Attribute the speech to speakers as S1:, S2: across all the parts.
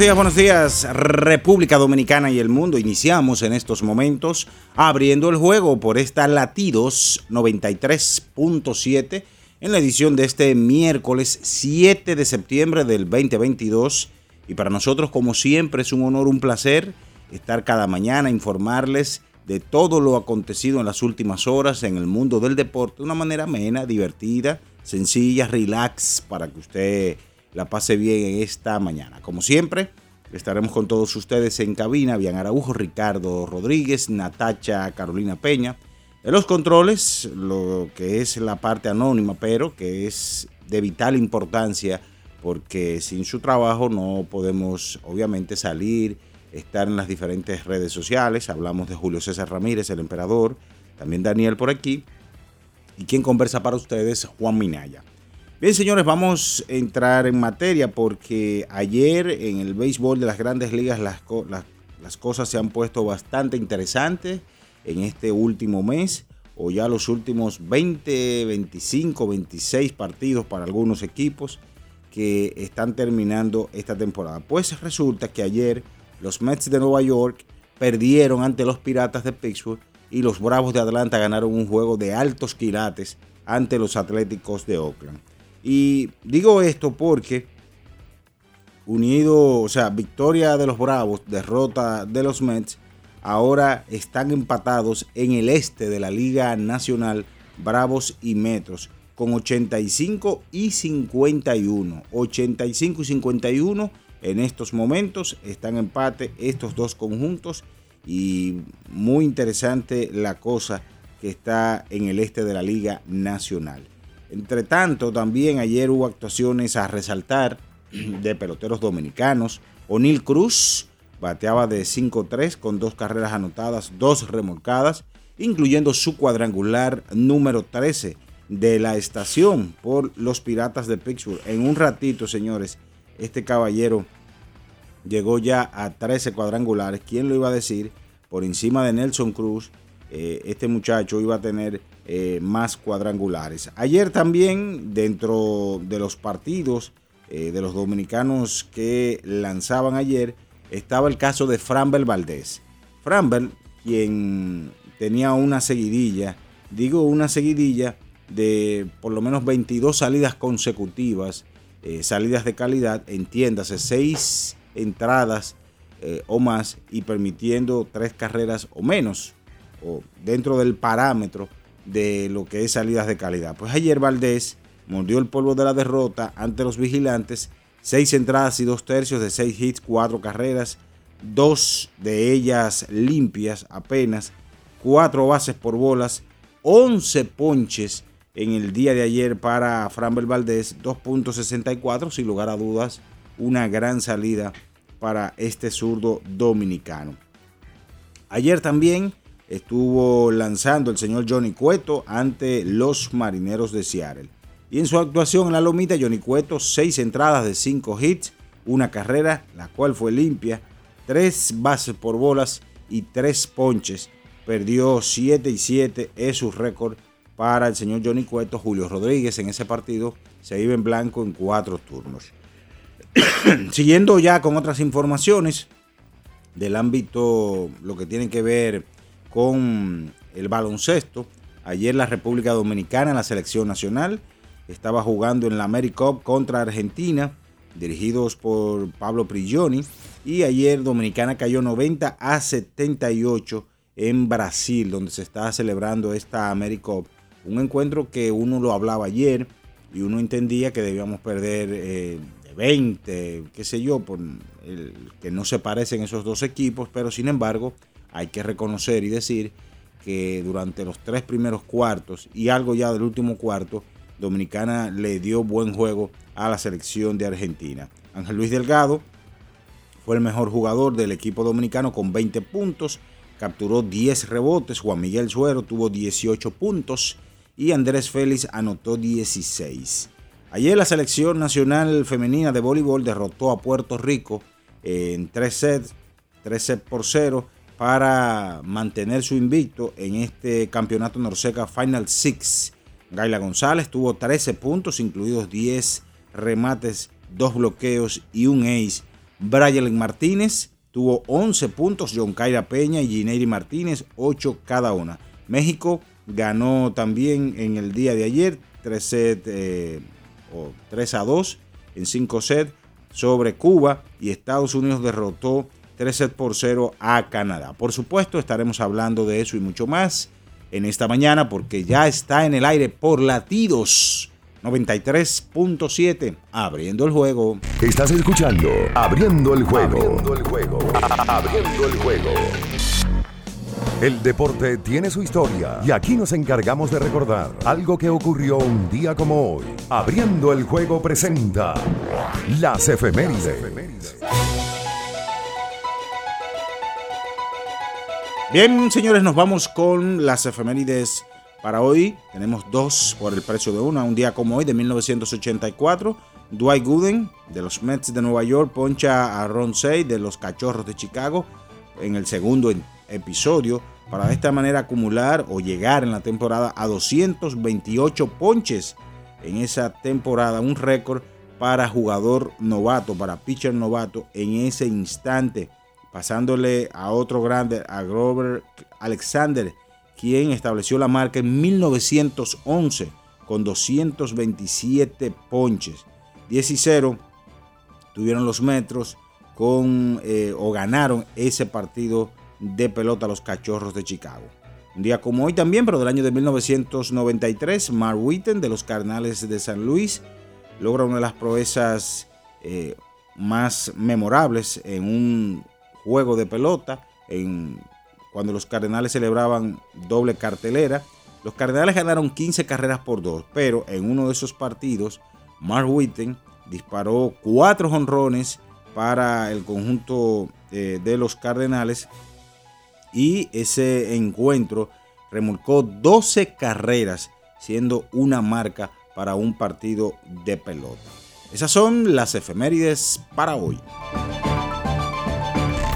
S1: Días, buenos días, República Dominicana y el mundo. Iniciamos en estos momentos abriendo el juego por esta Latidos 93.7 en la edición de este miércoles 7 de septiembre del 2022. Y para nosotros, como siempre, es un honor, un placer estar cada mañana, informarles de todo lo acontecido en las últimas horas en el mundo del deporte de una manera amena, divertida, sencilla, relax, para que usted la pase bien en esta mañana. Como siempre, estaremos con todos ustedes en cabina, Bian Araujo, Ricardo Rodríguez, Natacha Carolina Peña. En los controles, lo que es la parte anónima, pero que es de vital importancia, porque sin su trabajo no podemos obviamente salir, estar en las diferentes redes sociales. Hablamos de Julio César Ramírez, el emperador, también Daniel por aquí. Y quien conversa para ustedes, Juan Minaya. Bien, señores, vamos a entrar en materia porque ayer en el béisbol de las grandes ligas las, las, cosas se han puesto bastante interesantes en este último mes o ya los últimos 20, 25, 26 partidos para algunos equipos que están terminando esta temporada. Pues resulta que ayer los Mets de Nueva York perdieron ante los Piratas de Pittsburgh y los Bravos de Atlanta ganaron un juego de altos quilates ante los Atléticos de Oakland. Y digo esto porque unido, o sea, victoria de los Bravos, derrota de los Mets, ahora están empatados en el este de la Liga Nacional Bravos y Metros con 85 y 51. 85 y 51 en estos momentos están empate estos dos conjuntos y muy interesante la cosa que está en el este de la Liga Nacional. Entre tanto, también ayer hubo actuaciones a resaltar de peloteros dominicanos. O'Neill Cruz bateaba de 5-3 con dos carreras anotadas, dos remolcadas, incluyendo su cuadrangular número 13 de la estación por los Piratas de Pittsburgh. En un ratito, señores, este caballero llegó ya a 13 cuadrangulares. ¿Quién lo iba a decir? Por encima de Nelson Cruz, eh, este muchacho iba a tener eh, más cuadrangulares. Ayer también, dentro de los partidos eh, de los dominicanos que lanzaban ayer, estaba el caso de Framber Valdés. Framber, quien tenía una seguidilla, digo una seguidilla de por lo menos 22 salidas consecutivas, eh, salidas de calidad, entiéndase, seis entradas o más y permitiendo tres carreras o menos, o dentro del parámetro de lo que es salidas de calidad. Pues ayer Valdés mordió el polvo de la derrota ante los vigilantes, seis entradas y dos tercios de seis hits, cuatro carreras, dos de ellas limpias apenas, cuatro bases por bolas, 11 ponches en el día de ayer para Framber Valdés, 2.64, sin lugar a dudas, una gran salida para este zurdo dominicano. Ayer también estuvo lanzando el señor Johnny Cueto ante los Marineros de Seattle. Y en su actuación en la lomita, Johnny Cueto, seis entradas de cinco hits, una carrera, la cual fue limpia, tres bases por bolas y tres ponches. Perdió 7 y 7, es su récord para el señor Johnny Cueto. Julio Rodríguez en ese partido se iba en blanco en cuatro turnos. Siguiendo ya con otras informaciones del ámbito, lo que tiene que ver con el baloncesto. Ayer la República Dominicana, la selección nacional, estaba jugando en la AmeriCup contra Argentina, dirigidos por Pablo Prigioni. Y ayer Dominicana cayó 90 a 78 en Brasil, donde se está celebrando esta AmeriCup. Un encuentro que uno lo hablaba ayer y uno entendía que debíamos perder eh, 20, qué sé yo, por el, que no se parecen esos dos equipos, pero sin embargo hay que reconocer y decir que durante los tres primeros cuartos y algo ya del último cuarto, Dominicana le dio buen juego a la selección de Argentina. Ángel Luis Delgado fue el mejor jugador del equipo dominicano con 20 puntos, capturó 10 rebotes, Juan Miguel Suero tuvo 18 puntos y Andrés Félix anotó 16. Ayer la selección nacional femenina de voleibol derrotó a Puerto Rico en 3 sets, 3 sets por 0 para mantener su invicto en este campeonato Norseca Final Six. Gaila González tuvo 13 puntos, incluidos 10 remates, 2 bloqueos y un ace. Brian Martínez tuvo 11 puntos, John Kaira Peña y Gineiri Martínez 8 cada una. México ganó también en el día de ayer 3 sets. Eh, o 3 a 2 en 5 sets sobre Cuba y Estados Unidos derrotó 3 sets por 0 a Canadá. Por supuesto, estaremos hablando de eso y mucho más en esta mañana porque ya está en el aire por latidos 93.7 abriendo el juego.
S2: Estás escuchando Abriendo el juego. Abriendo el juego. Abriendo el juego. El deporte tiene su historia y aquí nos encargamos de recordar algo que ocurrió un día como hoy. Abriendo el juego presenta las efemérides.
S1: Bien, señores, nos vamos con las efemérides para hoy. Tenemos dos por el precio de una. Un día como hoy, de 1984, Dwight Gooden, de los Mets de Nueva York, poncha a Ron Say, de los Cachorros de Chicago, en el segundo episodio para de esta manera acumular o llegar en la temporada a 228 ponches en esa temporada, un récord para jugador novato, para pitcher novato en ese instante, pasándole a otro grande, a Grover Alexander, quien estableció la marca en 1911 con 227 ponches. 10 y 0 tuvieron los metros con eh, o ganaron ese partido de pelota a los Cachorros de Chicago. Un día como hoy también, pero del año de 1993, Mark Witten de los Cardenales de San Luis logra una de las proezas eh, más memorables en un juego de pelota, en, cuando los Cardenales celebraban doble cartelera. Los Cardenales ganaron 15 carreras por dos, pero en uno de esos partidos, Mark Witten disparó cuatro jonrones para el conjunto eh, de los Cardenales y ese encuentro remolcó 12 carreras, siendo una marca para un partido de pelota. Esas son las efemérides para hoy.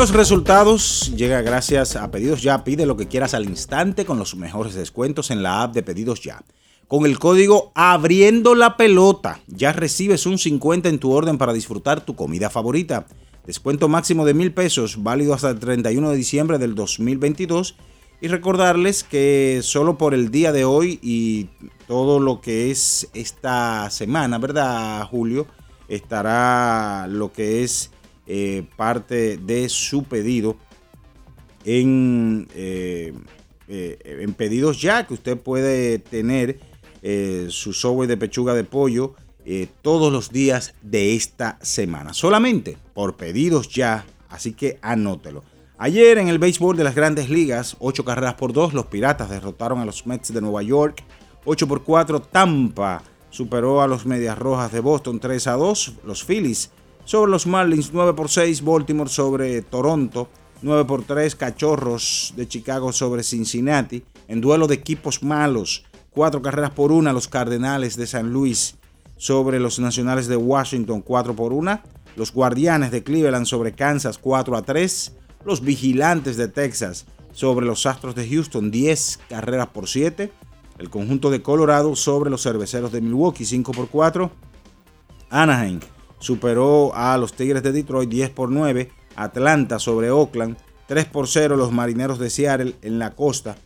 S1: Los resultados llegan gracias a Pedidos Ya. Pide lo que quieras al instante con los mejores descuentos en la app de Pedidos Ya. Con el código Abriendo la Pelota ya recibes un 50 en tu orden para disfrutar tu comida favorita. Descuento máximo de mil pesos, válido hasta el 31 de diciembre del 2022 y recordarles que solo por el día de hoy y todo lo que es esta semana, ¿verdad, Julio? Estará lo que es eh, parte de su pedido en, eh, eh, en pedidos ya, que usted puede tener su software de pechuga de pollo todos los días de esta semana. Solamente por pedidos ya, así que anótelo. Ayer en el béisbol de las grandes ligas, 8 carreras por 2, los Piratas derrotaron a los Mets de Nueva York. 8 por 4, Tampa superó a los Medias Rojas de Boston 3 a 2. Los Phillies sobre los Marlins 9 por 6, Baltimore sobre Toronto 9 por 3 Cachorros de Chicago sobre Cincinnati. En duelo de equipos malos, 4 carreras por 1 los Cardenales de San Luis sobre los Nacionales de Washington 4 por 1. Los Guardianes de Cleveland sobre Kansas 4 a 3. Los Vigilantes de Texas sobre los Astros de Houston 10 carreras por 7. El conjunto de Colorado sobre los Cerveceros de Milwaukee 5 por 4. Anaheim superó a los Tigres de Detroit 10 por 9. Atlanta sobre Oakland, 3 por 0 los Marineros de Seattle en la costa.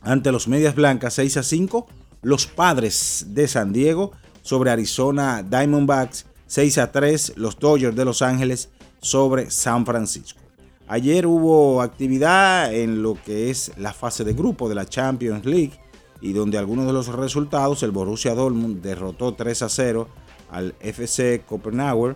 S1: Ante los Medias Blancas 6 a 5, los Padres de San Diego sobre Arizona Diamondbacks 6 a 3, los Dodgers de Los Ángeles sobre San Francisco. Ayer hubo actividad en lo que es la fase de grupo de la Champions League y donde algunos de los resultados, el Borussia Dortmund derrotó 3 a 0 al FC Copenhagen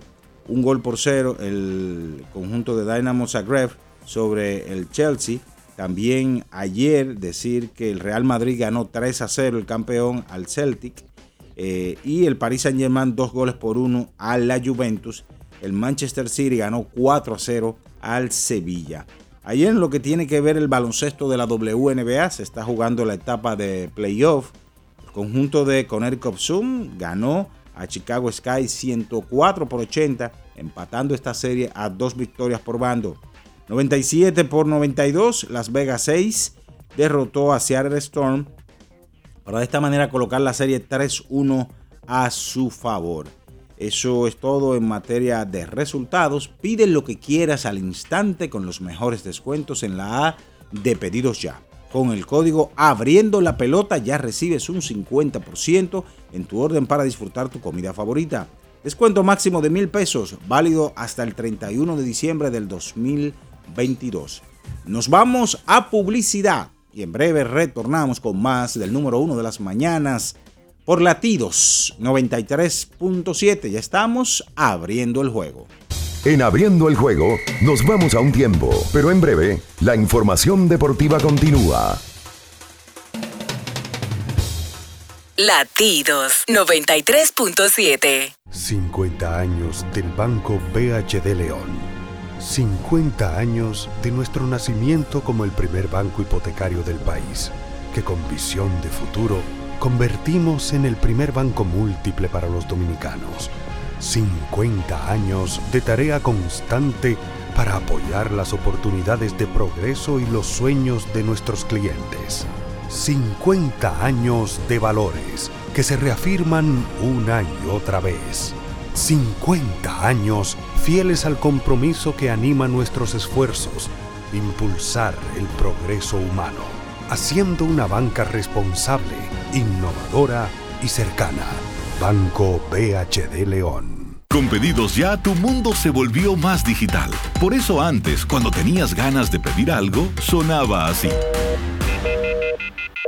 S1: un gol por cero el conjunto de Dynamo Zagreb sobre el Chelsea. También ayer decir que el Real Madrid ganó 3 a 0 el campeón al Celtic. Eh, y el Paris Saint Germain dos goles por uno a la Juventus. El Manchester City ganó 4 a 0 al Sevilla. Ayer en lo que tiene que ver el baloncesto de la WNBA se está jugando la etapa de playoff. El conjunto de Connecticut Zoom ganó a Chicago Sky 104 por 80, empatando esta serie a dos victorias por bando. 97 por 92, Las Vegas 6 derrotó a Seattle Storm para de esta manera colocar la serie 3-1 a su favor. Eso es todo en materia de resultados. Pide lo que quieras al instante con los mejores descuentos en la A de pedidos ya. Con el código Abriendo la Pelota ya recibes un 50% en tu orden para disfrutar tu comida favorita. Descuento máximo de mil pesos, válido hasta el 31 de diciembre del 2022. Nos vamos a publicidad y en breve retornamos con más del número uno de las mañanas por latidos 93.7. Ya estamos abriendo el juego.
S2: En abriendo el juego nos vamos a un tiempo, pero en breve la información deportiva continúa.
S3: Latidos 93.7.
S4: 50 años del Banco BHD León. 50 años de nuestro nacimiento como el primer banco hipotecario del país, que con visión de futuro convertimos en el primer banco múltiple para los dominicanos. 50 años de tarea constante para apoyar las oportunidades de progreso y los sueños de nuestros clientes. 50 años de valores que se reafirman una y otra vez. 50 años fieles al compromiso que anima nuestros esfuerzos, impulsar el progreso humano, haciendo una banca responsable, innovadora y cercana. Banco BHD León.
S5: Con pedidos ya, tu mundo se volvió más digital. Por eso antes, cuando tenías ganas de pedir algo, sonaba así.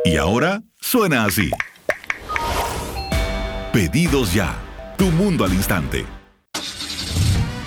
S5: Y ahora suena así. Pedidos ya. Tu mundo al instante.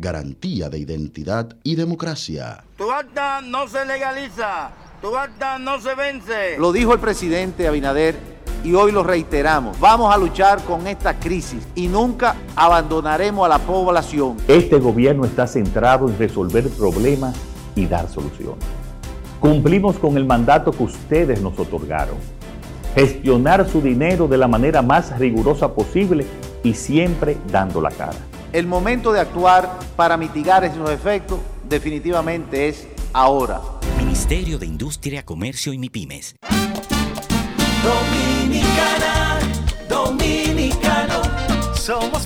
S6: Garantía de identidad y democracia.
S7: Tu acta no se legaliza.
S8: Tu acta no se vence.
S9: Lo dijo el presidente Abinader y hoy lo reiteramos. Vamos a luchar con esta crisis y nunca abandonaremos a la población.
S10: Este gobierno está centrado en resolver problemas y dar soluciones. Cumplimos con el mandato que ustedes nos otorgaron. Gestionar su dinero de la manera más rigurosa posible y siempre dando la cara.
S9: El momento de actuar para mitigar esos efectos definitivamente es ahora.
S11: Ministerio de Industria, Comercio y MIPIMES.
S12: Dominicana, dominicano, somos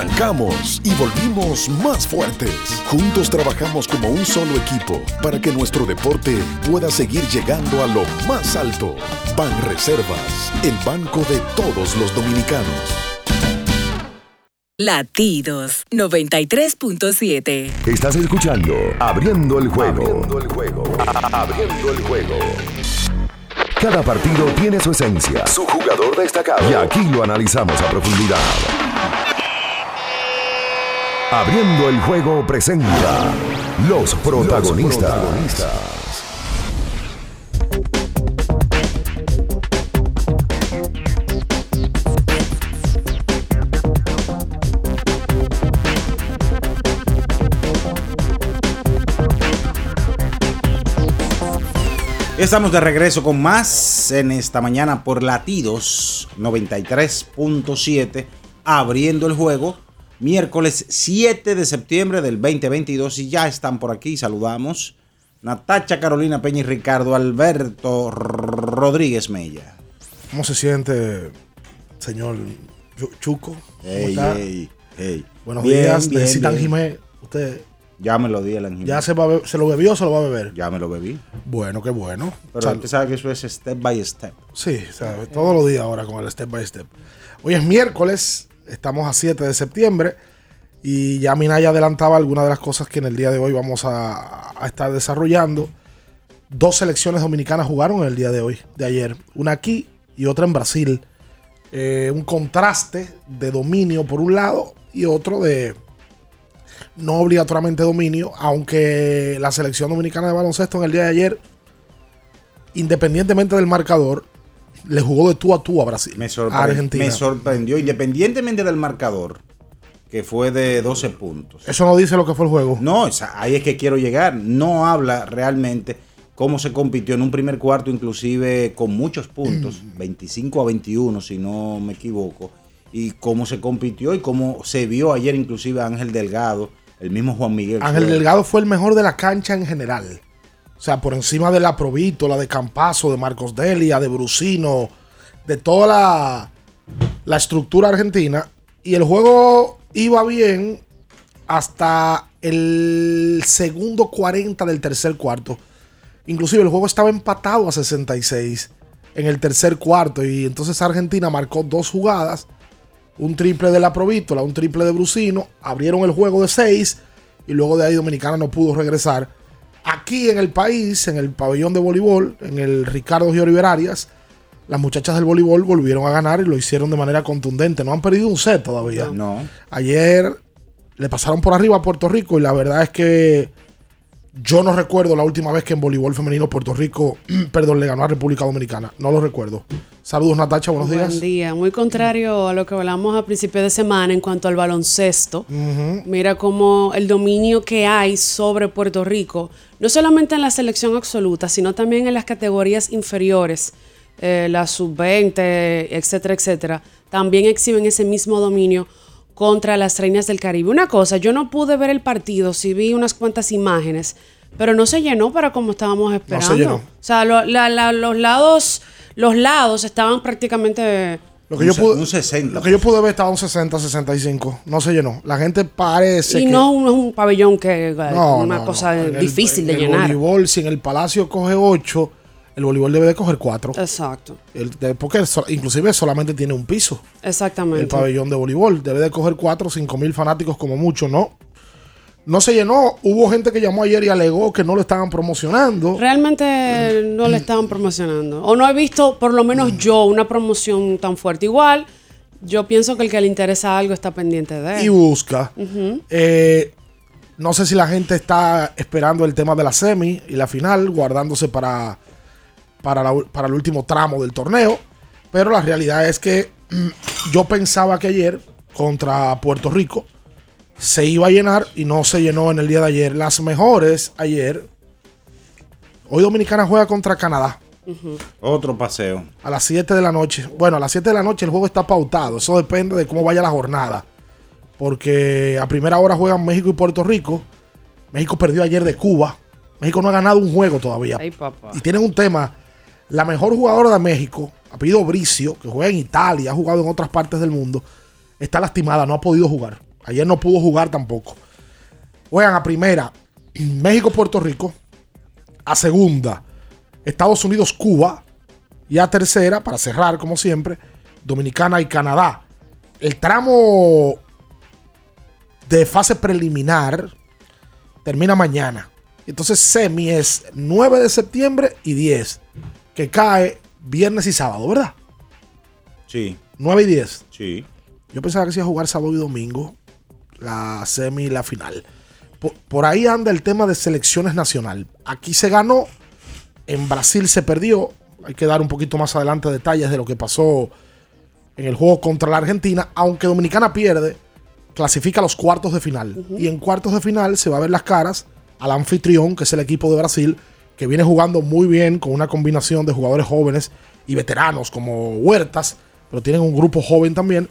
S13: Arrancamos y volvimos más fuertes. Juntos trabajamos como un solo equipo para que nuestro deporte pueda seguir llegando a lo más alto. Ban Reservas, el banco de todos los dominicanos.
S3: Latidos 93.7.
S2: Estás escuchando Abriendo el juego. Abriendo el juego. Abriendo el juego. Cada partido tiene su esencia, su jugador destacado. Y aquí lo analizamos a profundidad. Abriendo el juego presenta los protagonistas. Protagonistas.
S1: Estamos de regreso con más en esta mañana por Latidos 93.7, abriendo el juego, miércoles 7 de septiembre del 2022 y ya están por aquí, saludamos Natacha Carolina Peña y Ricardo Alberto Rodríguez Mella.
S14: ¿Cómo se siente, señor Chuco?
S1: Hey, hey, hey.
S14: Buenos días, necesitan Jiménez. Usted
S1: ya me lo di el.
S14: ¿Ya se, va se lo bebió o se lo va a beber?
S1: Ya me lo bebí.
S14: Bueno, qué bueno.
S1: Pero usted sabe que eso es step by step.
S14: Sí, sabe, todos los días ahora con el step by step. Hoy es miércoles, estamos a 7 de septiembre y ya Minaya adelantaba algunas de las cosas que en el día de hoy vamos a, estar desarrollando. Dos selecciones dominicanas jugaron en el día de hoy, de ayer. Una aquí y otra en Brasil. Eh, un contraste de dominio por un lado y otro de no obligatoriamente dominio, aunque la selección dominicana de baloncesto en el día de ayer, independientemente del marcador, le jugó de tú a tú a Brasil.
S1: Me, Argentina. me sorprendió, independientemente del marcador, que fue de 12 puntos.
S14: Eso no dice lo que fue el juego.
S1: No, ahí es que quiero llegar. No habla realmente cómo se compitió en un primer cuarto, inclusive con muchos puntos, 25 a 21, si no me equivoco, y cómo se compitió y cómo se vio ayer inclusive Ángel Delgado el mismo Juan Miguel.
S14: Ángel Delgado fue el mejor de la cancha en general. O sea, por encima de la la de Campazo, de Marcos Delia, de Brusino, de toda la, la estructura argentina. Y el juego iba bien hasta el segundo 40 del tercer cuarto. Inclusive el juego estaba empatado a 66 en el tercer cuarto. Y entonces Argentina marcó dos jugadas un triple de la Provítola, un triple de Brusino, abrieron el juego de 6 y luego de ahí Dominicana no pudo regresar. Aquí en el país, en el pabellón de voleibol, en el Ricardo Giorgio Arias, las muchachas del voleibol volvieron a ganar y lo hicieron de manera contundente. No han perdido un set todavía.
S1: No.
S14: Ayer le pasaron por arriba a Puerto Rico y la verdad es que yo no recuerdo la última vez que en voleibol femenino Puerto Rico, perdón, le ganó a República Dominicana. No lo recuerdo. Saludos, Natacha, buenos días.
S15: Buen día. Muy contrario a lo que hablamos a principio de semana en cuanto al baloncesto. Mira cómo el dominio que hay sobre Puerto Rico, no solamente en la selección absoluta, sino también en las categorías inferiores, eh, la sub-20, etcétera, etcétera, también exhiben ese mismo dominio contra las Reinas del Caribe. Una cosa, yo no pude ver el partido, sí vi unas cuantas imágenes, pero no se llenó para como estábamos esperando. No se llenó. O sea, los lados los lados estaban prácticamente
S14: lo que, yo pude, un 60. lo que yo pude ver estaba un 60, 65. No se llenó. La gente parece.
S15: Y no es un pabellón que es una cosa difícil de llenar.
S14: El voleibol, si en el Palacio coge 8, el voleibol debe de coger cuatro.
S15: Exacto.
S14: porque inclusive solamente tiene un piso.
S15: Exactamente.
S14: El pabellón de voleibol debe de coger cuatro, cinco mil fanáticos como mucho, ¿no? No se llenó. Hubo gente que llamó ayer y alegó que no lo estaban promocionando.
S15: Realmente no le estaban promocionando. O no he visto, por lo menos yo, una promoción tan fuerte. Igual, yo pienso que el que le interesa algo está pendiente de él.
S14: Y busca. Eh, no sé si la gente está esperando el tema de la semi y la final, guardándose para, para, la- para el último tramo del torneo. Pero la realidad es que mm, yo pensaba que ayer contra Puerto Rico se iba a llenar y no se llenó en el día de ayer. Las mejores ayer. Hoy Dominicana juega contra Canadá
S1: Otro paseo.
S14: a las 7 de la noche. Bueno, a las 7 de la noche el juego está pautado. Eso depende de cómo vaya la jornada. Porque a primera hora juegan México y Puerto Rico. México perdió ayer de Cuba. México no ha ganado un juego todavía.
S15: Ay, papá.
S14: Y tienen un tema. La mejor jugadora de México, apellido Bricio, que juega en Italia, ha jugado en otras partes del mundo, está lastimada, no ha podido jugar. Ayer no pudo jugar tampoco. Juegan a primera México-Puerto Rico. A segunda Estados Unidos-Cuba. Y a tercera, para cerrar como siempre, Dominicana y Canadá. El tramo de fase preliminar termina mañana. Entonces semi es 9 de septiembre y 10, que cae viernes y sábado, ¿verdad?
S1: Sí,
S14: 9 y 10.
S1: sí.
S14: Yo pensaba que se iba a jugar sábado y domingo, la semi y la final. Por, por ahí anda el tema de selecciones nacional. Aquí se ganó, en Brasil se perdió. Hay que dar un poquito más adelante detalles de lo que pasó en el juego contra la Argentina. Aunque Dominicana pierde, clasifica a los cuartos de final. Y en cuartos de final se va a ver las caras al anfitrión, que es el equipo de Brasil, que viene jugando muy bien con una combinación de jugadores jóvenes y veteranos como Huertas, pero tienen un grupo joven también.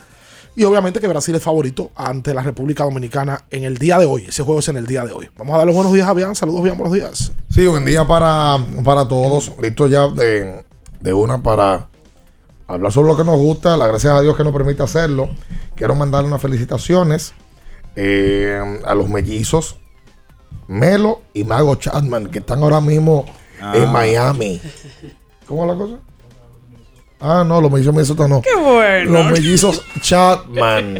S14: Y obviamente que Brasil es favorito ante la República Dominicana en el día de hoy. Ese juego es en el día de hoy. Vamos a dar los buenos días a Bian. Saludos, Bian. Buenos días.
S16: Sí, buen día para, para todos. Listo ya de, de una para hablar sobre lo que nos gusta. La gracias a Dios que nos permite hacerlo. Quiero mandar unas felicitaciones eh, a los mellizos Melo y Mago Chapman, que están ahora mismo
S1: Ah.
S16: en Miami. ¿Cómo es la cosa? Ah, no, los mellizos Minnesota no.
S15: Qué bueno.
S16: Los mellizos Chapman,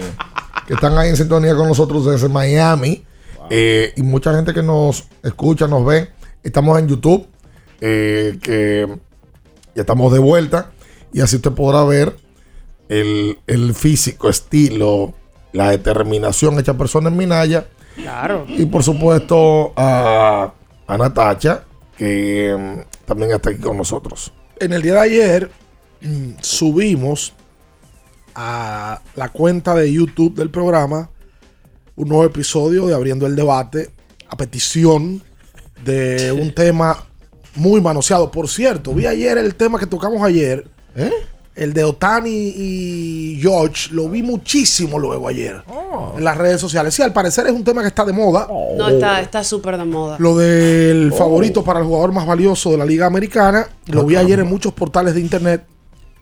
S16: que están ahí en sintonía con nosotros desde Miami. Eh, y mucha gente que nos escucha, nos ve. Estamos en YouTube, eh, que ya estamos de vuelta. Y así usted podrá ver el, el físico, estilo, la determinación hecha persona en Minaya.
S15: Claro.
S16: Y por supuesto a, a Natacha, que mm, también está aquí con nosotros.
S14: En el día de ayer mm, subimos a la cuenta de YouTube del programa un nuevo episodio de Abriendo el Debate a petición de un tema muy manoseado. Por cierto, vi ayer el tema que tocamos ayer. El de Otani y George. Lo vi muchísimo luego ayer. En las redes sociales. Sí, al parecer es un tema que está de moda.
S15: No, está está súper de moda.
S14: Lo del favorito para el jugador más valioso de la Liga Americana. Lo vi ayer en muchos portales de internet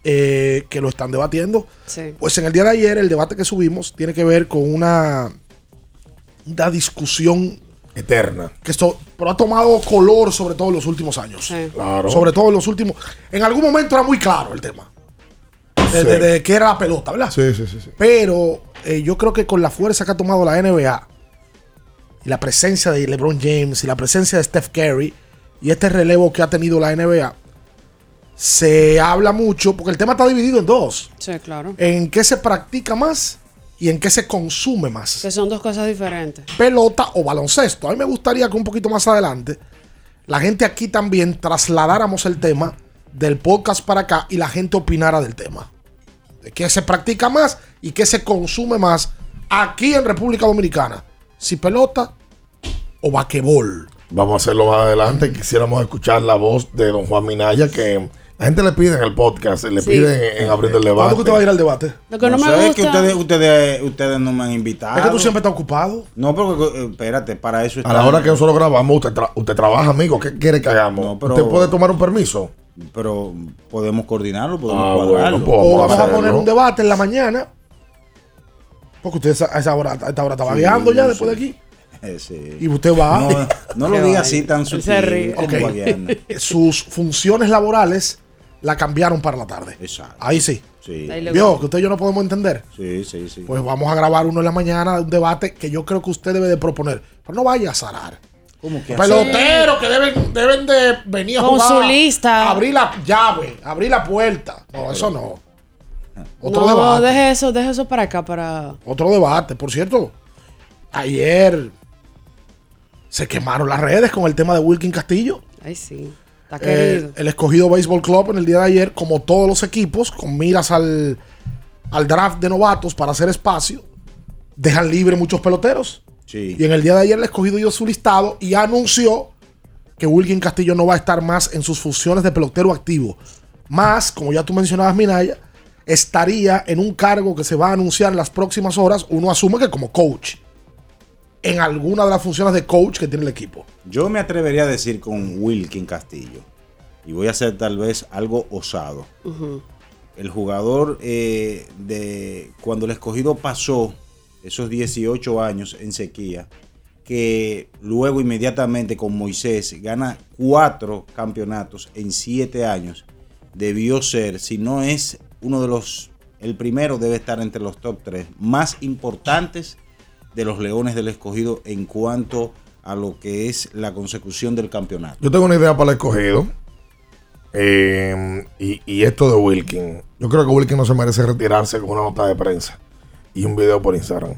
S14: eh, que lo están debatiendo.
S15: Sí.
S14: Pues en el día de ayer, el debate que subimos tiene que ver con una, una discusión
S16: Eterna.
S14: que esto pero ha tomado color sobre todo en los últimos años.
S16: Claro.
S14: Sobre todo en los últimos. En algún momento era muy claro el tema. De,
S16: Sí.
S14: de- de que era la pelota, ¿verdad?
S16: Sí, sí, sí. sí.
S14: Pero eh, yo creo que con la fuerza que ha tomado la NBA y la presencia de LeBron James y la presencia de Steph Curry y este relevo que ha tenido la NBA, se habla mucho, porque el tema está dividido en dos.
S15: Sí, claro.
S14: En qué se practica más y en qué se consume más.
S15: Que son dos cosas diferentes.
S14: Pelota o baloncesto. A mí me gustaría que un poquito más adelante la gente aquí también trasladáramos el tema del podcast para acá y la gente opinara del tema. Qué se practica más y qué se consume más aquí en República Dominicana. Si pelota o vaquebol.
S16: Vamos a hacerlo más adelante. Quisiéramos escuchar la voz de don Juan Minaya, que la gente le pide en el podcast, le
S15: Sí.
S16: pide en abriendo el
S14: ¿Cuándo
S16: debate.
S14: que usted va a ir al debate?
S15: Lo que no, me
S1: sé, es
S15: gusta.
S1: que ustedes, ustedes, ustedes no me han invitado.
S14: Es que tú siempre estás ocupado.
S1: No, porque, eh, espérate, para eso
S16: A la hora que nosotros grabamos, usted, tra- usted trabaja, amigo. ¿Qué quiere que hagamos?
S1: No, pero-
S16: ¿Usted puede tomar un permiso?
S1: Pero podemos coordinarlo, podemos
S16: Ah,
S1: cuadrarlo.
S16: bueno, pues
S14: O vamos a poner un debate en la mañana. Porque usted a esa hora, a esta hora está
S1: Sí,
S14: vagueando ya
S1: sí.
S14: después de aquí.
S1: Eh, sí.
S14: Y usted va.
S1: No, no lo diga así tan sutil.
S15: ríe.
S1: como
S14: Ok.
S1: vagueando.
S14: Sus funciones laborales la cambiaron para la tarde.
S1: Exacto.
S14: Ahí sí.
S1: Sí.
S14: Vio que usted y yo no podemos entender.
S1: Sí, sí, sí.
S14: Pues vamos a grabar uno en la mañana, un debate que yo creo que usted debe de proponer. Pero no vaya a zarar.
S1: ¿Cómo que
S14: Peloteros que deben, deben de venir a
S15: Con
S14: jugar.
S15: su lista.
S14: Abrir la llave, abrir la puerta. No, eso no. Otro
S15: no,
S14: debate.
S15: deje eso, deje eso para acá, para...
S14: Otro debate. Por cierto, ayer se quemaron las redes con el tema de Wilkin Castillo.
S15: Ay, sí. Está
S14: Eh,
S15: querido.
S14: el escogido Baseball Club en el día de ayer, como todos los equipos, con miras al, al draft de novatos para hacer espacio, dejan libre muchos peloteros.
S1: Sí.
S14: Y en el día de ayer el escogido dio su listado y anunció que Wilkin Castillo no va a estar más en sus funciones de pelotero activo. Más, como ya tú mencionabas, Minaya, estaría en un cargo que se va a anunciar en las próximas horas. Uno asume que como coach. En alguna de las funciones de coach que tiene el equipo.
S1: Yo me atrevería a decir con Wilkin Castillo, y voy a hacer tal vez algo osado. El jugador eh, de cuando el escogido pasó esos 18 años en sequía, que luego inmediatamente con Moisés gana cuatro campeonatos en siete años, debió ser, si no es uno de los, el primero debe estar entre los top tres más importantes de los Leones del Escogido en cuanto a lo que es la consecución del campeonato.
S16: Yo tengo una idea para el escogido. Eh, y, y esto de Wilkin. Yo creo que Wilkin no se merece retirarse con una nota de prensa y un video por Instagram.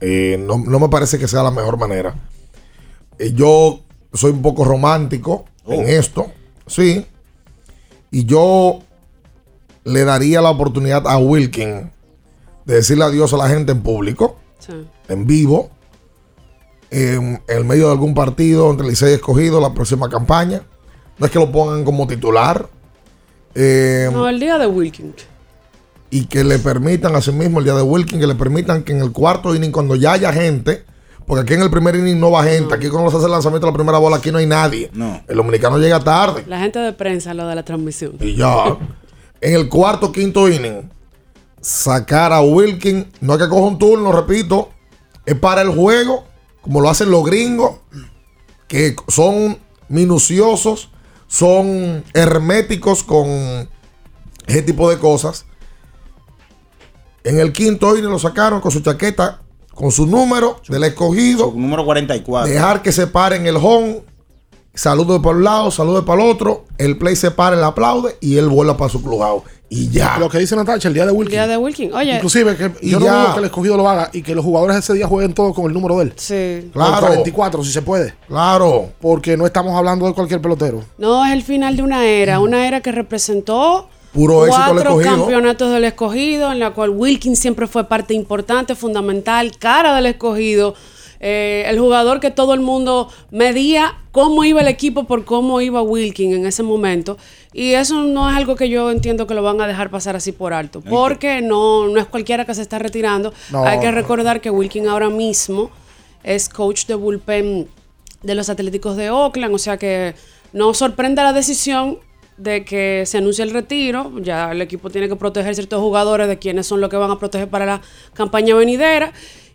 S16: Eh, no, no me parece que sea la mejor manera. Eh, yo soy un poco romántico en esto. Sí. Y yo le daría la oportunidad a Wilkin de decirle adiós a la gente en público
S15: Sí.
S16: en vivo, en, en el medio de algún partido entre Licey y Escogido, la próxima campaña. No es que lo pongan como titular. eh,
S15: No, el día de Wilkins.
S16: Y que le permitan, así mismo el día de Wilkin, que le permitan que en el cuarto inning, cuando ya haya gente, porque aquí en el primer inning no va gente, aquí cuando se hace el lanzamiento de la primera bola, aquí no hay nadie.
S1: No.
S16: El dominicano llega tarde.
S15: La gente de prensa, lo de la transmisión.
S16: Y ya. en el cuarto, quinto inning, sacar a Wilkin, no es que coja un turno, repito, es para el juego, como lo hacen los gringos, que son minuciosos, son herméticos con ese tipo de cosas. En el quinto inning lo sacaron con su chaqueta, con su número del escogido.
S1: Número 44.
S16: Dejar que se pare en el home. Saludo para un lado, saludo para el otro. El play se para, el aplaude y él vuela para su clubhouse. Y ya.
S14: Lo que dice Natacha, el día de
S15: El
S14: Wilkin.
S15: día de Wilkins. Oye,
S14: Inclusive que yo no
S16: ya.
S14: dudo que el escogido lo haga y que los jugadores ese día jueguen todos con el número de él.
S15: sí.
S16: Claro.
S14: Con el 44, si se puede.
S16: Claro.
S14: Porque no estamos hablando de cualquier pelotero.
S15: No, es el final de una era, una era que representó
S16: Puro éxito al
S15: cuatro
S16: escogido.
S15: campeonatos del escogido, en la cual Wilkins siempre fue parte importante, fundamental, cara del escogido. Eh, el jugador que todo el mundo medía cómo iba el equipo por cómo iba Wilkins en ese momento. Y eso no es algo que yo entiendo que lo van a dejar pasar así por alto. Porque no, no es cualquiera que se está retirando.
S14: No,
S15: Hay que recordar que Wilkins ahora mismo es coach de bullpen de los Atléticos de Oakland, o sea que no sorprenda la decisión de que se anuncie el retiro, ya el equipo tiene que proteger ciertos jugadores de quienes son los que van a proteger para la campaña venidera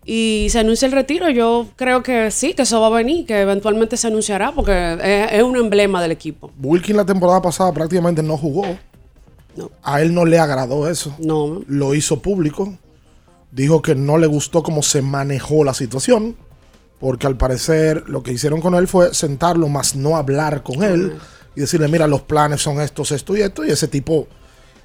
S15: y se anuncia el retiro, yo creo que sí, que eso va a venir, que eventualmente se anunciará porque es, es un emblema del equipo.
S14: Wilkin la temporada pasada prácticamente no jugó.
S15: No.
S14: A él no le agradó eso.
S15: No,
S14: Lo hizo público. Dijo que no le gustó cómo se manejó la situación. Porque al parecer lo que hicieron con él fue sentarlo, más no hablar con él. Y decirle, mira, los planes son estos, esto y esto. Y ese tipo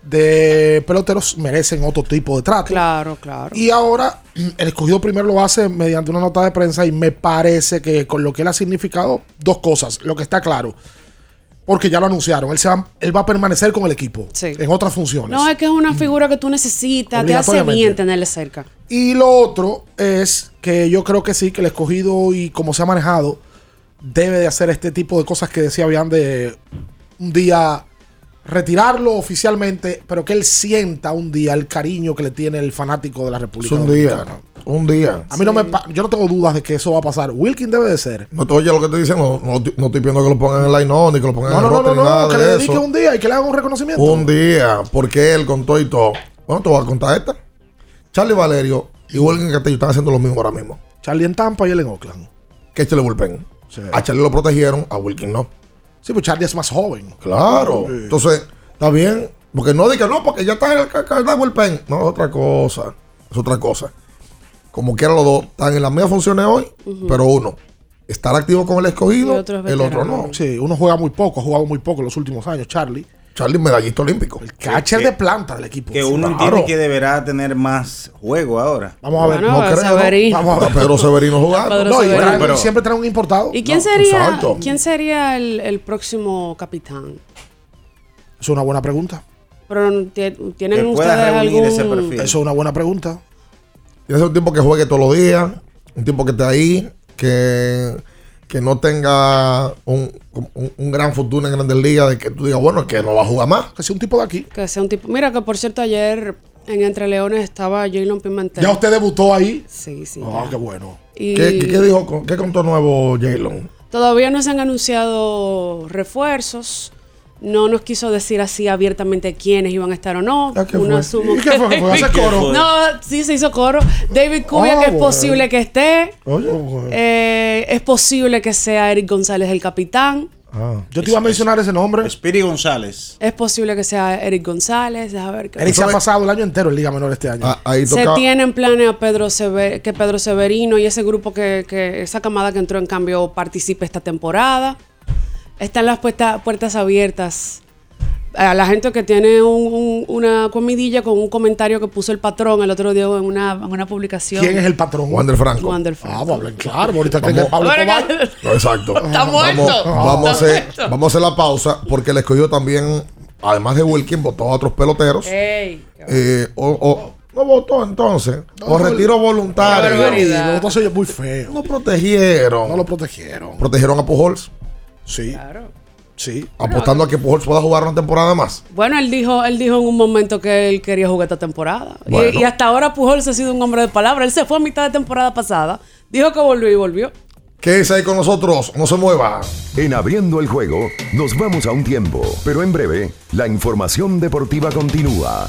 S14: de peloteros merecen otro tipo de trato.
S15: claro, claro.
S14: Y ahora el escogido primero lo hace mediante una nota de prensa y me parece que con lo que él ha significado, dos cosas. Lo que está claro, porque ya lo anunciaron, él, se va, él va a permanecer con el equipo
S15: Sí.
S14: en otras funciones.
S15: No, es que es una figura que tú necesitas, te hace bien tenerle cerca.
S14: Y lo otro es que yo creo que sí, que el escogido y como se ha manejado, debe de hacer este tipo de cosas que decía Bian de un día retirarlo oficialmente, pero que él sienta un día el cariño que le tiene el fanático de la
S16: Es
S14: República
S16: un día. Un día.
S14: A mí no me yo no tengo dudas de que eso va a pasar. Wilkin debe de ser.
S16: No te oye lo que te dicen. No, no, no estoy pidiendo que lo pongan en line on ni que lo pongan
S14: No,
S16: en
S14: no,
S16: el
S14: no, no,
S16: nada
S14: no, que
S16: de
S14: le dedique
S16: eso.
S14: un día y que le haga un reconocimiento.
S16: Un día, porque él contó y todo. Bueno, te voy a contar esta. Charlie Valerio y Wilkin Castillo están haciendo lo mismo ahora mismo.
S14: Charlie en Tampa y él en Oakland.
S16: Que Charlie bullpen.
S14: Sí.
S16: A Charlie lo protegieron, a Wilkin no.
S14: Sí, pues Charlie es más joven.
S16: Claro.
S14: Sí.
S16: Entonces, Está bien. Porque no diga, no, porque ya está el cargado bullpen. No, es otra cosa. Es otra cosa. Como quiera los dos están en las mismas funciones hoy, pero uno estar activo con el escogido, el otro no.
S14: Sí, uno juega muy poco, ha jugado muy poco en los últimos años, Charlie.
S16: Charlie, medallista olímpico.
S14: El catcher
S1: Que-
S14: de planta del equipo.
S1: Que uno
S14: Claro.
S1: entiende que deberá tener más juego ahora.
S14: Vamos a ver.
S15: Bueno,
S14: no creo.
S15: Severino.
S14: Vamos a ver.
S16: Pedro Severino.
S15: Pedro
S14: No, y
S15: Severino.
S14: traen-
S1: pero-
S14: siempre traen un importado.
S15: ¿Y quién
S14: No,
S15: sería. ¿quién sería el, el próximo capitán?
S14: Es una buena pregunta.
S15: Pero tie- ¿tienen ustedes
S1: reunir ese
S15: algún...?
S1: perfil.
S14: Eso es una buena pregunta.
S16: Tiene que ser un tipo que juegue todos los días, un tipo que esté ahí, que, que no tenga un, un- un gran futuro en Grandes Ligas, de que tú digas, bueno, que no va a jugar más.
S14: Que sea un tipo de aquí.
S15: Que sea un tipo... Mira, que por cierto, ayer en Entre Leones estaba Jalen Pimentel.
S14: Ya usted debutó ahí.
S15: Sí, sí.
S14: Ah, qué bueno.
S15: Y
S16: ¿Qué, qué- qué dijo? ¿Qué contó nuevo Jalen?
S15: todavía no se han anunciado refuerzos. No nos quiso decir así abiertamente quiénes iban a estar o no.
S16: Ah, ¿qué
S15: Uno
S16: fue?
S15: asumo
S14: ¿Y qué
S15: que
S14: fue? ¿Fue
S15: David-
S14: coro?
S15: No, sí se hizo coro. David Cubia,
S14: Ah,
S15: que es
S14: bueno.
S15: posible que esté.
S16: Oye,
S15: Eh, es posible que sea Eric González el capitán.
S16: ah.
S14: Yo te iba a mencionar ese nombre.
S1: Spiri González.
S15: Es posible que sea Eric González. A ver qué
S14: Eric se ha pasado el año entero en Liga Menor este año.
S16: Ah, ahí
S15: Se tienen planes a Pedro Sever- que Pedro Severino y ese grupo que, que esa camada que entró en cambio participe esta temporada. Están las puerta- puertas abiertas a la gente que tiene un- un- una comidilla con un comentario que puso el patrón el otro día en una, en una publicación.
S14: ¿Quién es el patrón?
S16: Wander Franco.
S15: Wander
S14: Ah,
S15: Franco.
S14: vamos a hablar claro. Ahorita que es Pablo
S15: Bueno,
S14: Escobar.
S16: No, exacto.
S15: Está muerto.
S16: Vamos, vamos a hacer,
S15: muerto.
S16: vamos a hacer la pausa porque el escogido también, además de Wilkin, votó a otros peloteros.
S15: Ey,
S16: Eh, o, o- no votó entonces. o retiro voluntario.
S14: Entonces es muy feo.
S16: No protegieron.
S14: No lo protegieron.
S16: Protegieron a Pujols,
S14: Sí,
S15: claro.
S14: sí.
S16: apostando a que Pujols pueda jugar una temporada más.
S15: Bueno, él dijo, él dijo en un momento que él quería jugar esta temporada. Y- hasta ahora Pujols ha sido un hombre de palabra. Él se fue a mitad de temporada pasada. Dijo que volvió y volvió.
S16: Quédese ahí con nosotros, no se mueva.
S2: En abriendo el juego, nos vamos a un tiempo, pero en breve, la información deportiva continúa.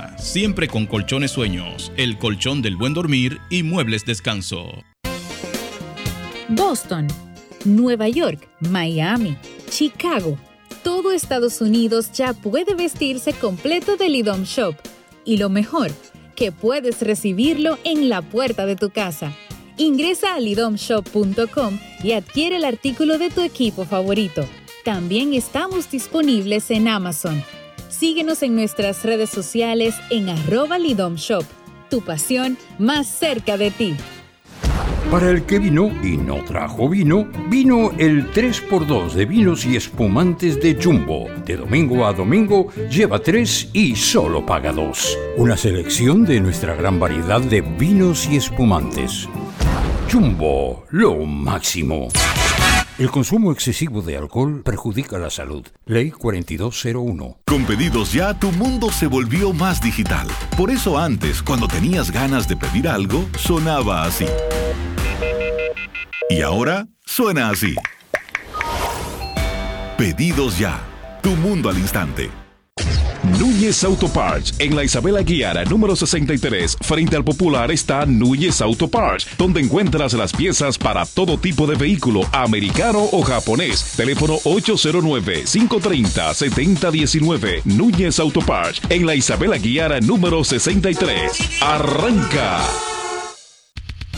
S17: siempre con colchones sueños, el colchón del buen dormir y muebles descanso.
S18: Boston, Nueva York, Miami, Chicago. Todo Estados Unidos ya puede vestirse completo del IDOM Shop. Y lo mejor, que puedes recibirlo en la puerta de tu casa. Ingresa a lidomshop.com y adquiere el artículo de tu equipo favorito. También estamos disponibles en Amazon. Síguenos en nuestras redes sociales en arroba lidomshop. Tu pasión más cerca de ti.
S19: Para el que vino y no trajo vino, vino el 3x2 de vinos y espumantes de Jumbo. De domingo a domingo, lleva 3 y solo paga 2. Una selección de nuestra gran variedad de vinos y espumantes. Jumbo, lo máximo. El consumo excesivo de alcohol perjudica la salud. Ley 4201.
S5: Con pedidos ya, tu mundo se volvió más digital. Por eso antes, cuando tenías ganas de pedir algo, sonaba así. Y ahora suena así. Pedidos ya. Tu mundo al instante.
S20: Núñez Auto Parts. En la Isabela Guiara, número 63, frente al Popular, está Núñez Auto Parts, donde encuentras las piezas para todo tipo de vehículo, americano o japonés. Teléfono 809-530-7019. Núñez Auto Parts. En la Isabela Guiara, número 63. ¡Arranca!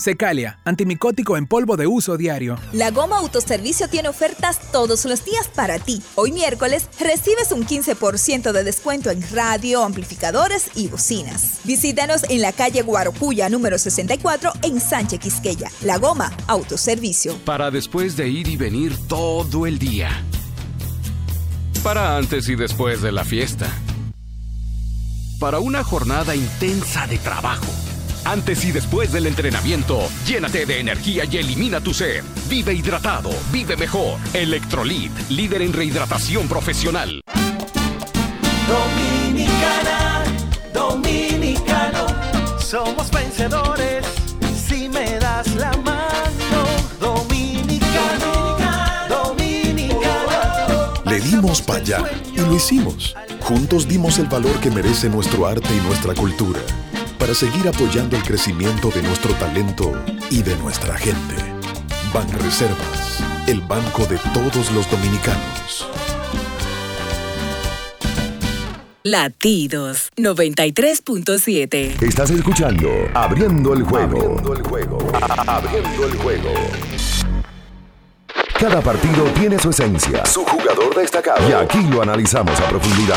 S21: Secalia, antimicótico en polvo de uso diario.
S22: La Goma Autoservicio tiene ofertas todos los días para ti. Hoy miércoles recibes un 15% de descuento en radio, amplificadores y bocinas. Visítanos en la calle Guarocuya número 64 en Sánchez Quisqueya. La Goma Autoservicio.
S19: Para después de ir y venir todo el día. Para antes y después de la fiesta. Para una jornada intensa de trabajo. Antes y después del entrenamiento, llénate de energía y elimina tu sed. Vive hidratado, vive mejor. Electrolit, líder en rehidratación profesional.
S12: Dominicana, dominicano, somos vencedores si me das la mano. Dominicano, dominicano.
S13: Le dimos para allá y lo hicimos. Juntos dimos el valor que merece nuestro arte y nuestra cultura para seguir apoyando el crecimiento de nuestro talento y de nuestra gente. Banreservas, el banco de todos los dominicanos.
S3: Latidos 93.7.
S2: Estás escuchando Abriendo el juego. Abriendo el juego. Abriendo el juego. Cada partido tiene su esencia, su jugador destacado. Y aquí lo analizamos a profundidad.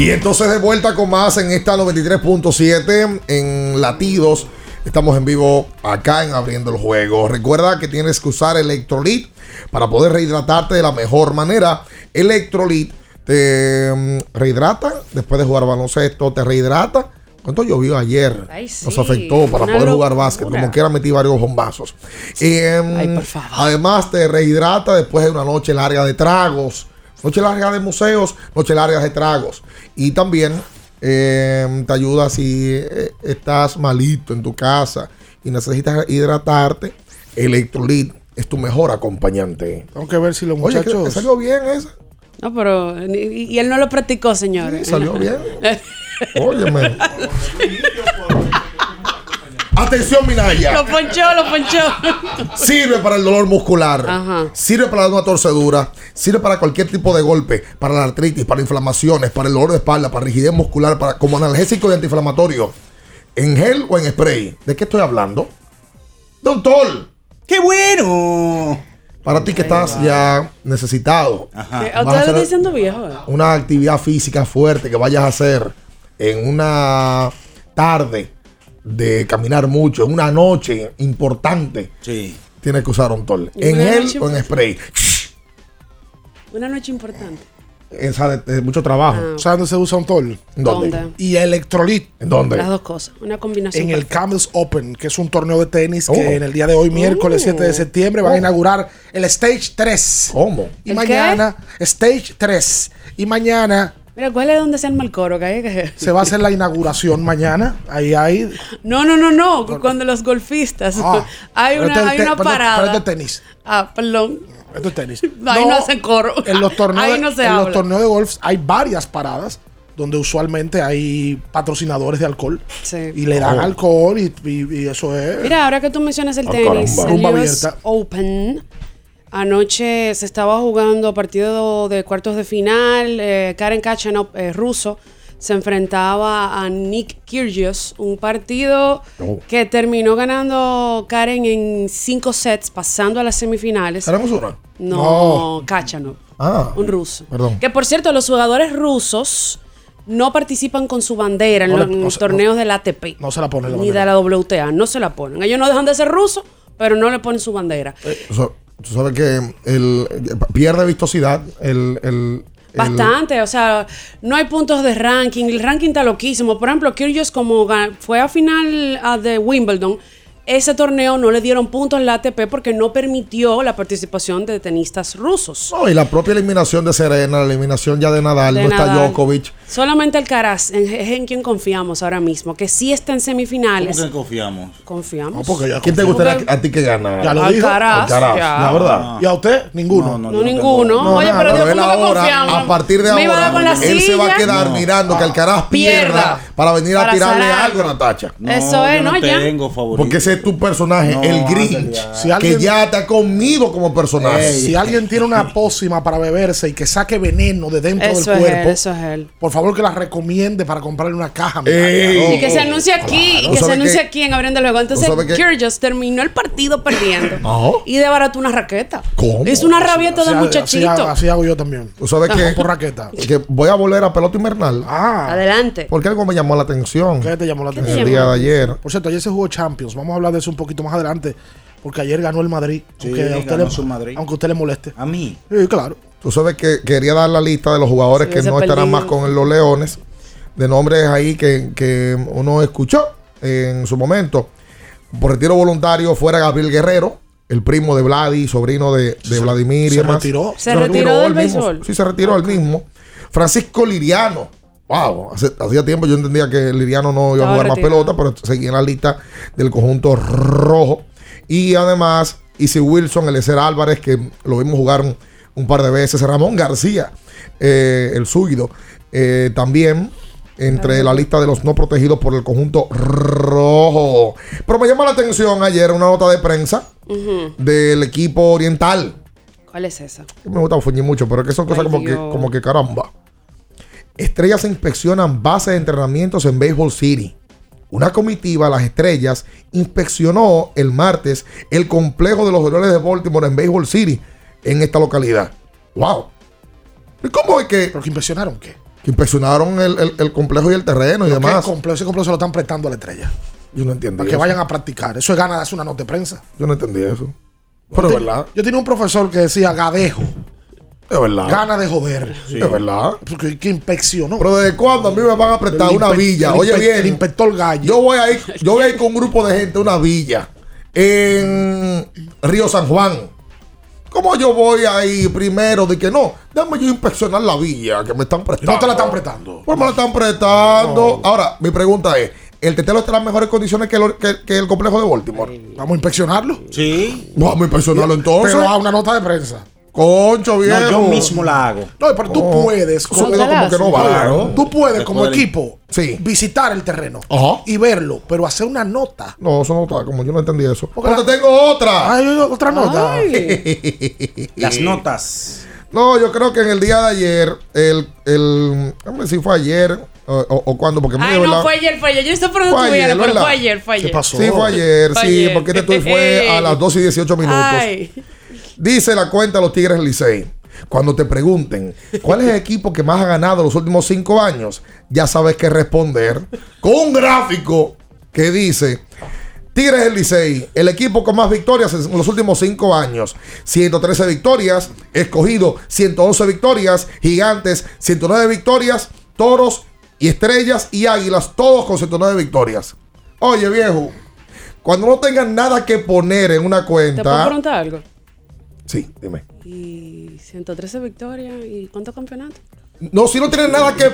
S16: Y entonces de vuelta con más en esta 93.7 en Latidos. Estamos en vivo acá en Abriendo el Juego. Recuerda que tienes que usar Electrolit para poder rehidratarte de la mejor manera. Electrolit te mm, rehidrata después de jugar baloncesto, te rehidrata. ¿Cuánto llovió ayer?
S15: Ay, sí,
S16: Nos afectó para
S15: una
S16: poder jugar básquet. Como quiera metí varios bombazos. Em,
S15: Ay, por favor.
S16: Además te rehidrata después de una noche larga de tragos. Noche larga de museos, noche larga de tragos. Y también eh, te ayuda si eh, estás malito en tu casa y necesitas hidratarte. Electrolit es tu mejor acompañante.
S14: Tengo que ver si los
S16: Oye,
S14: muchachos.
S16: salió bien esa.
S15: No, pero. Y, y él no lo practicó, señores.
S16: Sí, salió bien. Óyeme. Atención, Minaya.
S15: Lo ponchó, lo ponchó.
S16: Sirve para el dolor muscular.
S15: Ajá.
S16: Sirve para una torcedura. Sirve para cualquier tipo de golpe. Para la artritis, para inflamaciones, para el dolor de espalda, para rigidez muscular, para, como analgésico y antiinflamatorio. ¿En gel o en spray? ¿De qué estoy hablando? Doctor.
S1: ¡Qué bueno!
S16: Para ti que estás ya necesitado.
S15: ¿A
S16: vas a
S15: ustedes lo diciendo viejo?
S16: una actividad física fuerte que vayas a hacer en una tarde de caminar mucho, en una noche importante.
S1: Sí.
S16: Tienes que usar un tol. En
S15: noche-
S16: o en spray.
S15: Una noche importante.
S16: Esa de, de mucho trabajo.
S15: Ah.
S14: ¿Sabes dónde se usa un tol?
S16: ¿Dónde?
S15: ¿Dónde?
S14: Y electrolit.
S16: ¿En dónde?
S15: Las dos cosas. Una combinación.
S14: En el. Camels Open, que es un torneo de tenis
S16: Oh.
S14: que en el día de hoy, miércoles 7 de septiembre, van a
S16: Oh.
S14: inaugurar el Stage 3.
S16: ¿Cómo?
S14: Y
S15: ¿El
S14: mañana, Stage 3. Y mañana
S15: Mira, ¿cuál es donde se arma el coro? que hay que-
S14: se va a hacer la inauguración mañana. Ahí hay.
S15: No, no, no, no. Cuando los golfistas.
S14: Ah,
S15: hay una,
S14: este es
S15: hay
S14: te-
S15: una
S14: pero
S15: parada.
S14: pero este es tenis.
S15: Ah, perdón.
S14: Esto es tenis.
S15: Ahí no hacen coro.
S14: En los torneos,
S15: Ahí
S14: de-
S15: no se
S14: en los torneos de golf hay varias paradas donde usualmente hay patrocinadores de alcohol.
S15: Sí.
S14: Y le dan
S16: Oh.
S14: alcohol y, y- y eso es.
S15: Mira, ahora que tú mencionas el
S16: Ah,
S15: tenis, el
S14: Rumba
S15: US
S14: abierta.
S15: Open, anoche se estaba jugando partido de cuartos de final. eh, Karen Kachanov, eh, ruso, se enfrentaba a Nick Kyrgios, un partido
S16: Oh.
S15: que terminó ganando Karen en cinco sets, pasando a las semifinales.
S16: ¿Haremos una?
S15: No, Kachanov,
S16: Ah.
S15: un ruso.
S16: Perdón.
S15: Que por cierto, los jugadores rusos no participan con su bandera en
S14: No
S15: los
S14: no se-
S15: torneos del ATP
S14: No se la pone la
S15: ni de la WTA, no se la ponen. Ellos no dejan de ser rusos, pero no le ponen su bandera.
S16: Sabes- tú sabes que el, pierde vistosidad el, el-
S15: Bastante, o sea, no hay puntos de ranking. El ranking está loquísimo. Por ejemplo, Kyrgios como fue a final de Wimbledon ese torneo no le dieron puntos a la ATP porque no permitió la participación de tenistas rusos.
S16: No, y la propia eliminación de Serena, la eliminación ya de Nadal,
S15: De
S16: no está. Djokovic.
S15: Solamente Alcaraz en- es en quien confiamos ahora mismo, que sí está en semifinales.
S1: ¿Cómo que confiamos?
S15: Confiamos.
S16: ¿Quién te gustaría a ti que gana?
S14: Ya lo dijo.
S15: Alcaraz, ya.
S16: La verdad.
S14: ¿Y a usted? Ninguno.
S15: No, ninguno.
S16: No,
S15: Oye,
S16: nada,
S15: pero
S16: pero
S15: ¿de
S16: él
S15: cómo lo
S16: ahora,
S15: confiamos?
S16: a partir de ahora,
S15: la
S16: él se va a quedar mirando que Alcaraz pierda,
S15: Pierda.
S16: para venir a
S15: Para
S16: tirarle algo a. Natacha.
S15: Eso es, ¿no? Ya.
S16: Porque ese es tu personaje,
S14: No,
S16: el Grinch,
S14: ándale, Si alguien-
S16: que ya te ha comido como personaje.
S14: Si alguien tiene una pócima para beberse y que saque veneno de dentro
S15: Eso
S14: del
S15: es
S14: cuerpo,
S15: él, eso es él.
S14: por favor que la recomiende para comprarle una caja.
S16: Ey.
S15: Y que se anuncie aquí,
S14: Claro.
S15: y que se
S14: ¿Sabe
S15: anuncie
S14: qué?
S15: aquí en Abriendo el Juego. Entonces,
S14: ¿Sabe qué?
S15: Kyrgios terminó el partido perdiendo
S16: No.
S15: y desbarató una raqueta.
S16: ¿Cómo?
S15: Es una rabieta de
S14: Así-
S15: muchachito.
S14: Así, así hago yo también.
S16: ¿Tú sabes que,
S14: Por raqueta.
S16: que voy a volver a pelota invernal?
S14: Ah.
S15: Adelante.
S16: Porque algo me llamó la atención.
S14: ¿Qué te llamó la
S16: En
S14: atención?
S16: el día de ayer.
S14: Por cierto, ayer se jugó Champions. Vamos a hablar de eso un poquito más adelante. Porque ayer ganó el Madrid.
S1: Sí,
S14: aunque, a usted
S1: ganó
S14: le,
S1: su Madrid.
S14: aunque a usted le moleste.
S1: A mí.
S14: Sí, claro.
S16: Tú sabes que quería dar la lista de los jugadores
S14: Sí,
S16: que no estarán
S14: perdido.
S16: más con los Leones. De nombres ahí que, que uno escuchó en su momento. Por retiro voluntario fuera Gabriel Guerrero, el primo de Vladi, sobrino de, de Vladimir y
S14: se
S16: demás.
S14: retiró.
S15: Se retiró del
S16: mismo.
S15: béisbol.
S16: Sí, se retiró el mismo. Francisco Liriano. Wow, hace- hacía tiempo yo entendía que Liriano no iba a jugar más pelota, pero seguía en la lista del conjunto rojo. Y además, Easy Wilson, Eliezer Álvarez, que lo vimos jugar un, un par de veces. Ramón García, eh, el suido, eh, también entre la lista de los no protegidos por el conjunto rojo. Pero me llama la atención ayer una nota de prensa del equipo oriental.
S15: ¿Cuál es esa?
S16: Me gusta fuñir mucho, pero que son cosas como que, como que caramba. Estrellas inspeccionan bases de entrenamientos en Baseball City. Una comitiva, las estrellas, inspeccionó el martes el complejo de los Orioles de Baltimore en Baseball City, en esta localidad. ¡Wow! ¿Y cómo es que,
S14: ¿Pero que inspeccionaron qué?
S16: que inspeccionaron el, el- el complejo y el terreno y
S14: ¿Qué
S16: demás?
S14: complejo? Ese complejo se lo están prestando a la estrella.
S16: Yo no entiendo.
S14: Para que
S16: eso.
S14: vayan a practicar. Eso es ganas de hacer una nota de prensa.
S16: Yo no entendí eso. Pero es
S14: Yo
S16: verdad.
S14: Yo tenía un profesor que decía Gadejo.
S16: Es verdad.
S14: Gana de joder.
S16: Es verdad.
S14: Porque que inspeccionó.
S16: Pero desde cuándo a mí me van a prestar una villa. Oye bien.
S14: el inspector Gallo.
S16: Yo voy a ir, yo voy a ir con un grupo de gente a una villa en Río San Juan. ¿Cómo yo voy a ir primero de que no? Déjame yo inspeccionar la villa que me están prestando.
S14: No te la están prestando.
S16: Pues me la están prestando. Ahora, mi pregunta es: ¿el tetelo está en las mejores condiciones que el, que- que el complejo de Baltimore?
S14: Vamos a inspeccionarlo.
S1: Sí.
S16: Vamos a inspeccionarlo entonces.
S14: Pero a una nota de prensa.
S16: Concho, viejo.
S1: No, yo mismo la hago.
S14: No, pero tú
S16: No.
S14: puedes.
S16: Quedó como que no va.
S14: Tú puedes, como equipo,
S16: Sí.
S14: visitar el terreno
S16: Ajá.
S14: y verlo, pero hacer una nota.
S16: No, eso no está, como yo no entendí eso.
S14: Porque
S16: Pero
S14: la-
S16: te tengo otra.
S14: Hay otra nota.
S1: Las notas.
S16: No, yo creo que en el día de ayer, el, el no sé si fue ayer o, o, o cuándo, porque
S15: Ay, no,
S16: ¿verdad?
S15: fue ayer, fue ayer. Yo estoy por
S16: Fue ayer,
S15: pero
S16: ¿verdad?
S15: fue ayer, fue ayer.
S14: ¿Qué pasó?
S16: Sí, fue ayer,
S15: Fue
S16: sí,
S15: ayer.
S16: porque este tuit fue a las 2 y 18 minutos.
S15: Ay.
S16: Dice la cuenta de los Tigres del Licey. Cuando te pregunten cuál es el equipo que más ha ganado los últimos cinco años, ya sabes qué responder. Con un gráfico que dice: Tigres del Licey, el equipo con más victorias en los últimos cinco años. 113 victorias, escogido 111 victorias, gigantes 109 victorias, toros y estrellas y águilas, todos con 109 victorias. Oye, viejo, cuando no tengan nada que poner en una
S15: ¿Te puedo
S16: cuenta.
S15: preguntar algo?
S16: Sí, dime.
S15: Y 113 victorias y cuántos campeonatos?
S16: No, si no tienen nada que,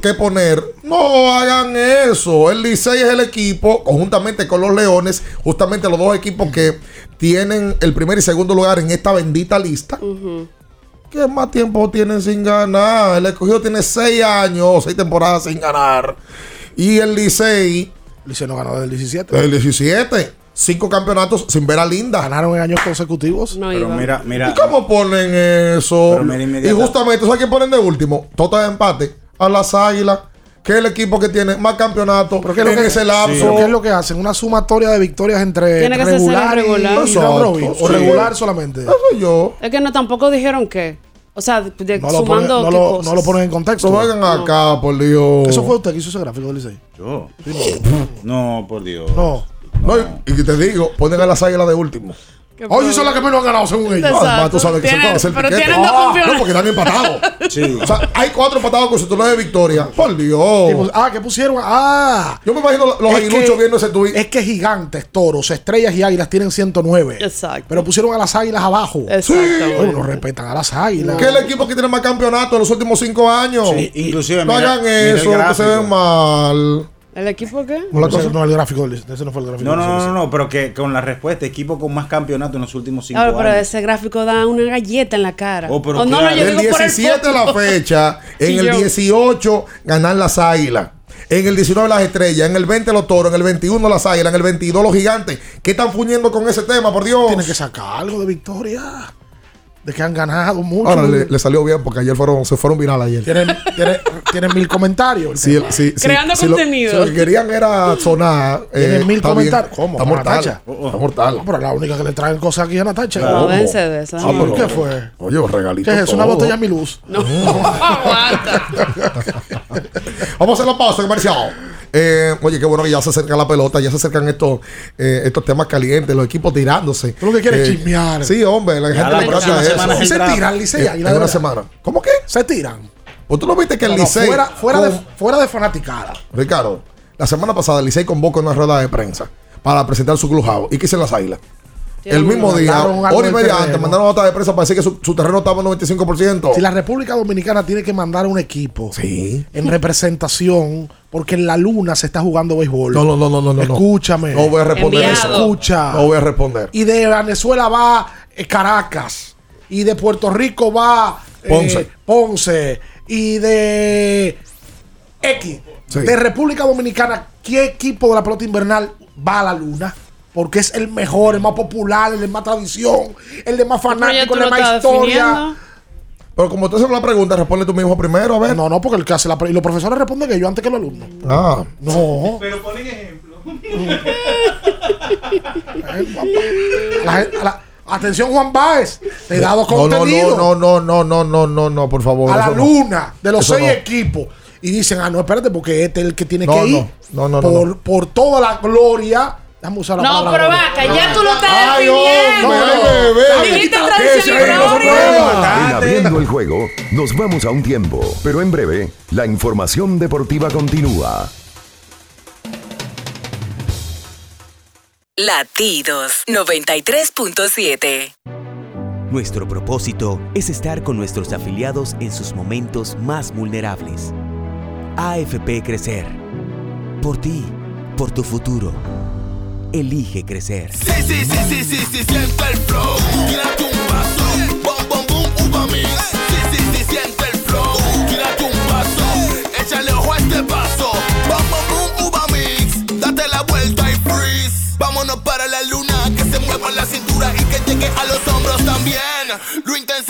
S16: que poner, no hagan eso. El Licey es el equipo, conjuntamente con los Leones, justamente los dos equipos que tienen el primer y segundo lugar en esta bendita lista. ¿Qué más tiempo tienen sin ganar? El escogido tiene seis años, seis temporadas sin ganar. Y el Licey,
S14: Licey no ganó desde el 17.
S16: el 17, cinco campeonatos sin ver a Linda.
S14: Ganaron en años consecutivos.
S15: No
S1: Pero mira, mira.
S16: ¿Y cómo ponen eso?
S1: Mira,
S16: y justamente, ¿sabes quién ponen de último? Tota de empate a las águilas, que es el equipo que tiene más campeonatos
S14: ¿Pero qué es lo que,
S16: ese lapso.
S14: ¿Pero qué es lo que hacen? Una sumatoria de victorias entre
S15: Tiene que ser
S14: regular, y-
S15: regular.
S14: y robin, o
S16: sí.
S14: regular solamente.
S16: Eso yo.
S15: Es que no tampoco dijeron qué. O sea, de, de-
S14: No lo, ponen,
S15: sumando
S14: no,
S15: qué
S14: lo,
S15: cosas.
S14: no lo ponen en contexto.
S16: No vengan acá, por Dios.
S14: Eso fue usted que hizo ese gráfico del Licey.
S1: Yo. No, por Dios.
S14: No.
S16: No, y, que te digo, ponen a las águilas de último.
S14: Oye, son las que menos han ganado según ellos.
S15: Exacto.
S16: Además, tú sabes que son
S15: Tienen-
S16: piquete.
S15: tienen dos
S16: Ah,
S15: campeonatos.
S16: No, porque están empatados. O sea, hay cuatro patadas constitucionales de victoria. Por Dios.
S14: Ah, que pusieron. Ah.
S16: Yo me imagino los aguiluchos viendo ese tuit.
S14: Es que gigantes, toros, estrellas y águilas tienen 109.
S15: Exacto.
S14: Pero pusieron a las águilas abajo.
S15: Exactamente.
S14: Bueno, no respetan a las águilas.
S16: Que es el equipo que tiene más campeonatos en los últimos cinco años.
S1: Sí, inclusive,
S16: no
S1: mira-
S16: hagan
S1: mira
S16: eso, que se ven mal.
S15: ¿El equipo qué?
S14: No, ese no es el gráfico. del- Ese no fue el gráfico.
S1: No, no,
S14: del-
S1: no, no, no, pero que con la respuesta, equipo con más campeonatos en los últimos cinco
S15: Claro, pero
S1: años.
S15: ese gráfico da una galleta en la cara.
S1: Oh, pero
S15: O no, no, yo
S16: Del
S15: digo por el
S16: 17 a la fecha, en el
S15: Chillón.
S16: 18 ganan las águilas. En el 19 las estrellas, en el 20 los toros, en el 21 las águilas, en el 22 los gigantes. ¿Qué están fuñendo con ese tema, por Dios?
S14: Tienen que sacar algo de victoria. De que han ganado mucho.
S16: Ahora le, le salió bien porque ayer fueron, se fueron viral ayer.
S14: Tienen, tienen, tienen mil comentarios. el
S16: Sí,
S14: tema.
S16: sí, sí.
S15: Creando
S16: Si lo-
S15: contenido.
S16: si lo que querían era sonar.
S14: Tienen
S16: eh,
S14: mil
S16: está bien.
S14: comentarios. ¿Cómo?
S16: Está
S14: ¿Para
S16: mortal.
S14: Natacha?
S16: Está mortal.
S14: No, pero la única que le traen cosas aquí es Natacha.
S15: No, de eso.
S16: Ah, pero-
S14: ¿Qué fue?
S16: Oye, un regalito.
S14: ¿Qué es eso? Una botella mi luz.
S15: No, aguanta.
S16: Vamos a hacer la pausa comercial. Eh, oye, qué bueno que ya se acerca la pelota, ya se acercan estos, eh, estos temas calientes, los equipos tirándose.
S14: Tú lo que quieres
S16: Eh,
S14: es chismear.
S16: Sí, hombre, la gente
S1: la
S16: le encanta eso.
S14: Y se tiran, Licey.
S16: Eh,
S14: ahí
S16: en
S14: la
S16: una semana. ¿Cómo que?
S14: Se tiran.
S16: Pues tú no viste que el
S14: No, no,
S16: Licey.
S14: fuera, fuera, de,
S16: con-
S14: fuera de fanaticada.
S16: Ricardo, la semana pasada el Licey convoca una rueda de prensa para presentar su clubhouse. ¿Y qué hicieron las águilas? El mismo día, hora y media antes, mandaron nota de prensa para decir que su, su terreno estaba en 95%.
S14: Si la República Dominicana tiene que mandar un equipo
S16: Sí.
S14: en representación, porque en la luna se está jugando béisbol.
S16: No, no, no, no, no. no.
S14: Escúchame.
S16: No voy a responder
S15: Enviado.
S16: eso.
S14: Escucha.
S16: No voy a responder.
S14: Y de Venezuela va eh, Caracas. Y de Puerto Rico va eh,
S16: Ponce.
S14: Ponce. Y de X.
S16: Sí.
S14: De República Dominicana, ¿qué equipo de la pelota invernal va a la luna? Porque es el mejor, el más popular, el de más tradición, el de más fanático, el de más historia.
S15: definiendo.
S16: Pero como tú haces la pregunta, responde tú mismo primero, a ver.
S14: No, no, porque el que hace la pre- y los profesores responden que yo antes que los alumnos.
S16: Ah.
S14: No.
S23: Pero ponen ejemplo.
S14: La gente- la- atención, Juan Báez. Te he dado
S16: No, no,
S14: contenido
S16: no, no, no, no, no, no, no, por favor.
S14: a la
S16: no.
S14: luna de los
S16: Eso
S14: seis
S16: no.
S14: equipos. Y dicen, ah, no, espérate, porque este es el que tiene
S16: No,
S14: que ir.
S16: no, no, no,
S14: por,
S16: no.
S14: por toda la gloria. Déjame usar la
S15: No,
S14: palabra
S15: pero
S14: gloria.
S15: vaca, ya tú lo estás
S16: Ay,
S15: definiendo.
S16: ay, bebé.
S15: Dijiste
S16: ¿Qué
S15: tradición.
S2: En abriendo el juego, nos vamos a un tiempo, pero en breve, la información deportiva continúa.
S3: Latidos 93.7.
S24: Nuestro propósito es estar con nuestros afiliados en sus momentos más vulnerables. AFP Crecer. Por ti, por tu futuro. Elige crecer.
S25: Sí, sí, sí, sí, sí, sí, siente el flow. Tírate un paso. Bom, bom, boom, uva mix. Sí, sí, sí, siente el flow. Tírate un paso. Échale ojo a este paso. Bom, bom, boom, uva mix. Date la vuelta y freeze. Vámonos para la luna. Que se mueva la cintura y que llegue a los hombros también. Lo intenso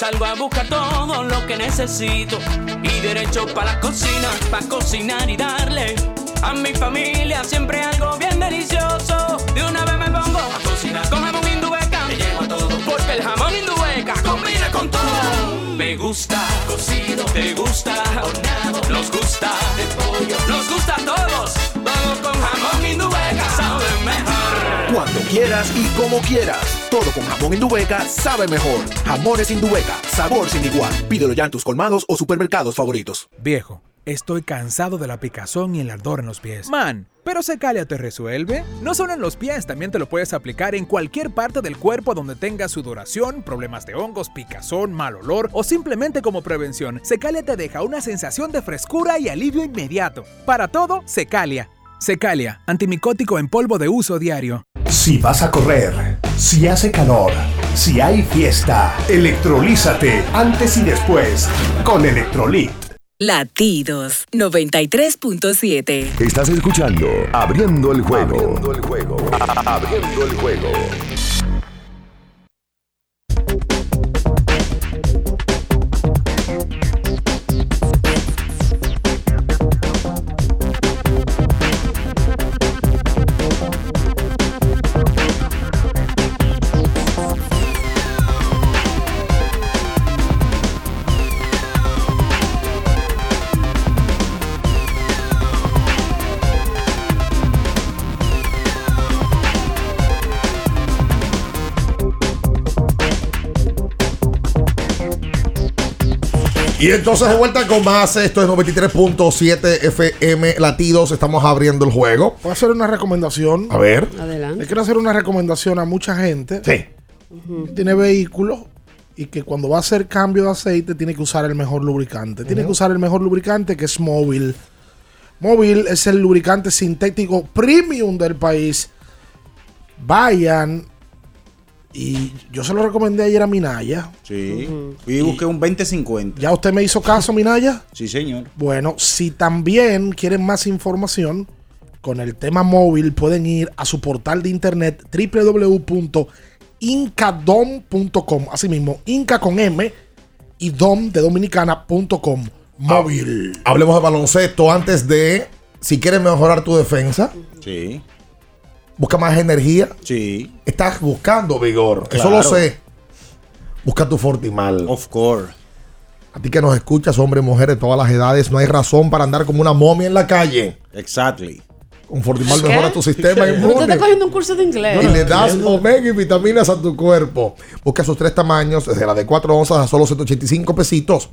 S12: salgo a buscar todo lo que necesito y derecho para la cocina, para cocinar y darle a mi familia siempre algo bien delicioso. De una vez me pongo a cocinar con jamón indubeca, me llevo a todo porque el jamón indubeca combina con todo. Me gusta cocido, te gusta horneado, nos gusta de pollo, nos gusta a todos. Vamos con jamón mejor.
S26: Cuando quieras y como quieras. Todo con jamón Indubeca sabe mejor. Jamones Indubeca, sabor sin igual. Pídelo ya en tus colmados o supermercados favoritos.
S21: Viejo, estoy cansado de la picazón y el ardor en los pies. Man, ¿pero Secalia te resuelve? No solo en los pies, también te lo puedes aplicar en cualquier parte del cuerpo donde tengas sudoración, problemas de hongos, picazón, mal olor o simplemente como prevención. Secalia te deja una sensación de frescura y alivio inmediato. Para todo, Secalia. Secalia, antimicótico en polvo de uso diario.
S27: Si vas a correr, si hace calor, si hay fiesta, electrolízate antes y después con Electrolit.
S3: Latidos 93.7.
S2: Estás escuchando Abriendo el juego. Abriendo el juego. Abriendo el juego.
S16: Y entonces de vuelta con más, esto es 93.7 FM Latidos, estamos abriendo el juego.
S14: Voy a hacer una recomendación.
S16: A ver.
S15: Adelante.
S14: Le quiero hacer una recomendación a mucha gente.
S16: Sí.
S14: que Tiene vehículos y que cuando va a hacer cambio de aceite tiene que usar el mejor lubricante. Tiene que usar el mejor lubricante que es Móvil. Móvil es el lubricante sintético premium del país. Vayan y yo se lo recomendé ayer a Minaya.
S1: Sí. Y busqué un 2050.
S14: ¿Ya usted me hizo caso, Minaya?
S1: Sí, señor.
S14: Bueno, si también quieren más información con el tema móvil, pueden ir a su portal de internet www.incadom.com. Así mismo, Inca con M y dom de dominicana.com. Móvil.
S16: Hablemos de baloncesto antes de, si quieres mejorar tu defensa,
S1: Sí.
S16: Busca más energía.
S1: Sí.
S16: Estás buscando vigor. Eso lo sé. Busca tu Fortimal.
S1: Of course.
S16: A ti que nos escuchas, hombres y mujeres de todas las edades, no hay razón para andar como una momia en la calle.
S1: Exactly.
S16: Con Fortimal
S15: ¿Qué?
S16: mejora tu sistema
S15: Usted
S16: inmune.
S15: está cogiendo un curso de inglés.
S16: Y le das omega y vitaminas a tu cuerpo. Busca sus tres tamaños, desde la de 4 onzas a solo 185 pesitos.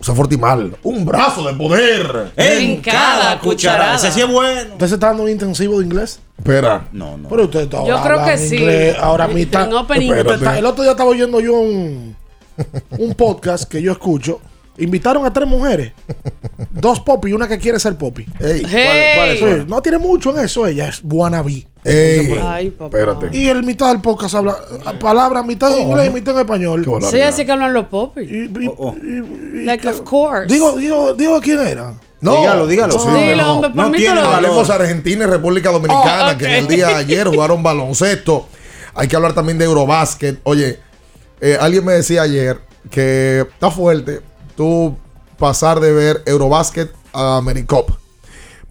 S16: Usa Fortimal. Un brazo de poder.
S1: En cada cucharada. Ese sí es bueno.
S14: ¿Usted se está dando un intensivo de inglés?
S16: Espera.
S1: No, no.
S14: Pero usted está
S15: Yo creo que sí.
S14: ahora. Usted está- El otro día estaba oyendo yo un, un podcast que yo escucho. Invitaron a tres mujeres. Dos popi y una que quiere ser popi.
S16: Ey,
S15: Hey.
S1: ¿Cuál es?
S14: Sí, no tiene mucho en eso. Ella es wannabe.
S16: ey,
S15: Ay, papá.
S16: espérate.
S14: Y el mitad del podcast habla palabras, mitad en inglés y mitad en español.
S15: Sí, así que hablan los popis.
S14: Y- y-
S1: Oh, oh.
S15: Like, of course.
S14: digo, digo, digo quién era.
S16: No,
S1: Dígalo, dígalo.
S16: Sí, no.
S1: no
S15: permítelo.
S1: tiene
S16: de Argentina y República Dominicana,
S15: Oh,
S16: que en el día de ayer jugaron baloncesto. Hay que hablar también de Eurobásquet. Oye, eh, alguien me decía ayer que está fuerte tú pasar de ver Eurobásquet a Americop.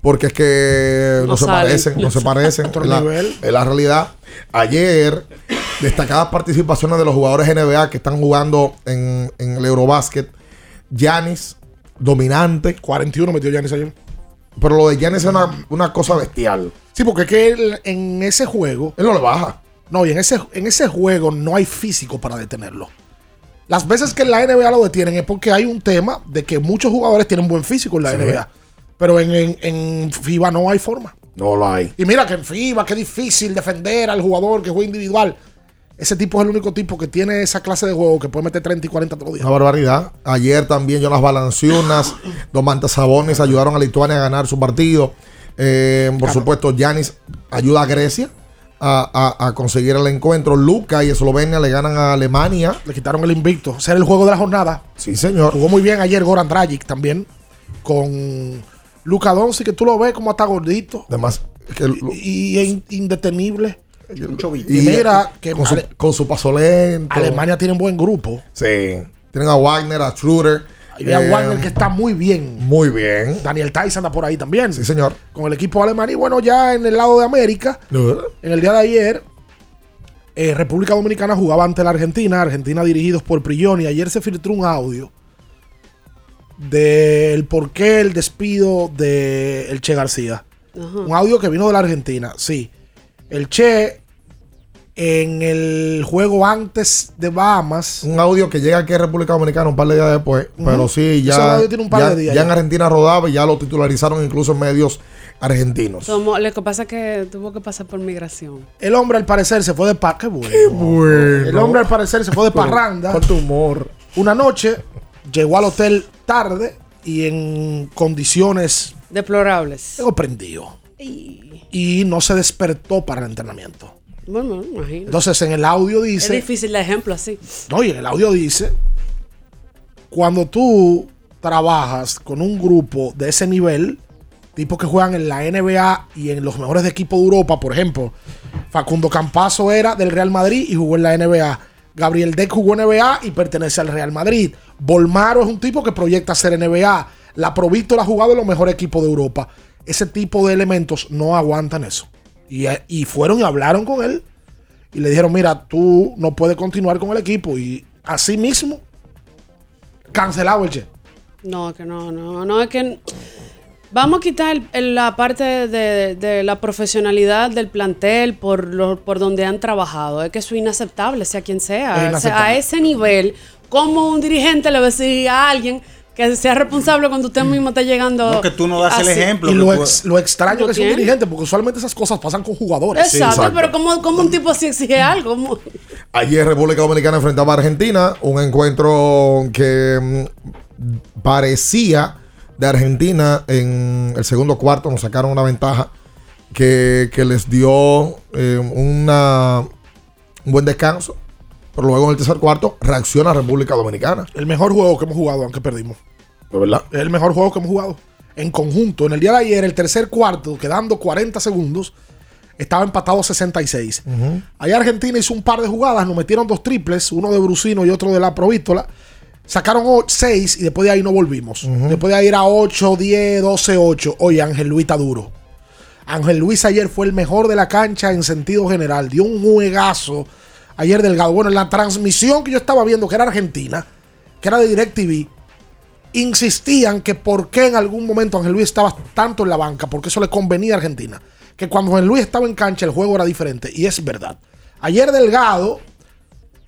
S16: Porque es que no,
S15: No
S16: se parecen, no se parecen.
S14: Otro
S16: Es la,
S14: nivel.
S16: es la realidad. Ayer, destacadas participaciones de los jugadores NBA que están jugando en, en el Eurobásquet. Giannis, dominante.
S14: 41 metió Giannis ayer.
S16: Pero lo de Giannis es una, una cosa bestial.
S14: Sí, porque es que él, en ese juego.
S16: Él no le baja.
S14: No, y en ese, en ese juego no hay físico para detenerlo. Las veces que en la NBA lo detienen es porque hay un tema de que muchos jugadores tienen buen físico en la
S16: Sí.
S14: NBA. Pero en, en- en FIBA no hay forma.
S16: No lo hay.
S14: Y mira que en FIBA, qué difícil defender al jugador que juega individual. Ese tipo es el único tipo que tiene esa clase de juego que puede meter 30 y 40 todos los días.
S16: Una barbaridad. Ayer también Jonas Valanciunas, Domantas Sabonis ayudaron a Lituania a ganar su partido. Eh, por supuesto, Giannis ayuda a Grecia a, a- a conseguir el encuentro. Luca y Eslovenia le ganan a Alemania.
S14: Le quitaron el invicto. Ese era el juego de la jornada.
S16: Sí, señor.
S14: Jugó muy bien ayer Goran Dragic también. Con Luca Doncic, que tú lo ves como está gordito.
S16: Además, que el-
S14: Y, y es in- indetenible.
S16: y
S14: Y mira que
S16: con, su,
S14: Ale-
S16: con su paso lento.
S14: Alemania tiene un buen grupo.
S16: Sí. Tienen a Wagner, a Schroeder.
S14: Y a
S16: Eh,
S14: Wagner que está muy bien.
S16: Muy bien.
S14: Daniel Tyson anda por ahí también.
S16: Sí, señor.
S14: Con el equipo alemán. Y bueno, ya en el lado de América, en el día de ayer, eh, República Dominicana jugaba ante la Argentina. Argentina dirigidos por Prillón. Y ayer se filtró un audio del por qué el despido de el Che García. Un audio que vino de la Argentina, sí. El Che en el juego antes de Bahamas.
S16: Un audio que llega aquí a República Dominicana un par de días después. Pero sí,
S14: Ese
S16: ya,
S14: audio tiene un par
S16: ya,
S14: de días
S16: ya en. Argentina rodaba y ya lo titularizaron incluso en medios argentinos.
S15: Somos- lo que pasa es que tuvo que pasar por migración.
S14: El hombre al parecer se fue de pa qué bueno.
S16: bueno.
S14: El hombre al parecer se fue de parranda.
S16: Cuánto humor.
S14: Una noche llegó al hotel tarde y en condiciones
S15: Deplorables.
S14: Tengo prendido. Y no se despertó para el entrenamiento.
S15: Bueno, imagino.
S14: Entonces en el audio
S15: es
S14: dice,
S15: difícil de ejemplo así.
S14: no, y en el audio dice, cuando tú trabajas con un grupo de ese nivel, tipos que juegan en la NBA y en los mejores equipos de Europa, por ejemplo, Facundo Campazo era del Real Madrid y jugó en la NBA. Gabriel Deck jugó en NBA y pertenece al Real Madrid. Bolmaro es un tipo que proyecta ser NBA. La Provítola ha jugado en los mejores equipos de Europa. Ese tipo de elementos no aguantan eso. Y, y fueron y hablaron con él y le dijeron, mira, tú no puedes continuar con el equipo. Y así mismo, cancelado el Che.
S15: No, que no, no, no, es que vamos a quitar el- el- la parte de, de la profesionalidad del plantel por, lo, por donde han trabajado. Es que eso es inaceptable, sea quien
S14: Es
S15: sea. O sea, a ese nivel, ¿cómo un dirigente le va a decir a alguien que sea responsable cuando usted mismo está llegando?
S1: No, que tú no das el ejemplo.
S14: Y lo,
S1: tú-
S14: ex- lo extraño
S15: ¿Lo
S14: que sea un dirigente, porque usualmente esas cosas pasan con jugadores.
S15: Exacto, pero ¿cómo, cómo un tipo así exige algo? ¿Cómo?
S16: Ayer República Dominicana enfrentaba a Argentina, un encuentro que mm, parecía de Argentina en el segundo cuarto, nos sacaron una ventaja que, que les dio eh, una, un buen descanso, pero luego en el tercer cuarto reacciona República Dominicana.
S14: El mejor juego que hemos jugado, aunque perdimos.
S16: ¿De verdad?
S14: Es el mejor juego que hemos jugado. En conjunto, en el día de ayer, el tercer cuarto, quedando 40 segundos, estaba empatado 66. Allá Argentina hizo un par de jugadas, nos metieron dos triples, uno de Brusino y otro de la Provítola. Sacaron 6 y después de ahí no volvimos. Después de ahí era 8, 10, 12, 8. Oye, Ángel Luis está duro. Ángel Luis ayer fue el mejor de la cancha en sentido general. Dio un juegazo ayer delgado. Bueno, en la transmisión que yo estaba viendo, que era Argentina, que era de DirecTV, insistían que por qué en algún momento Ángel Luis estaba tanto en la banca, porque eso le convenía a Argentina. Que cuando Ángel Luis estaba en cancha el juego era diferente. Y es verdad. Ayer Delgado,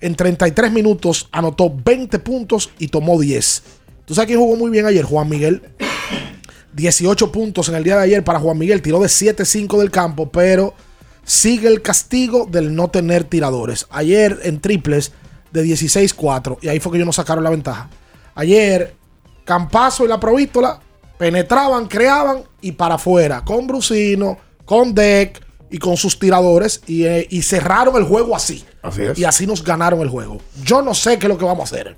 S14: en 33 minutos, anotó 20 puntos y tomó 10. ¿Tú sabes quién jugó muy bien ayer? Juan Miguel. 18 puntos en el día de ayer para Juan Miguel. Tiró de 7-5 del campo, pero sigue el castigo del no tener tiradores. Ayer en triples de 16-4. Y ahí fue que ellos nos sacaron la ventaja. Ayer, Campazo y la Provítola penetraban, creaban y para afuera. Con Brusino, con Deck y con sus tiradores. Y, eh, y cerraron el juego así.
S16: Así es.
S14: Y así nos ganaron el juego. Yo no sé qué es lo que vamos a hacer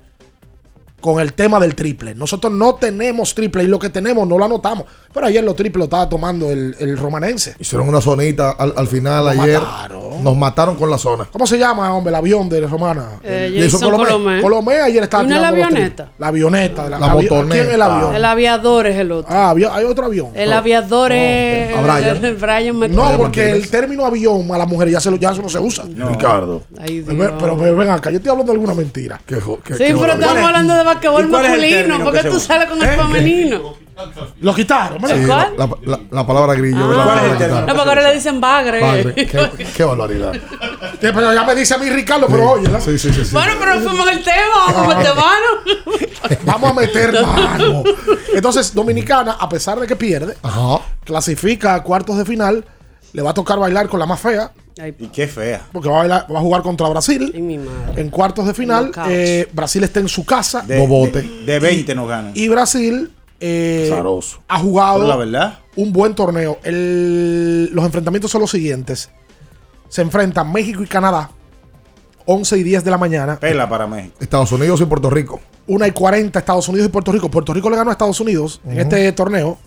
S14: con el tema del triple. Nosotros no tenemos triple y lo que tenemos no lo anotamos. Pero ayer los triples lo estaba tomando el, el romanense.
S16: Hicieron una zonita al, al final
S14: Nos
S16: ayer.
S14: mataron.
S16: Nos mataron con la zona.
S14: ¿Cómo se llama, hombre, el avión de Romana?
S15: Eh,
S14: El-
S15: Jason Colomé.
S14: Colomé ayer estaba
S15: ¿Y no es la avioneta?
S14: La avioneta. De la,
S16: La motoneta.
S14: ¿Quién es el avión?
S15: El aviador es el otro.
S14: Ah, hay otro avión.
S15: El
S14: No.
S15: aviador es
S14: a Brian.
S15: el- el Brian
S14: No, porque el término avión a las mujeres ya, se lo, ya eso no se usa.
S16: Ricardo.
S15: Ay, Dios.
S14: Pero, pero, ven acá, yo estoy hablando de alguna mentira.
S15: Sí, pero estamos hablando de basquetbol masculino. ¿Por qué tú sales con el femenino?
S14: Lo quitaron,
S16: Sí, la, la- la- la palabra grillo.
S15: Ah.
S16: La quitaron.
S15: No, porque ahora le dicen bagre.
S16: Qué, qué barbaridad.
S14: Sí, pero ya me dice a mí Ricardo, pero oye, ¿no?
S16: Sí, sí, sí. sí.
S15: Bueno, pero fuimos en el tema, vamos a meter mano.
S14: Vamos a meter mano. Entonces, Dominicana, a pesar de que pierde, clasifica a cuartos de final. Le va a tocar bailar con la más fea.
S1: Y qué fea.
S14: Porque va a, bailar- va a jugar contra Brasil.
S15: mi madre.
S14: En cuartos de final. Eh, Brasil está en su casa.
S1: De,
S16: Bobote.
S1: de, de 20 nos ganan.
S14: Y Brasil eh,
S16: Zaroso.
S14: ha jugado
S1: la verdad.
S14: un buen torneo. El- los enfrentamientos son los siguientes. Se enfrentan México y Canadá. 11 y 10 de la mañana.
S1: Pela para México.
S16: Estados Unidos y Puerto Rico.
S14: 1 y 40 Estados Unidos y Puerto Rico. Puerto Rico le ganó a Estados Unidos en este torneo.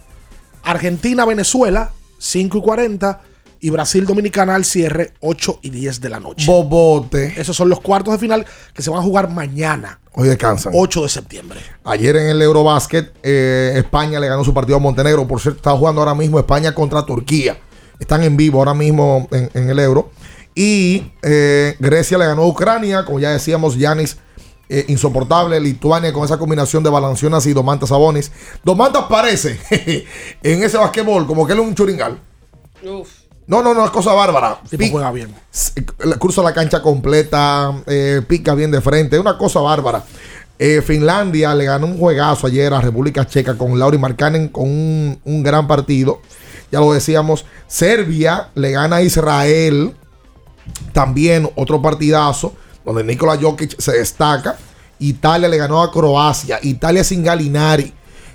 S14: Argentina, Venezuela, 5 y 40. Y Brasil, Dominicana al cierre, 8 y 10 de la noche.
S16: Bobote.
S14: Esos son los cuartos de final que se van a jugar mañana,
S16: Hoy descansan.
S14: 8 de septiembre.
S16: Ayer en el Eurobasket, eh, España le ganó su partido a Montenegro. Por cierto, está jugando ahora mismo España contra Turquía. Están en vivo ahora mismo en, en el Euro. Y eh, Grecia le ganó a Ucrania, como ya decíamos, Yanis eh, insoportable. Lituania con esa combinación de Balanciunas y Domantas Sabonis. Domantas parece en ese basquetbol como que él es un churingal.
S15: Uf.
S16: No, no, no, es cosa bárbara.
S14: Tipo
S16: Pi-
S14: juega bien.
S16: Cruza la cancha completa, eh, pica bien de frente, es una cosa bárbara. Eh, Finlandia le ganó un juegazo ayer a República Checa con Lauri Markkanen con un, un gran partido. Ya lo decíamos. Serbia le gana a Israel. También otro partidazo donde Nikola Jokic se destaca. Italia le ganó a Croacia. Italia sin Galinari.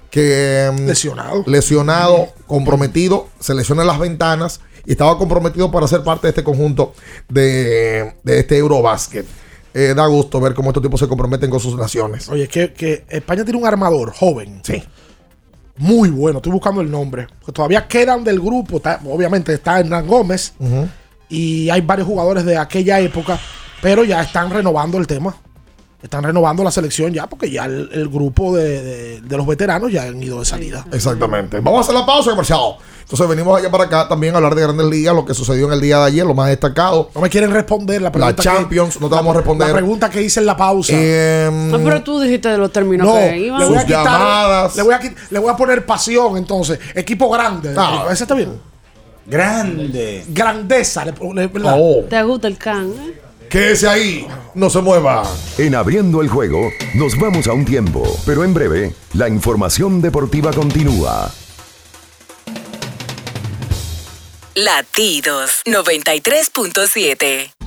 S16: Que, mm,
S14: Lesionado.
S16: lesionado, comprometido, se lesiona en las ventanas y estaba comprometido para ser parte de este conjunto de, de este Eurobasket. eh, da gusto ver cómo estos tipos se comprometen con sus naciones.
S14: Oye, que, que España tiene un armador joven.
S16: Sí.
S14: Muy bueno, estoy buscando el nombre. Porque todavía quedan del grupo. está- obviamente está Hernán Gómez. Y hay varios jugadores de aquella época. Pero ya están renovando el tema. Están renovando la selección ya. Porque ya el, el grupo de, de- de los veteranos ya han ido de salida.
S16: Exactamente. Vamos a hacer la pausa comercial. Entonces venimos allá para acá también a hablar de grandes ligas, lo que sucedió en el día de ayer, lo más destacado.
S14: No me quieren responder la
S16: La
S14: pregunta. que-
S16: Champions, no te vamos a responder.
S14: La pregunta que hice en la pausa.
S16: Em,
S15: No, pero tú dijiste de los términos
S14: No,
S15: que
S14: le
S15: iban.
S14: voy, a
S16: Sus
S14: quitar,
S16: llamadas.
S14: le, voy a, le voy a poner pasión entonces. Equipo grande.
S16: Ah.
S14: ese está bien.
S1: Grande.
S14: Grandeza. le- le-.
S16: Oh,
S15: ¿Te gusta el can? eh?
S16: Quédese ahí, no se mueva.
S2: En abriendo el juego, nos vamos a un tiempo, pero en breve, la información deportiva continúa.
S3: Latidos 93.7.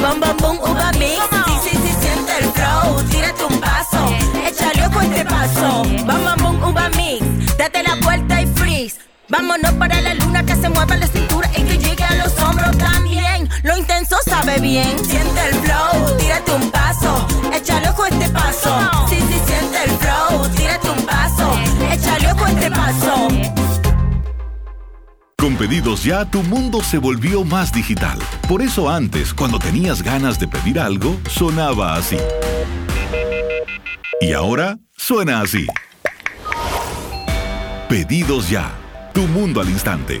S28: bom, bom, bom, uva mix. Sí, sí, sí, siente el flow, tírate un paso, échale ojo este paso, bom, bom, bom, uva mix. Date la vuelta y freeze. Vámonos para la luna que se mueva la cintura y que llegue a los hombros también. Lo intenso sabe bien. Siente el flow, tírate un paso, échale ojo este paso. Sí, sí, siente el flow, tírate un paso, échale ojo este paso.
S5: Con pedidos ya, tu mundo se volvió más digital. Por eso antes, cuando tenías ganas de pedir algo, sonaba así. Y ahora suena así. Pedidos ya, tu mundo al instante.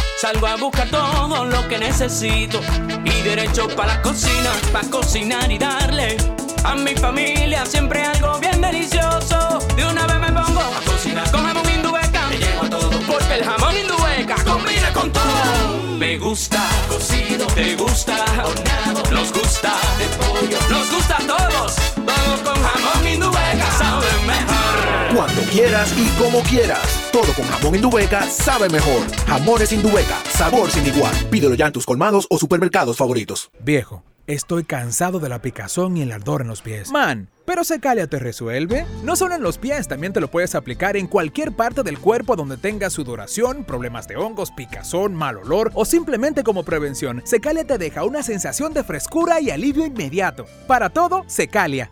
S12: salgo a buscar todo lo que necesito y derecho para la cocina, para cocinar y darle a mi familia siempre algo bien delicioso. De una vez me pongo a cocinar con jamón indubeca, me llevo a todo porque el jamón indubeca combina con todo. Me gusta cocido, te gusta horneado, nos gusta de pollo, nos gusta a todos. Todo con jamón.
S29: Cuando quieras y como quieras. Todo con jamón Indubeca sabe mejor. Jamones Indubeca, sabor sin igual. Pídelo ya en tus colmados o supermercados favoritos.
S21: Viejo, estoy cansado de la picazón y el ardor en los pies. Man, pero Secalia te resuelve. No solo en los pies, también te lo puedes aplicar en cualquier parte del cuerpo donde tengas sudoración, problemas de hongos, picazón, mal olor o simplemente como prevención. Secalia te deja una sensación de frescura y alivio inmediato. Para todo, Secalia.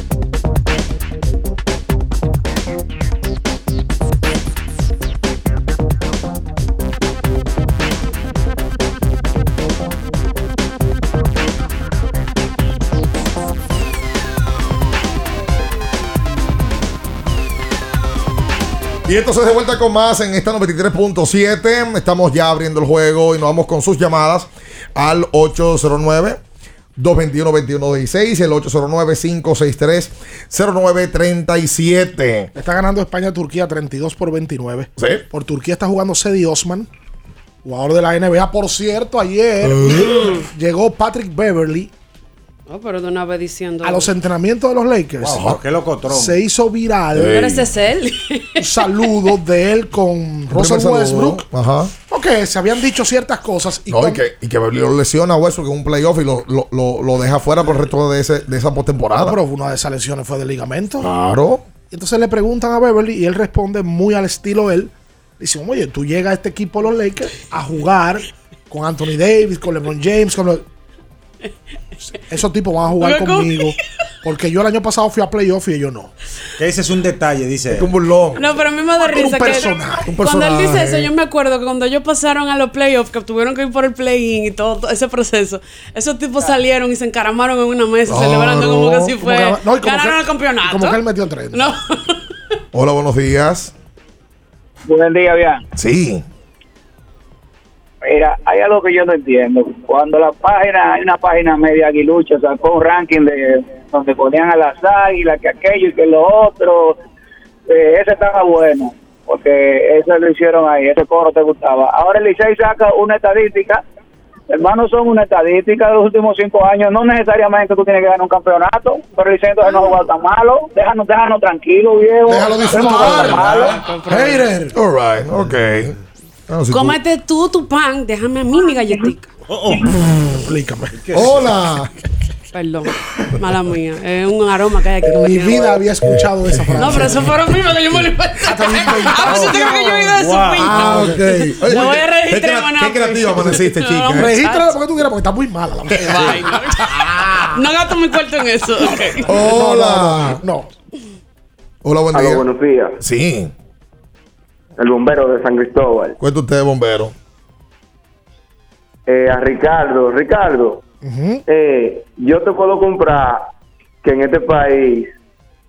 S16: Y entonces de vuelta con más en esta 93.7. Estamos ya abriendo el juego y nos vamos con sus llamadas al 809. 221-2116, el 809-563-0937.
S14: Está ganando España-Turquía 32 por 29.
S16: Sí.
S14: Por Turquía está jugando Cedi Osman, jugador de la NBA. Por cierto, ayer
S16: Uh.
S14: llegó Patrick Beverly
S15: No, pero de una vez diciendo.
S14: a los entrenamientos de los Lakers.
S1: Wow, qué locotrón.
S14: Se hizo viral
S15: Pero ese es él.
S14: un saludo de él con Russell. Westbrook.
S16: Ajá.
S14: Porque se habían dicho ciertas cosas. Y
S16: No, y que, y que Beverly lo lesiona a Westbrook en un playoff y lo, lo, lo, lo deja fuera por el resto de, ese, de esa postemporada.
S14: Pero una de esas lesiones fue de ligamento.
S16: Claro.
S14: Y entonces le preguntan a Beverly y él responde muy al estilo él. Dice, oye, tú llegas a este equipo de los Lakers a jugar con Anthony Davis, con LeBron James, con los... Esos tipos van a jugar conmigo. Porque yo el año pasado fui a playoff y ellos no.
S1: Que ese es un detalle, dice.
S16: Es un burlón.
S15: No, pero a mí me da
S14: Un
S15: risa que
S14: personaje,
S16: un
S15: cuando él dice
S16: personaje.
S15: eso, yo me acuerdo que cuando ellos pasaron a los playoffs, que tuvieron que ir por el play-in y todo, todo ese proceso, esos tipos salieron y se encaramaron en una mesa
S16: Claro.
S15: celebrando como que si
S14: Como
S15: fue
S14: que- no, y como
S15: ganaron
S14: que-
S15: el campeonato.
S14: Como que él metió 30.
S15: No.
S16: Hola, buenos días.
S23: Buen día, bien.
S16: Sí.
S23: Mira, hay algo que yo no entiendo. Cuando la página, hay una página media aguilucha, sacó un ranking de donde ponían a las águilas, que aquello y que lo otro, eh, ese estaba bueno, porque eso lo hicieron ahí, ese coro te gustaba. Ahora el Licey saca una estadística, hermanos, son una estadística de los últimos cinco años, no necesariamente tú tienes que ganar un campeonato, pero el Licey entonces no ha jugado tan malo, déjanos, déjanos tranquilo, viejo.
S14: Déjalo
S23: malo.
S14: Hater.
S16: All right. Ok. Si tú-
S15: Cómete tú tu pan, déjame a mí mi galletita.
S14: Explícame.
S16: Hola.
S15: Perdón, mala mía. Es un aroma que hay aquí.
S14: mi vida había escuchado esa frase.
S15: No, pero eso fueron míos que yo me lo inventé. A ver si te creo que yo he ido de pinta.
S16: Ah, ok. Oye,
S15: voy a
S16: qué
S15: registrar
S16: Qué creativo amaneciste,
S15: No,
S16: chica.
S14: Regístrala porque tú quieras, porque está muy mala la
S15: vaina. No gasto mi cuarto en eso.
S16: Hola.
S14: No.
S16: Hola, buen día.
S30: buenos días.
S16: Sí.
S30: El bombero de San Cristóbal.
S16: Cuenta usted, bombero.
S30: Eh, a Ricardo. Ricardo, eh, yo te puedo comprar que en este país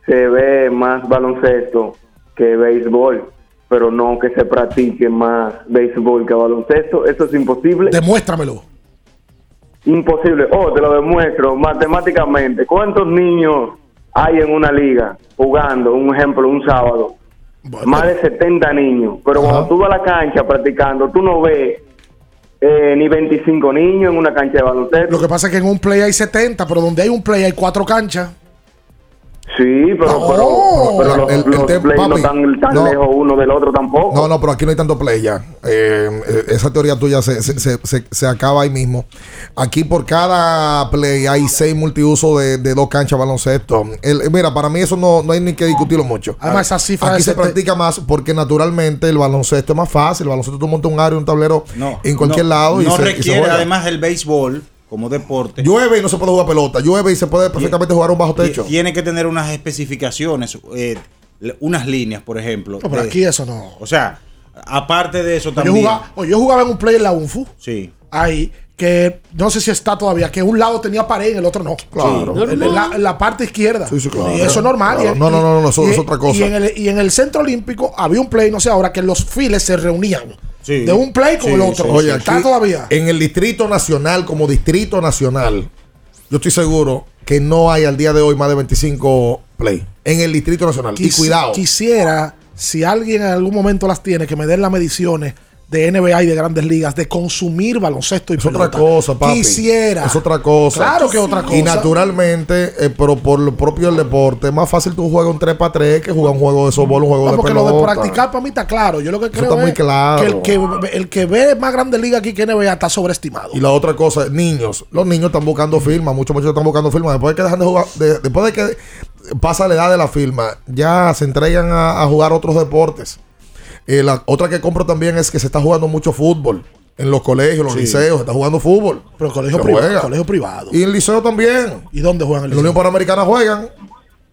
S30: se ve más baloncesto que béisbol, pero no que se practique más béisbol que baloncesto. Eso es imposible.
S14: Demuéstramelo.
S30: Imposible. Oh, te lo demuestro matemáticamente. ¿Cuántos niños hay en una liga jugando, un ejemplo, un sábado? Más de 70 niños. Pero cuando tú vas a la cancha practicando, tú no ves eh, ni 25 niños en una cancha de baloncesto.
S14: Lo que pasa es que en un play hay 70, pero donde hay un play hay cuatro canchas.
S30: Sí, pero, pero, pero los,
S16: El- el
S30: plays no están tan
S16: no.
S30: lejos uno del otro tampoco.
S16: No, no, pero aquí no hay tanto play ya. Eh, eh, esa teoría tuya se, se, se, se- se acaba ahí mismo. Aquí por cada play hay seis multiusos de, de dos canchas de baloncesto. El- mira, para mí eso no, no hay ni que discutirlo mucho.
S14: Además, esa cifra
S16: Aquí se practica más porque naturalmente el baloncesto es más fácil. El baloncesto tú montas un área, un tablero
S1: No,
S16: en cualquier
S1: no,
S16: lado y
S1: no
S16: se, y se
S1: requiere
S16: juega.
S1: además el béisbol como deporte.
S16: Llueve y no se puede jugar pelota. Llueve y se puede perfectamente jugar un bajo techo.
S1: Tiene que tener unas especificaciones, eh, unas líneas, por ejemplo.
S14: No, pero
S1: de-
S14: aquí eso no.
S1: O sea, aparte de eso
S14: Yo
S1: también.
S14: jugaba, oye, yo jugaba en un play en la UNFU.
S1: Sí.
S14: Ahí, que no sé si está todavía, que un lado tenía pared y el otro no.
S16: Claro.
S14: Sí. La, parte izquierda.
S16: Sí, sí, claro.
S14: Y eso es normal.
S16: Claro.
S14: Y-
S16: No, no, no, no, eso
S14: y-
S16: es otra cosa.
S14: Y en, el, y en el centro olímpico había un play, no sé ahora, que los files se reunían.
S16: Sí.
S14: De un play con el otro.
S16: Oye,
S14: está
S16: aquí,
S14: todavía.
S16: En el Distrito Nacional, como Distrito Nacional, yo estoy seguro que no hay al día de hoy más de 25 play. En el Distrito Nacional. y cuidado.
S14: Quisiera, si alguien en algún momento las tiene, que me den las mediciones de NBA y de grandes ligas, de consumir baloncesto y
S16: Es otra cosa, papi.
S14: Quisiera.
S16: Es otra cosa.
S14: Claro que otra cosa.
S16: Y naturalmente, eh, pero por lo propio del deporte, es más fácil tú juegas un 3 para 3 que jugar un juego de softball, un juego
S14: No,
S16: de
S14: porque
S16: pelota.
S14: lo de practicar para mí está claro. Yo lo que creo
S16: está muy
S14: es
S16: claro.
S14: que el que, el que ve más grande liga aquí que NBA está sobreestimado.
S16: Y la otra cosa, niños. Los niños están buscando firma. Muchos muchachos están buscando firma. Después de que dejan de jugar, de- después de que pasa la edad de la firma, ya se entregan a, a jugar otros deportes. Eh, la otra que compro también es que se está jugando mucho fútbol. En los colegios, los
S14: Sí.
S16: liceos, se está jugando fútbol.
S14: Pero colegio
S16: juega.
S14: Colegio privado.
S16: Y en el liceo también.
S14: ¿Y dónde juegan el
S16: En la Unión
S14: liceo?
S16: Panamericana juegan.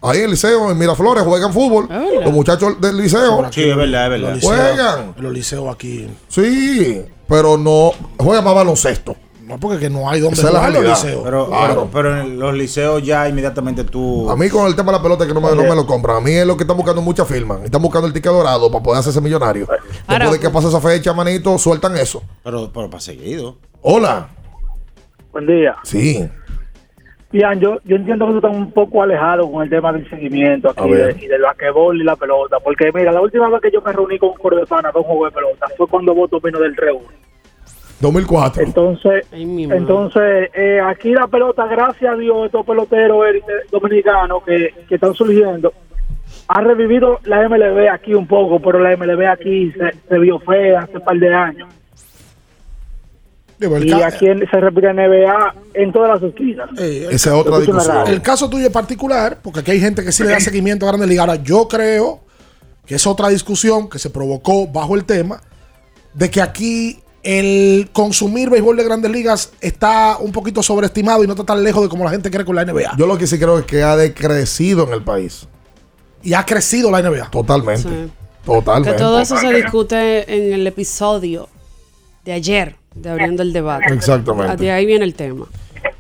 S16: Ahí en el liceo, en Miraflores, juegan fútbol. Los muchachos del liceo
S1: Sí, es verdad, es verdad.
S14: Los liceos-
S16: juegan.
S14: Los liceos aquí.
S16: Sí, pero no juegan más baloncesto.
S14: No, porque que no hay donde
S16: Esa
S14: jugar los liceos.
S1: Pero,
S16: Claro.
S1: pero, pero en los liceos ya inmediatamente tú.
S16: A mí con el tema de la pelota que no me, no me lo compran. A mí es lo que están buscando muchas firmas. Están buscando el ticket dorado para poder hacerse millonario. Después de que pase esa fecha, manito, sueltan eso.
S1: Pero, pero para seguido.
S16: Hola.
S31: Buen día.
S16: Sí.
S31: Ian, yo, yo entiendo que tú estás un poco alejado con el tema del seguimiento aquí de- y del basquetbol y la pelota. Porque, mira, la última vez que yo me reuní con un coro de pana con un juego de pelota fue cuando Voto vino del Reúno.
S16: 2004.
S31: Entonces, entonces eh, aquí la pelota, gracias a Dios, estos peloteros élites dominicanos que, que están surgiendo, ha revivido la MLB aquí un poco, pero la MLB aquí se, se vio fea hace un par de años.
S14: Digo,
S31: Y
S14: ca-
S31: aquí en- se repite NBA en todas las esquinas.
S14: Eh,
S16: Esa es otra discusión.
S14: El caso tuyo es particular, porque aquí hay gente que sí le da seguimiento a Grandes Ligas. Ahora, yo creo que es otra discusión que se provocó bajo el tema de que aquí el consumir béisbol de Grandes Ligas está un poquito sobreestimado y no está tan lejos de como la gente cree con la NBA.
S16: Yo lo que sí creo es que ha decrecido en el país.
S14: Y ha crecido la NBA.
S16: Totalmente.
S15: Sí.
S16: Totalmente.
S15: Que todo eso se discute en el episodio de ayer de Abriendo el Debate.
S16: Exactamente.
S15: De ahí viene el tema.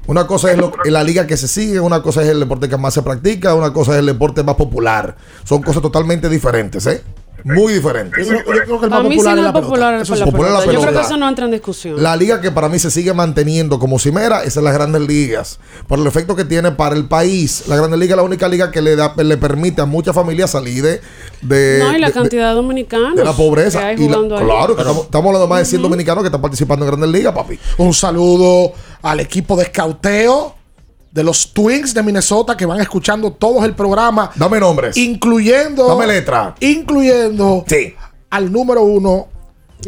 S16: Una cosa es lo- la liga que se sigue, una cosa es el deporte que más se practica, una cosa es el deporte más popular. Son cosas totalmente diferentes, ¿eh? Muy diferentes.
S14: Yo creo, yo creo que el más
S15: Para mí sí
S14: popular
S15: no
S14: es
S15: es
S14: la pelota.
S15: popular,
S14: Eso sí.
S15: la
S16: popular la
S15: pelota. Yo creo que eso no entra en discusión.
S16: La liga que para mí se sigue manteniendo como cimera es en las grandes ligas. Por el efecto que tiene para el país. La grandes liga es la única liga que le da le permite a muchas familias salir de, de,
S15: no, y la
S16: de-
S15: cantidad de dominicanos.
S16: de la
S15: que
S16: pobreza.
S15: hay
S16: Y la-
S15: jugando ahí.
S16: claro, que estamos, estamos hablando más de 100 dominicanos que están participando en grandes ligas, papi.
S14: Un saludo al equipo de escauteo de los Twins de Minnesota que van escuchando todos el programa.
S16: Dame nombres.
S14: Incluyendo.
S16: Dame letra.
S14: Incluyendo al número uno,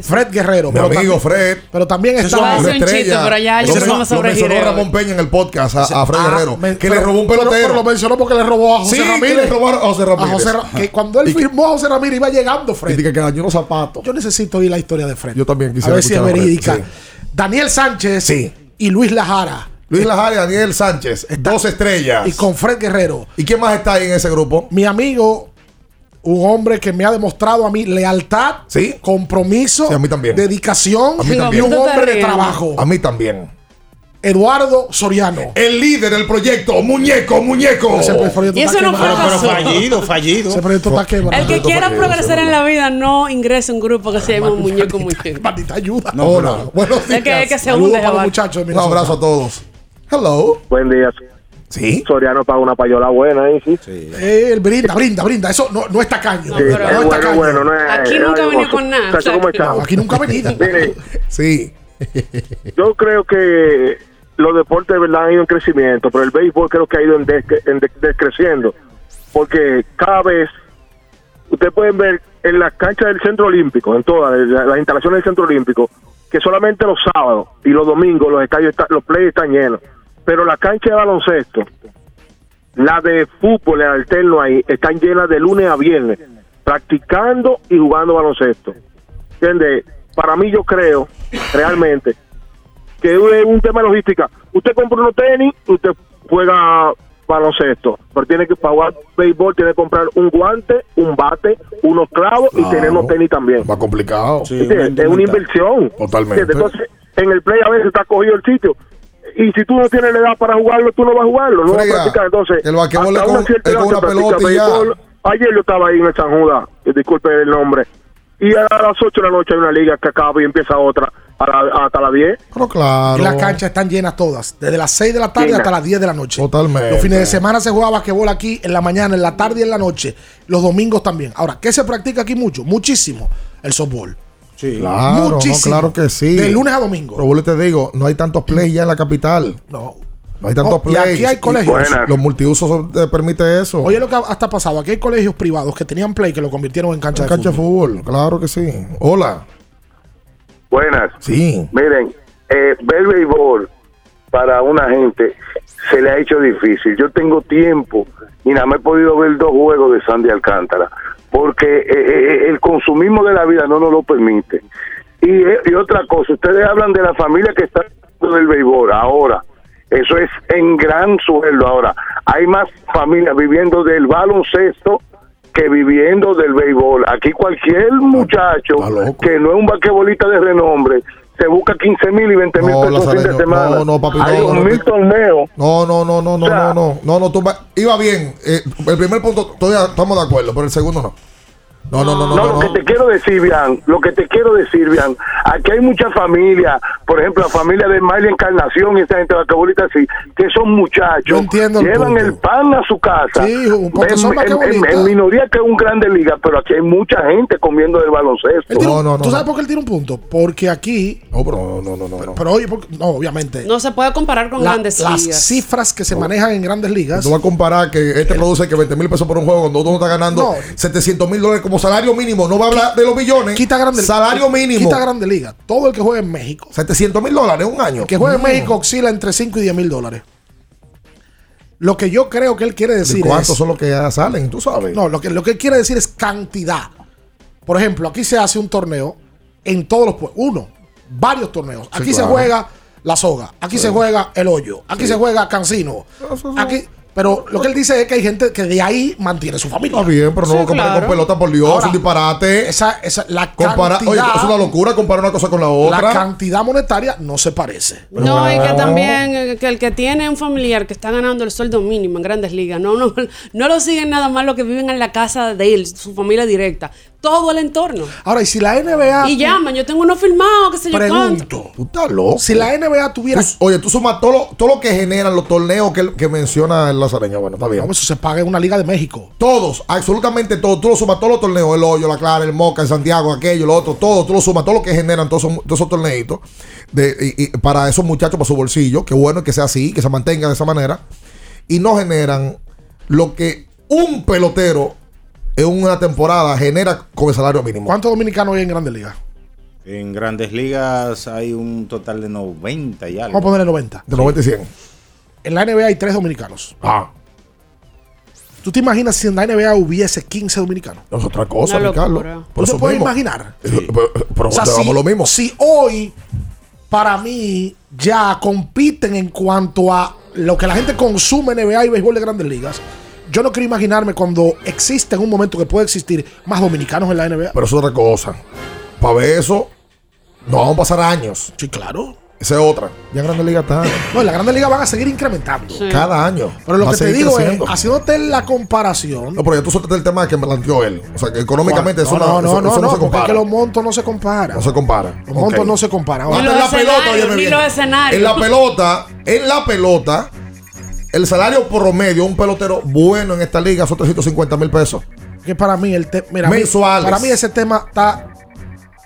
S14: Fred Guerrero.
S16: Mi
S14: Pero
S16: amigo
S14: también-
S16: Fred.
S14: Pero también
S16: Eso
S14: está.
S16: es una estrella. Lo men- lo mencionó Ramón Peña en el podcast a, a Fred
S14: Ah,
S16: Guerrero.
S14: me-
S16: que
S14: pero-
S16: le robó un
S14: pero-
S16: pelotero.
S14: Pero, lo mencionó porque le robó a José
S16: Sí, que
S14: Ramírez.
S16: le robaron a José Ramírez.
S14: Ra- que cuando él firmó a José Ramírez iba llegando Fred.
S16: Y que dañó los zapatos.
S14: Yo necesito oír la historia de Fred.
S16: Yo también
S14: a
S16: quisiera
S14: ver si es
S16: a
S14: verídica.
S16: sí.
S14: Daniel Sánchez y Luis Lajara.
S16: Luis Lajara y Daniel Sánchez. Dos estrellas.
S14: Y con Fred Guerrero.
S16: ¿Y quién más está ahí en ese grupo?
S14: Mi amigo, un hombre que me ha demostrado a mí lealtad,
S16: ¿Sí?
S14: compromiso,
S16: Sí, a mí también.
S14: dedicación
S16: A mí
S14: y
S16: también.
S14: un hombre de trabajo.
S16: A mí también.
S14: Eduardo Soriano.
S16: El líder del proyecto, muñeco, muñeco.
S14: Ese proyecto
S15: Y
S14: está
S15: eso no fracasó.
S1: Pero fallido, fallido.
S14: Ese proyecto está quebrado.
S15: El que quiera progresar en la vida no ingrese a un grupo que se llama Muñeco Muñeco.
S14: Maldita ayuda.
S16: No, Hola. Buenos
S15: Es que, que se hunde,
S16: Un abrazo a todos. Hello.
S30: Buen día.
S16: Sí.
S30: Soriano paga una payola buena ahí, sí.
S14: Eh, él brinda, brinda, brinda. Eso no, no es tacaño.
S30: Sí,
S14: no,
S30: es
S14: es
S30: bueno, no es.
S15: Aquí nunca venía con nada,
S30: Chacho, ¿cómo
S15: o sea,
S30: estamos?
S14: Aquí nunca ha venido.
S30: Mire,
S16: Sí.
S30: yo creo que los deportes de verdad han ido en crecimiento, pero el béisbol creo que ha ido en, descreciendo, porque cada vez ustedes pueden ver en las canchas del Centro Olímpico, en todas la- las instalaciones del Centro Olímpico, que solamente los sábados y los domingos los estadios, están- los play están llenos, pero la cancha de baloncesto, la de fútbol, el alterno ahí, están llenas de lunes a viernes, practicando y jugando baloncesto. ¿Entiendes? Para mí yo creo, realmente, que es un tema de logística. Usted compra unos tenis, usted juega baloncesto, pero tiene que para jugar béisbol tiene que comprar un guante, un bate, unos clavos y tener unos tenis también.
S16: Va complicado.
S30: Es una inversión.
S16: Totalmente.
S30: ¿Entiendes? Entonces, en el play a veces está cogido el sitio. Y si tú no tienes la edad para jugarlo, tú no vas a jugarlo, no vas a
S16: Frega,
S30: practicar. Entonces,
S16: el basquetbol es
S30: una
S16: con- es con pelota y ya.
S30: Ayer yo estaba ahí en el San Judas, eh, disculpe el nombre, y a las 8 de la noche hay una liga que acaba y empieza otra a la- hasta las 10.
S16: Pero claro.
S14: Y las canchas están llenas todas, desde las 6 de la tarde hasta las 10 de la noche.
S16: Totalmente.
S14: Los fines de semana se juega basquetbol aquí en la mañana, en la tarde y en la noche. Los domingos también. Ahora, ¿qué se practica aquí mucho? Muchísimo. El softball.
S1: Sí.
S16: Claro, no, claro que sí.
S14: De lunes a domingo.
S16: Pero y te digo, no hay tantos plays ya en la capital.
S14: No.
S16: No hay tantos
S14: No, y
S16: plays.
S14: aquí hay colegios.
S30: Buenas.
S16: Los multiusos te permite eso.
S14: Oye, lo que hasta ha pasado. Aquí hay colegios privados que tenían play que lo convirtieron en cancha
S16: En
S14: de
S16: cancha de
S14: fútbol.
S16: fútbol, claro que sí. Hola.
S30: Buenas.
S16: Sí.
S30: Miren, eh, ver béisbol para una gente se le ha hecho difícil. Yo tengo tiempo y nada más he podido ver dos juegos de Sandy Alcántara porque eh, eh, el consumismo de la vida no nos lo permite. Y, eh, y otra cosa, ustedes hablan de la familia que está del béisbol ahora. Eso es en gran sueldo ahora. Hay más familias viviendo del baloncesto que viviendo del béisbol. Aquí cualquier muchacho que no es un basquetbolista de renombre
S32: se busca 15 mil y 20 mil
S16: no,
S32: pesos fin de semana.
S16: No, no, papi,
S32: Hay
S16: no, no,
S32: mil
S16: no,
S32: torneos.
S16: No, no, no, no, o sea, no, no, no, no, tú iba bien. Eh, el primer punto todavía estamos de acuerdo, pero el segundo no. No, no, no, no,
S32: No,
S16: no.
S32: lo que te quiero decir, Bian, lo que te quiero decir, Bian, aquí hay muchas familias, por ejemplo, la familia de Mayla Encarnación y esa gente de bolita así, que son muchachos,
S14: entiendo el
S32: llevan
S14: punto.
S32: el pan a su casa.
S14: Sí, porque
S32: en,
S14: son
S32: en- en- minoría que es un grande liga, pero aquí hay mucha gente comiendo del baloncesto.
S14: Él tiene un- ¿Tú sabes por qué él tiene un punto? Porque aquí.
S16: No, pero no, no, no.
S14: Pero, pero oye, porque- no, obviamente.
S15: No se puede comparar con
S14: La-
S15: grandes
S14: las
S15: ligas.
S14: cifras que se manejan en grandes ligas.
S16: No va a comparar que este produce que 20 mil pesos por un juego cuando uno está ganando
S14: No.
S16: 700 mil dólares como salario mínimo. No va a hablar de los billones.
S14: Quita grande
S16: Salario mínimo.
S14: Quita grande liga. Todo el que juega en México.
S16: 700 mil dólares un año.
S14: El que juega en. México oscila entre 5 y 10 mil dólares. Lo que yo creo que él quiere decir
S16: ¿Cuántos
S14: es.
S16: son los que ya salen? Tú sabes.
S14: No, lo que, lo que él quiere decir es cantidad. Por ejemplo, aquí se hace un torneo en todos los pueblos. Uno, varios torneos.
S16: Sí,
S14: Aquí se
S16: claro.
S14: juega la soga. Aquí
S16: Sí.
S14: se juega el hoyo. Aquí
S16: Sí.
S14: se juega Cancino. Aquí. Pero lo que él dice es que hay gente que de ahí mantiene su familia.
S16: Está bien, pero no lo comparen con pelota, por Dios.
S14: Ahora,
S16: es un disparate.
S14: Esa, esa, la
S16: Compara-
S14: cantidad,
S16: oye, es una locura comparar una cosa con la otra.
S14: La cantidad monetaria no se parece.
S15: No, y que también eh, que el que tiene un familiar que está ganando el sueldo mínimo en grandes ligas, no, no, no lo siguen nada más los que viven en la casa de él, su familia directa, todo el entorno.
S14: Ahora, y si la NBA.
S15: Y llaman, yo tengo uno filmado, qué sé yo.
S14: Pregunto.
S16: Tú estás loco.
S14: Si la NBA tuviera.
S16: Oye, tú sumas todo lo, todo lo que generan los torneos que, que menciona el Lazareño. Bueno, está bien.
S14: No, eso se paga en una liga de México.
S16: Todos, absolutamente todos. Tú lo sumas todos los torneos, el hoyo, la clara, el moca, el Santiago, aquello, lo otro, todo. Tú lo sumas, todo lo que generan todos esos, todos esos torneitos de, y- y para esos muchachos, para su bolsillo. Qué bueno que sea así, que se mantenga de esa manera. Y no generan lo que un pelotero en una temporada genera con el salario mínimo.
S14: ¿Cuántos dominicanos hay en grandes ligas?
S1: En grandes ligas hay un total de 90 y algo.
S14: Vamos a ponerle 90.
S16: De 90 y 100.
S14: En la NBA hay tres dominicanos.
S16: Ah.
S14: ¿Tú te imaginas si en la NBA hubiese 15 dominicanos?
S16: Es otra cosa, Ricardo.
S14: ¿Tú te
S16: eso
S14: puedes imaginar?
S16: Eh, Pero, pero
S14: O sea, si,
S16: lo mismo.
S14: si hoy, para mí, ya compiten en cuanto a lo que la gente consume NBA y béisbol de grandes ligas, yo no quiero imaginarme cuando existe en un momento que puede existir más dominicanos en la NBA.
S16: Pero eso es otra cosa. Para ver eso, nos vamos a pasar años.
S14: Sí, claro.
S16: Esa es otra. Ya en Grande Liga está.
S14: No, en la Grandes Ligas van a seguir incrementando.
S16: Cada año.
S14: Pero lo
S16: Va
S14: que te digo
S16: creciendo.
S14: es, haciéndote la comparación.
S16: No, pero ya tú soltaste el tema que me planteó él. O sea, que económicamente eso
S14: no,
S16: no,
S14: no,
S16: eso-
S14: no,
S16: eso
S14: no,
S16: se
S14: porque es
S16: compara.
S14: que los montos no se comparan.
S16: No se compara.
S14: Los montos no se comparan.
S15: Ni los
S16: en la pelota,
S15: escenarios.
S16: En la pelota, en la pelota, el salario promedio de un pelotero bueno en esta liga son 350 mil pesos.
S14: Que para mí el tema. Mira, mí-
S16: Mensuales.
S14: para mí ese tema está,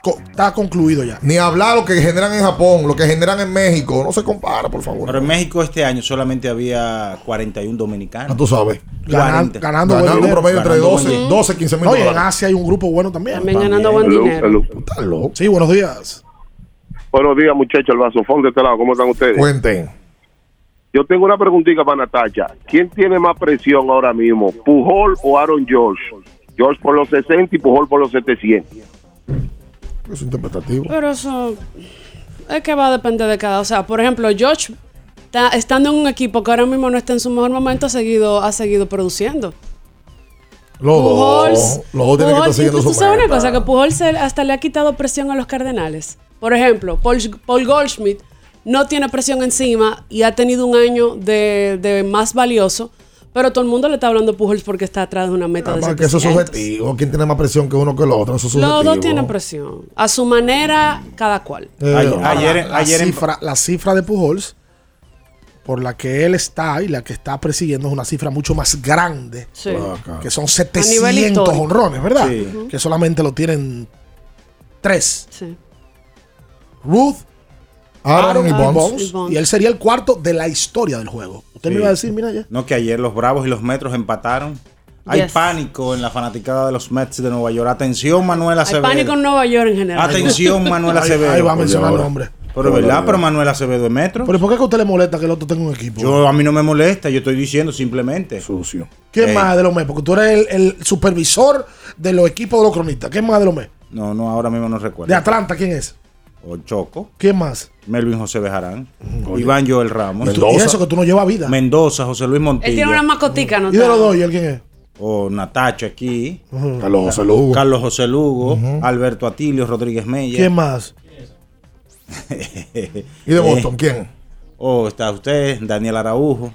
S14: co- está concluido ya.
S16: Ni hablar lo que generan en Japón, lo que generan en México. No se compara, por favor.
S1: Pero en México este año solamente había 41 dominicanos.
S16: Ah, tú sabes.
S14: Ganan-
S1: 40.
S14: ganando
S16: Ganando
S14: buen
S16: un
S14: dinero.
S16: promedio entre
S1: Ganando
S16: 12,
S1: buen-
S16: 12, 15 mil
S14: y en. Asia hay un grupo bueno también.
S15: También ganando buen dinero.
S16: Estás loco.
S14: Sí, buenos días.
S32: Buenos días, muchachos, el vasofón de este lado, ¿cómo están ustedes?
S16: Cuenten.
S32: Yo tengo una preguntita para Natacha. ¿Quién tiene más presión ahora mismo, Pujol o Aaron George? George por los 60 y Pujol por los 700.
S16: Es interpretativo.
S15: Pero eso es que va a depender de cada. O sea, por ejemplo, George, está- estando en un equipo que ahora mismo no está en su mejor momento, ha seguido, ha seguido produciendo.
S16: Los
S15: Pujols,
S16: dos. Los dos tienen que estar siguiendo
S15: ¿tú,
S16: su
S15: tú sabes una cosa, que Pujol se- hasta le ha quitado presión a los Cardenales. Por ejemplo, Paul, Paul Goldschmidt no tiene presión encima y ha tenido un año de, de más valioso, pero todo el mundo le está hablando a Pujols porque está atrás de una meta de
S16: Además que eso es
S15: 700.
S16: subjetivo. ¿Quién tiene más presión que uno que el otro? Eso es subjetivo.
S15: Los dos tienen presión. A su manera, cada cual.
S16: Eh,
S1: Ayer- ayer-
S14: la,
S1: ayer en-
S14: cifra, la cifra de Pujols, por la que él está y la que está persiguiendo, es una cifra mucho más grande.
S15: Sí.
S14: Que son
S15: nivel
S14: 700
S15: histórico.
S14: honrones, ¿verdad?
S1: Sí.
S14: Que solamente lo tienen tres.
S15: Sí.
S14: Ruth,
S16: Aaron y Bonds.
S15: y
S14: él sería el cuarto de la historia del juego. Usted me iba a decir, mira ya.
S1: No, que ayer los Bravos y los Metros empataron. Hay
S15: Yes.
S1: pánico en la fanaticada de los Mets de Nueva York. Atención, Manuel
S15: Hay
S1: Acevedo.
S15: pánico en Nueva York en general.
S1: Atención, Manuel
S14: Ahí,
S1: Acevedo.
S14: ahí va a mencionar el nombre.
S1: Pero verdad, pero Manuel Acevedo es Metro.
S14: Pero ¿por qué que a usted le molesta que el otro tenga un equipo?
S1: Yo a mí no me molesta, yo estoy diciendo simplemente.
S16: Sucio.
S14: ¿Quién
S1: Ey.
S14: más de los MES? Porque tú eres el, el supervisor de los equipos de los cronistas. ¿Quién más de los MES?
S1: No, no, ahora mismo no recuerdo.
S14: De Atlanta, ¿quién es?
S1: O Choco,
S14: ¿Quién más?
S1: Melvin José Bejarán, Iván Joel Ramos,
S14: Y tú- Y eso que tú no llevas vida.
S1: Mendoza, José Luis
S15: Él tiene una
S1: Montilla,
S15: mascotica, ¿no?
S14: ¿Y de los dos? ¿Y él quién es?
S1: o Natacho aquí,
S16: Carlos José Lugo.
S1: Carlos José Lugo, Alberto Atilio, Rodríguez Mella.
S14: ¿Quién más?
S16: ¿Y de Boston quién?
S1: Oh, está usted, Daniel Araujo.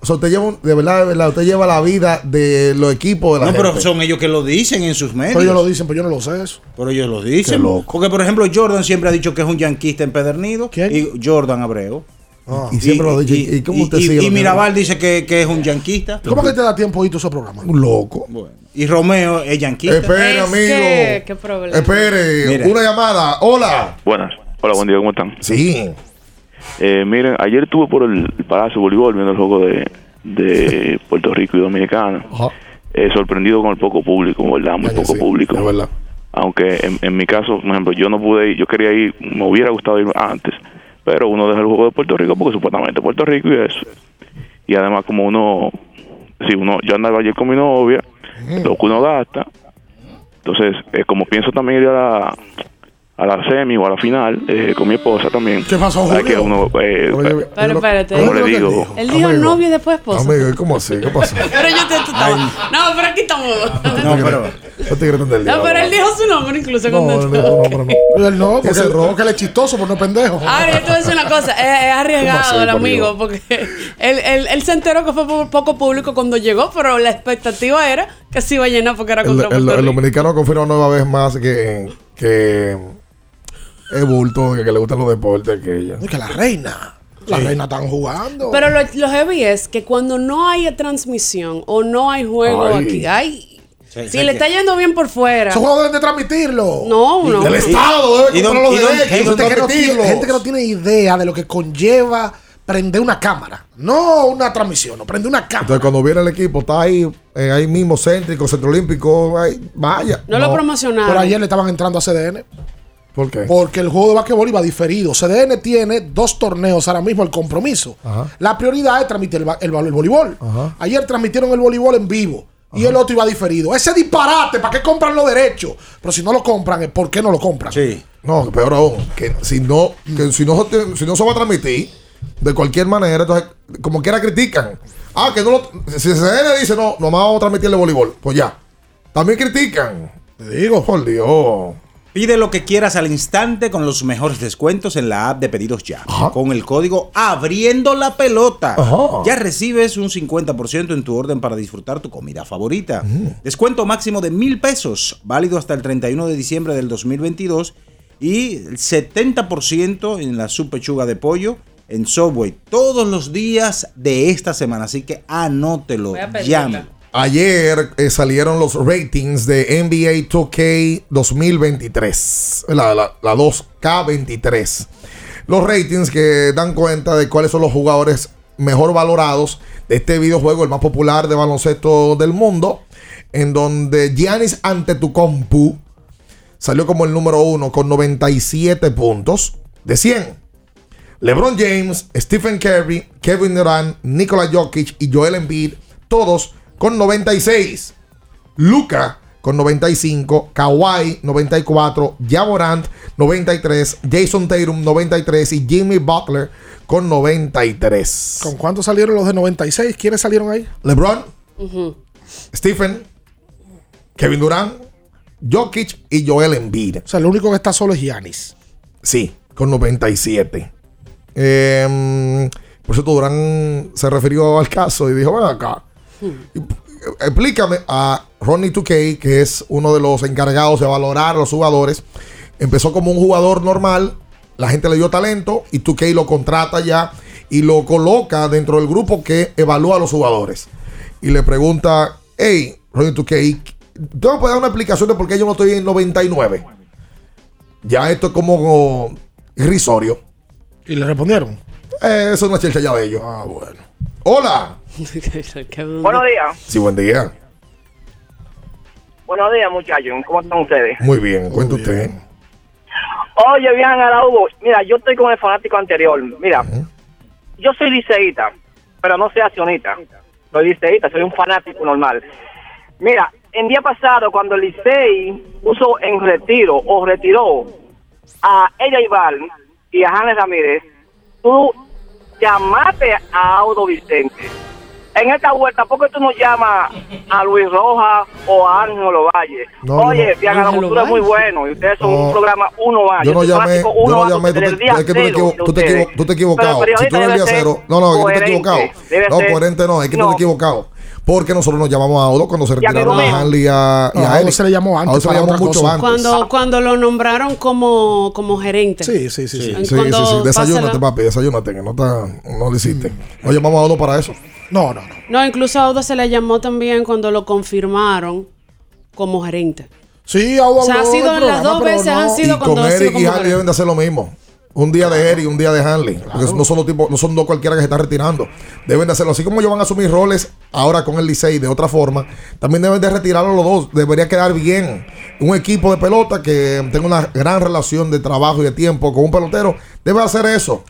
S16: O sea, usted lleva, de verdad, de verdad, usted lleva la vida de los equipos de la
S1: No, pero son ellos que lo dicen en sus medios.
S14: Pero ellos lo dicen, pero yo no lo sé eso.
S1: Pero ellos lo dicen.
S16: Qué loco.
S1: Porque, por ejemplo, Jordan siempre ha dicho que es un yanquista empedernido. Y Jordan Abreu.
S16: Y siempre lo ha dicho. ¿Y cómo usted
S1: y-
S16: sigue
S1: y Mirabal dice que, que es un yanquista.
S14: ¿Cómo que te da tiempo ir a esos programas?
S16: Un loco.
S1: Y Romeo es yanquista.
S16: Espere, amigo.
S15: que- qué problema.
S16: Espere,
S1: Mira.
S16: una llamada. Hola.
S33: Buenas. Hola, buen día, ¿cómo están?
S16: Sí.
S33: Eh, miren, ayer estuve por el Palacio de Voleibol viendo el juego de, de Puerto Rico y Dominicana. Eh, sorprendido con el poco público, ¿verdad? Muy poco público. Aunque en, en mi caso, por ejemplo, yo no pude ir, yo quería ir, me hubiera gustado ir antes, pero uno deja el juego de Puerto Rico porque supuestamente Puerto Rico y eso. Y además como uno, si uno, yo andaba ayer con mi novia, lo que uno gasta, entonces eh, como pienso también ir a la, a la semi o a la final eh, con mi esposa también.
S14: ¿Qué pasó,
S33: Hay que
S14: Julio?
S33: uno, eh,
S15: Pero espérate.
S33: ¿Cómo le digo?
S15: Él dijo
S16: Amigo.
S15: novio y después esposo.
S16: Amigo, ¿y ¿cómo así? ¿Qué pasó?
S15: Pero yo te tú estabas- No, pero aquí estamos.
S16: No, pero. No te
S15: No, pero él dijo su nombre incluso
S16: No,
S15: cuando
S16: no, no, no, no.
S14: Pero no, porque,
S16: Ese rock.
S14: porque él es chistoso, pero no es pendejo.
S15: Ahora, yo te voy a decir una cosa, es, es arriesgado
S16: ¿Cómo así,
S15: el amigo, porque él, él, él se enteró que fue por poco público cuando llegó, pero la expectativa era que se iba a llenar porque era contra
S16: el- el dominicano confirma nueva vez más que, que es bulto, que, que le gustan los deportes que ella.
S14: Es que la reina. La reina están jugando.
S15: Pero lo, lo heavy es que cuando no hay transmisión o no hay juego
S14: Ay.
S15: aquí, ay,
S14: Sí,
S15: si
S14: sí,
S15: le
S14: que-
S15: está yendo bien por fuera.
S14: Esos juegos deben de transmitirlo.
S15: No, no.
S16: Del Estado debe comprar los derechos,
S14: gente, que no tiene,
S16: transmitirlos.
S14: gente que no tiene idea de lo que conlleva prender una cámara. No una transmisión, no prende una cámara.
S16: Entonces, cuando viene el equipo, está ahí, eh, ahí mismo, céntrico, centro olímpico, ahí, vaya.
S15: No lo promocionaron.
S14: Pero ayer le estaban entrando a CDN.
S16: ¿Por qué?
S14: Porque el juego de basquetbol iba diferido. CDN tiene dos torneos ahora mismo, el compromiso.
S16: Ajá.
S14: La prioridad es transmitir el, el, el voleibol.
S16: Ajá.
S14: Ayer transmitieron el voleibol en vivo. Y el otro iba diferido. Ese disparate, ¿para qué compran los derechos? Pero si no lo compran, ¿es ¿por qué no lo compran?
S1: Sí.
S16: No, peor aún, que si no, que si no, se- si no se va a transmitir de cualquier manera, entonces, como quiera critican. Ah, que no lo. Si CDN dice no, nomás vamos a transmitirle voleibol, pues ya. También critican.
S14: Te digo.
S16: Por Dios.
S1: Pide lo que quieras al instante con los mejores descuentos en la app de pedidos ya. Con el código abriendo la pelota.
S16: Ajá.
S1: Ya recibes un 50% en tu orden para disfrutar tu comida favorita. Descuento máximo de mil pesos, válido hasta el 31 de diciembre del 2022. Y el 70% en la subpechuga de pollo en Subway todos los días de esta semana. Así que anótelo,
S15: Voy a pedirla.
S1: llame.
S16: Ayer eh, salieron los ratings de NBA 2K 2023, la, la, la 2K23. Los ratings que dan cuenta de cuáles son los jugadores mejor valorados de este videojuego, el más popular de baloncesto del mundo, en donde Giannis Antetokounmpo salió como el número uno con 97 puntos de 100. LeBron James, Stephen Curry, Kevin Durant, Nikola Jokic y Joel Embiid, todos con 96. Luca con 95, Kawhi 94, Jamorant 93, Jason Tatum 93 y Jimmy Butler con 93.
S14: ¿Con cuántos salieron los de 96? ¿Quiénes salieron ahí?
S16: LeBron. Stephen, Kevin Durant, Jokic y Joel Embiid.
S14: O sea, el único que está solo es Giannis.
S16: Sí, con 97. Eh, por cierto, Durán se refirió al caso y dijo, ven acá, explícame a Ronnie 2K, que es uno de los encargados de valorar a los jugadores. Empezó como un jugador normal, la gente le dio talento y 2K lo contrata ya y lo coloca dentro del grupo que evalúa a los jugadores. Y le pregunta, hey, Ronnie 2K, ¿tú me puedes dar una explicación de por qué yo no estoy en 99? Ya esto es como irrisorio.
S14: ¿Y le respondieron?
S16: Eh, eso es una chelcha ya de ellos. Ah, bueno. Hola.
S34: Buenos días.
S16: Sí, buen día.
S34: Buenos días, muchachos. ¿Cómo están ustedes?
S16: Muy bien, cuenta usted.
S34: Oye, bien, Araújo. Mira, yo estoy con el fanático anterior. Mira, yo soy liceíta, pero no soy accionista. Soy liceíta, soy un fanático normal. Mira, el día pasado, cuando el Licey puso en retiro o retiró a ella Ibar y a Janes Ramírez, tú llamaste a Audo Vicente. en esta vuelta, ¿por qué tú no llamas a Luis Rojas o a Ángelo Valle?
S16: No,
S34: Oye,
S16: no.
S34: Diana, la cultura es muy bueno y ustedes son
S16: No.
S34: un programa uno a
S16: Yo no llamé, yo no llamé, tú te, es que tú te, equivo- tú te,
S34: ustedes.
S16: equivo- tú te equivocado. Si tú eres el día cero, no, no, es que tú te equivocado. No, coherente no, es que tú te equivocado. Porque nosotros nos llamamos a Odo cuando se
S34: a
S16: retiraron a Hanley y a, y
S14: No,
S16: a
S14: a Odo
S16: Eric.
S14: se le llamó antes
S16: A Odo se le llamó mucho
S14: cosa.
S16: antes.
S15: Cuando, cuando lo nombraron como, como gerente.
S14: Sí, sí, sí.
S16: Sí,
S15: En
S16: sí, sí, Desayúnate, papi, desayúnate, que no, está, no lo hiciste. No llamamos a Odo para eso.
S14: No, no, no.
S15: No, incluso a Audo se le llamó también cuando lo confirmaron como gerente.
S14: Sí, Audo
S15: O sea, ha sido
S14: del
S15: las dos veces
S14: no.
S15: han sido
S16: Y
S15: cuando
S16: con
S15: ha sido
S16: Eric y Hanley deben de hacer lo mismo. Un día de Eric y un día de Hanley. Porque no son los tipos, no son dos cualquiera que se están retirando. Deben de hacerlo. Así como ellos van a asumir roles ahora con el Licey de otra forma, también deben de retirarlo los dos. Debería quedar bien. Un equipo de pelota que tenga una gran relación de trabajo y de tiempo con un pelotero debe hacer eso.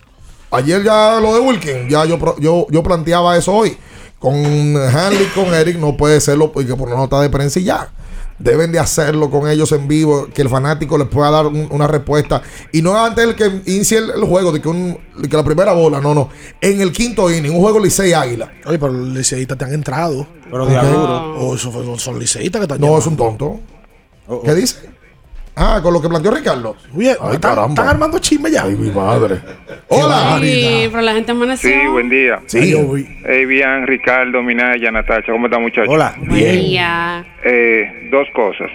S16: Ayer ya lo de Wilkin, ya yo, yo, yo planteaba eso hoy. Con Hanley, con Eric, no puede serlo porque por una nota de prensa y ya. Deben de hacerlo con ellos en vivo, que el fanático les pueda dar un- una respuesta. Y no antes el que inicie el, el juego, de que, un, de que la primera bola, no, no. En el quinto inning, un juego Licey Águila.
S14: Oye, pero los liceístas te han entrado.
S1: Pero de aguro.
S14: Oh, eso fue- son liceístas que están
S16: No, es un tonto.
S1: Oh,
S16: ¿Qué dice? Ah, con lo que planteó Ricardo.
S14: Oye,
S16: Ay,
S14: están, están armando chisme ya.
S16: Ay, mi madre. Hola.
S15: Sí, pero la gente amaneció.
S35: Sí, buen día.
S16: Sí.
S35: Hey, bien, Ricardo, Minaya, Natacha, ¿cómo están muchachos?
S1: Hola.
S15: Buen día.
S35: Eh, dos cosas.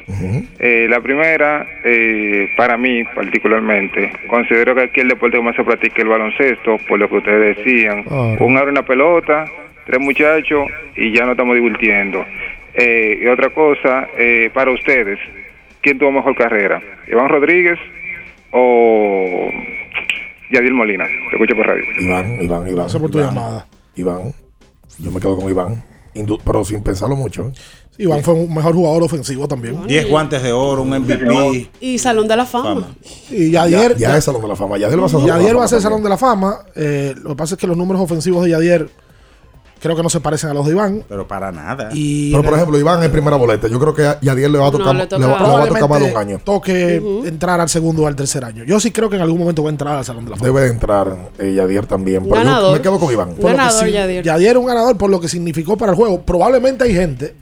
S35: Eh, la primera, eh, para mí particularmente, considero que aquí el deporte que más se practica es el baloncesto, por lo que ustedes decían.
S16: Ah.
S35: Un abre una pelota, tres muchachos y ya no estamos divirtiendo. Eh, y otra cosa, eh, para ustedes, ¿quién tuvo mejor carrera? ¿Iván Rodríguez o Yadiel Molina? Te escucho por radio.
S16: Iván, Iván, Iván.
S14: Gracias por tu
S16: Iván.
S14: llamada.
S16: Iván. Yo me quedo con Iván. Indu- pero sin pensarlo mucho.
S14: Sí, Iván fue un mejor jugador ofensivo también.
S1: 10 guantes de oro, un MVP.
S15: Y Salón de la Fama.
S14: Y Yadier.
S16: Ya, ya es Salón de la Fama. Yadier va a ser Fama.
S14: Salón de la Fama. Eh, lo que pasa es que los números ofensivos de Yadier creo que no se parecen a los de Iván.
S1: Pero para nada.
S14: Y
S16: Pero por ejemplo, Iván es primera boleta. Yo creo que a Yadier le va a
S15: No,
S16: tocar,
S15: le
S16: le,
S15: toca-
S16: va, le va a tocar más de un año.
S14: toque entrar al segundo o al tercer año. Yo sí creo que en algún momento va a entrar al Salón de la Fama.
S16: Debe de entrar eh, Yadier también. Pero yo
S15: Ganador.
S16: me quedo con Iván.
S14: Por lo que
S15: Ganador,
S14: sí-
S15: Yadier.
S14: Yadier es un ganador por lo que significó para el juego. Probablemente hay gente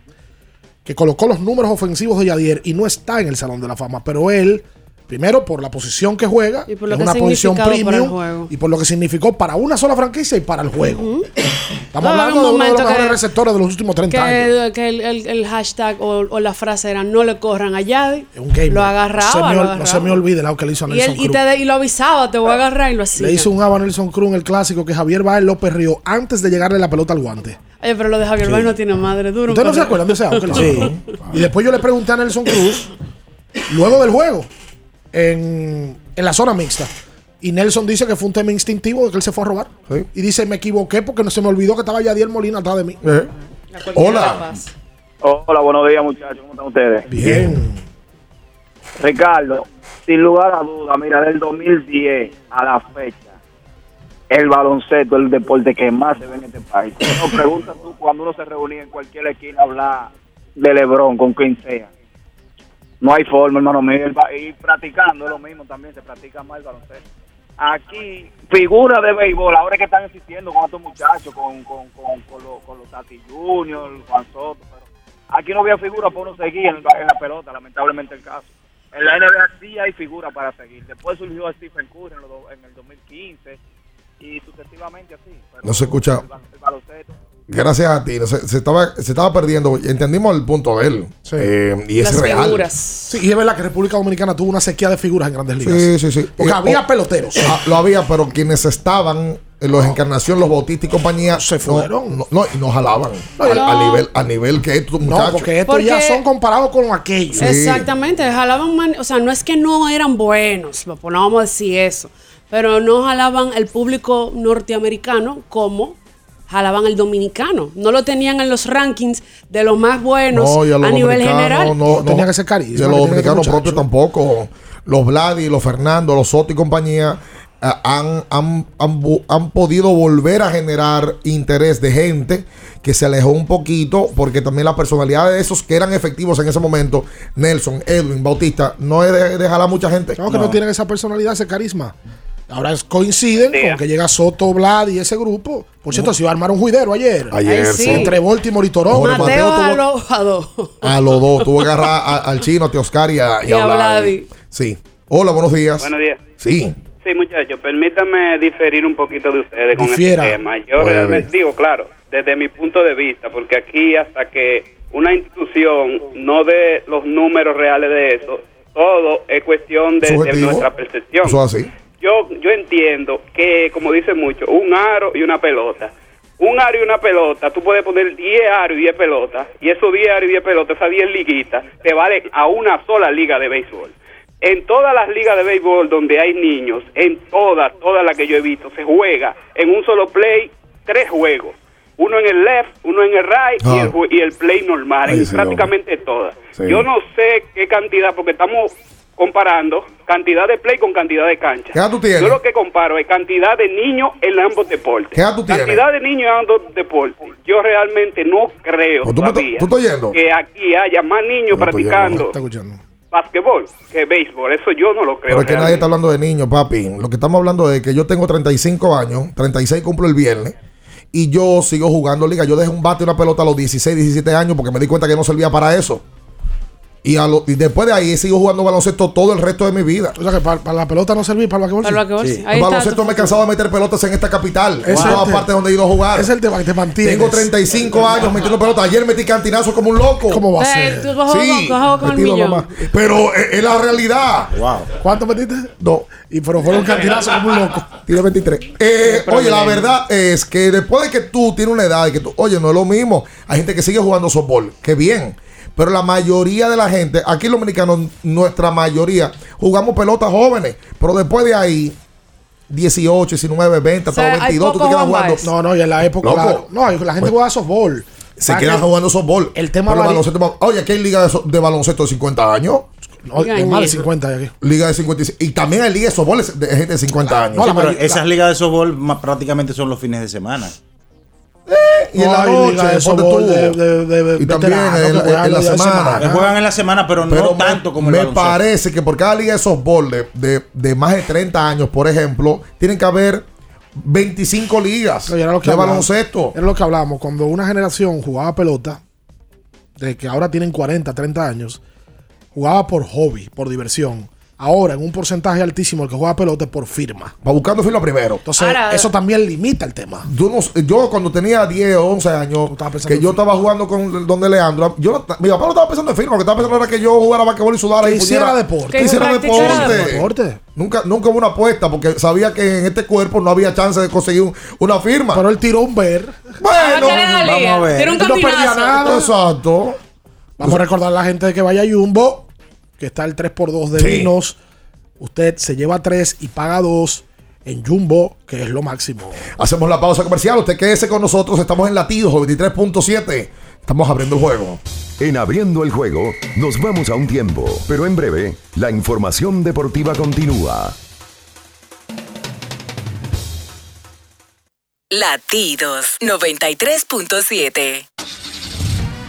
S14: que colocó los números ofensivos de Yadier y no está en el Salón de la Fama, pero él, primero por la posición que juega,
S15: Y por lo
S14: es
S15: que
S14: una posición premium y por lo que significó para una sola franquicia y para el juego. Estamos
S15: No,
S14: hablando de uno de los mejores
S15: que-
S14: receptores de los últimos 30 años.
S15: Que, el, el- el hashtag o, o la frase era no le corran a Yadi. Lo agarraba.
S14: No se me,
S15: lo
S14: no
S15: agarraba.
S14: se me olvide lo que le hizo a
S15: y,
S14: Nelson
S15: él, y,
S14: Cruz.
S15: te, y lo avisaba, te voy a agarrar y lo hacía.
S14: Le hizo un aba a Nelson Cruz en el clásico que Javier Baez López Río antes de llegarle la pelota al guante.
S15: Oye, pero lo de Javier
S14: Sí.
S15: Baez no tiene madre duro.
S14: ¿Ustedes no se acuerdan de ese auto que le hizo? Y después yo le pregunté a Nelson Cruz, luego del juego, en, en la zona mixta. Y Nelson dice que fue un tema instintivo de que él se fue a robar. Y dice, me equivoqué porque no se me olvidó que estaba Yadier Molina atrás de mí.
S16: Eh. Hola.
S34: Hola, buenos días muchachos, ¿cómo están ustedes?
S14: Bien.
S34: Ricardo, sin lugar a duda, mira, del 2010 a la fecha, el baloncesto es el deporte que más se ve en este país. No preguntas tú cuando uno se reunía en cualquier esquina a hablar de Lebron con quien sea. No hay forma, hermano mío. Y practicando es lo mismo también, se practica más el baloncesto. Aquí, figuras de béisbol, ahora es que están existiendo con estos muchachos, con, con, con, con, los, con los Tati Junior, Juan Soto, pero aquí no había figuras para uno seguir en, en la pelota, lamentablemente el caso. En la NBA sí hay figuras para seguir. Después surgió Stephen Curry en, do- en el 2015 y sucesivamente así. Pero
S16: No se escucha.
S34: El baloncesto.
S16: Gracias a ti. Se, se estaba, se estaba perdiendo. Entendimos el punto de él. Eh, y es real.
S14: Sí, y es verdad que República Dominicana tuvo una sequía de figuras en grandes ligas.
S16: Sí, sí, sí.
S14: Porque
S16: Eh,
S14: había
S16: o-
S14: peloteros.
S16: Ah, lo había, pero quienes estaban en los Encarnación, los Bautistas y compañía. Se
S14: fueron.
S16: No, no, y no jalaban.
S14: No,
S16: Al-
S14: no.
S16: A, nivel, a nivel que estos muchachos.
S14: No, porque estos ya son comparados con aquellos.
S15: Exactamente, jalaban, man- o sea, no es que no eran buenos, pues no vamos a decir eso, pero no jalaban el público norteamericano como jalaban el dominicano. No lo tenían en los rankings de los más buenos
S16: No, y
S15: a, nivel general.
S16: No, no,
S14: tenía que ser carisma,
S16: Y a
S14: que
S16: los
S14: que
S16: dominicanos propios tampoco. Los Vladi, los Fernando, los Soto y compañía eh, han, han, han, han podido volver a generar interés de gente que se alejó un poquito porque también la personalidad de esos que eran efectivos en ese momento, Nelson, Edwin, Bautista, no es de, de jalar mucha gente.
S14: No, que no tienen esa personalidad, ese carisma. Ahora coinciden con que llega Soto, Vlad y ese grupo. Por cierto, se iba a armar un juidero ayer.
S16: Ayer, sí.
S14: Entre Baltimore y Toronto.
S16: Jorge Mateo
S15: Mateo
S16: tuvo-
S15: a los a dos.
S16: A los dos. Tuvo que agarrar a- al chino, a Teoscar y a, y
S15: Y
S16: a. Vladi. Sí. Hola, buenos días.
S36: Buenos días.
S16: Sí.
S36: Sí, muchachos, permítanme diferir un poquito de ustedes con
S16: Difiera.
S36: este tema. Yo
S16: Puede.
S36: realmente digo, claro, desde mi punto de vista, porque aquí hasta que una institución no dé los números reales de eso, todo es cuestión de, de nuestra percepción.
S16: Eso es así.
S36: Yo, yo entiendo que, como dicen muchos, un aro y una pelota. Un aro y una pelota, tú puedes poner 10 aros y 10 pelotas, y esos 10 aros y 10 pelotas, esas 10 liguitas, te valen a una sola liga de béisbol. En todas las ligas de béisbol donde hay niños, en todas, todas las que yo he visto, se juega en un solo play tres juegos. Uno en el left, uno en el right y,
S16: Ah.
S36: el, y el play normal, en
S16: sí,
S36: prácticamente todas.
S16: Sí.
S36: Yo no sé qué cantidad, porque estamos comparando cantidad de play con cantidad de cancha.
S16: ¿Qué edad tú tienes?
S36: Yo lo que comparo es cantidad de niños en ambos deportes.
S16: ¿Qué edad tú tienes?
S36: Cantidad de niños en ambos deportes. Yo realmente no creo
S16: ¿Tú
S36: todavía
S16: tú oyendo?
S36: que aquí haya más niños practicando basquetbol que béisbol. Eso yo no lo creo.
S16: Pero es que nadie está hablando de niños, papi. Lo que estamos hablando es que yo tengo 35 años, 36 cumplo el viernes, y yo sigo jugando liga. Yo dejé un bate y una pelota a los 16, 17 años porque me di cuenta que no servía para eso. Y, a lo- y después de ahí sigo jugando baloncesto todo el resto de mi vida.
S14: O sea que para, para la pelota no servía, para el basquetbol
S15: Para el sí.
S16: Baloncesto me he cansado de meter pelotas en esta capital.
S14: Es
S16: todas
S14: el
S16: partes donde he ido a jugar.
S14: Es el tema que te mantiene.
S16: Tengo 35 años metiendo pelota. Ayer metí cantinazo como un loco.
S14: ¿Cómo va a
S15: Eh,
S14: ser?
S15: tú cojo-
S16: Sí,
S15: cojo con el
S16: metido
S15: millón.
S16: nomás. Pero es, es la realidad.
S1: Wow.
S14: ¿Cuánto metiste?
S16: No.
S14: Y pero fueron cantinazos como un loco.
S16: Tiene 23. Eh, oye, la verdad es que después de que tú tienes una edad y que tú, oye, no es lo mismo. Hay gente que sigue jugando softball, que bien. Pero la mayoría de la gente, aquí los dominicanos, nuestra mayoría, jugamos pelotas jóvenes. Pero después de ahí, 18, 19, 20, hasta
S15: O sea,
S16: los
S15: hay
S16: 22, tú te quedas jugando.
S14: No, no, y en la época.
S16: Loco.
S14: claro. No, la gente juega softball.
S16: Se
S14: ¿Sabes
S16: quedan jugando softball.
S14: El tema
S16: Pero baloncesto, oye, aquí hay liga de, so- de baloncesto de 50 años.
S14: No, hay más de 50 hay aquí.
S16: Liga de 55. Y también hay liga de softball de gente de 50 años.
S1: Sí, pero esas ligas de softball ma- prácticamente son los fines de semana.
S16: Y en la noche,
S14: de
S16: ponte
S14: softball
S16: tú.
S14: de- de- de
S16: y también en, la- semana.
S1: juegan en la semana, pero, no tanto como el
S16: me
S1: baloncesto.
S16: parece que por cada liga de softball de, de, de más de 30 años, por ejemplo, tienen que haber 25 ligas
S14: Oye, era lo que
S16: de baloncesto.
S14: Era lo que hablamos. Cuando una generación jugaba pelota, de que ahora tienen 40, 30 años, jugaba por hobby, por diversión. Ahora, en un porcentaje altísimo, el que juega pelota por firma.
S16: Va buscando firma primero.
S14: Entonces,
S15: Ahora-
S14: eso también limita el tema.
S16: Yo, no sé, yo cuando tenía 10 o 11 años, que yo
S14: firma.
S16: estaba jugando con donde Leandro, yo no- mi papá no estaba pensando en firma, lo que estaba pensando era que yo jugara basquetbol y sudara
S14: Que
S16: y
S14: hiciera
S16: pudiera-
S14: deporte.
S16: Que hiciera deporte.
S14: Deporte.
S16: Nunca, nunca hubo una apuesta porque sabía que en este cuerpo no había chance de conseguir un- una firma.
S14: Pero él tiró un ver.
S16: bueno,
S15: ¿Qué le da
S1: vamos a ver.
S15: Tiene un
S14: no perdía nada.
S16: exacto.
S14: Vamos a recordar a la gente que vaya a Jumbo, que está el 3x2 de
S16: Sí.
S14: vinos. Usted se lleva 3 y paga 2 en Jumbo, que es lo máximo.
S16: Hacemos la pausa comercial. Usted quédese con nosotros. Estamos en latidos 23.7. Estamos abriendo el juego.
S2: En abriendo el juego, nos vamos a un tiempo, pero en breve, la información deportiva continúa.
S3: Latidos 93.7.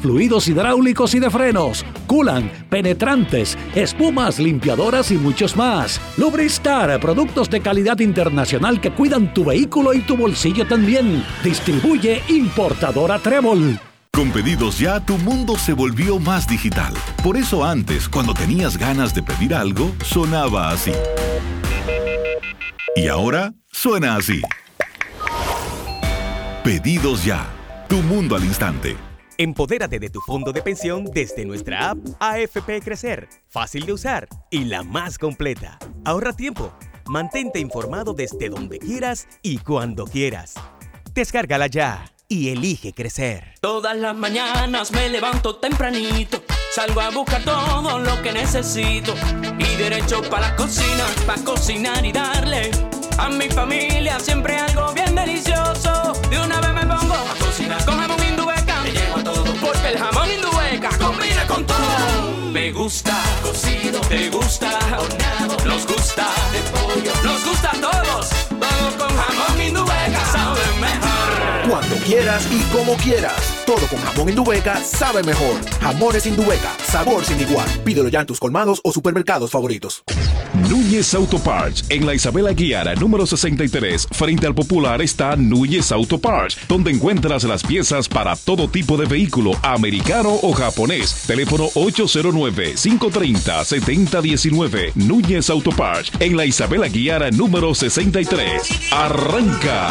S37: fluidos hidráulicos y de frenos, culan, penetrantes, espumas, limpiadoras y muchos más. Lubristar, productos de calidad internacional que cuidan tu vehículo y tu bolsillo también. Distribuye importadora Trébol.
S5: Con pedidos ya, tu mundo se volvió más digital. Por eso antes, cuando tenías ganas de pedir algo, sonaba así. Y ahora suena así. Pedidos ya. Tu mundo al instante.
S38: Empodérate de tu fondo de pensión desde nuestra app AFP Crecer, fácil de usar y la más completa. Ahorra tiempo, mantente informado desde donde quieras y cuando quieras. Descárgala ya y elige crecer.
S12: Todas las mañanas me levanto tempranito, salgo a buscar todo lo que necesito y derecho para la cocina, para cocinar y darle A mi familia siempre algo bien delicioso. De una vez me pongo a cocinar con jamón Porque el jamón indubeca combina con todo. Me gusta cocido, te gusta horneado, nos gusta de pollo, nos gusta a todos. Vamos con jamón indubeca.
S39: Cuando quieras y como quieras. Todo con jamón Indubeca sabe mejor. Jamones Indubeca, sabor sin igual. Pídelo ya en tus colmados o supermercados favoritos.
S40: Núñez Auto Parts. En la Isabela Guiara, número 63, frente al Popular, está Núñez Auto Parts, donde encuentras las piezas para todo tipo de vehículo, americano o japonés. Teléfono 809-530-7019. Núñez Auto Parts. En la Isabela Guiara, número 63. Arranca.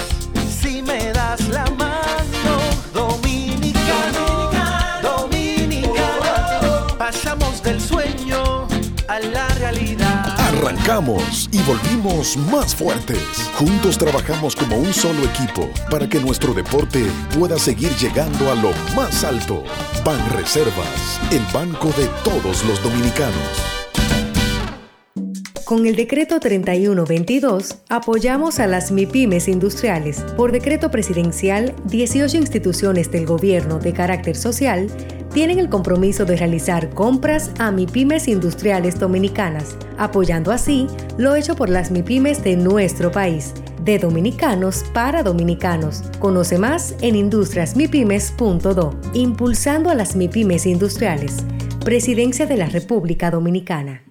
S41: Y volvimos más fuertes. Juntos trabajamos como un solo equipo para que nuestro deporte pueda seguir llegando a lo más alto. Ban Reservas, el banco de todos los dominicanos.
S42: Con el decreto 3122 apoyamos a las MIPIMES industriales. Por decreto presidencial, 18 instituciones del gobierno de carácter social tienen el compromiso de realizar compras a MIPIMES industriales dominicanas, apoyando así lo hecho por las MIPIMES de nuestro país, de dominicanos para dominicanos. Conoce más en industriasmipymes.do, impulsando a las MIPIMES industriales. Presidencia de la República Dominicana.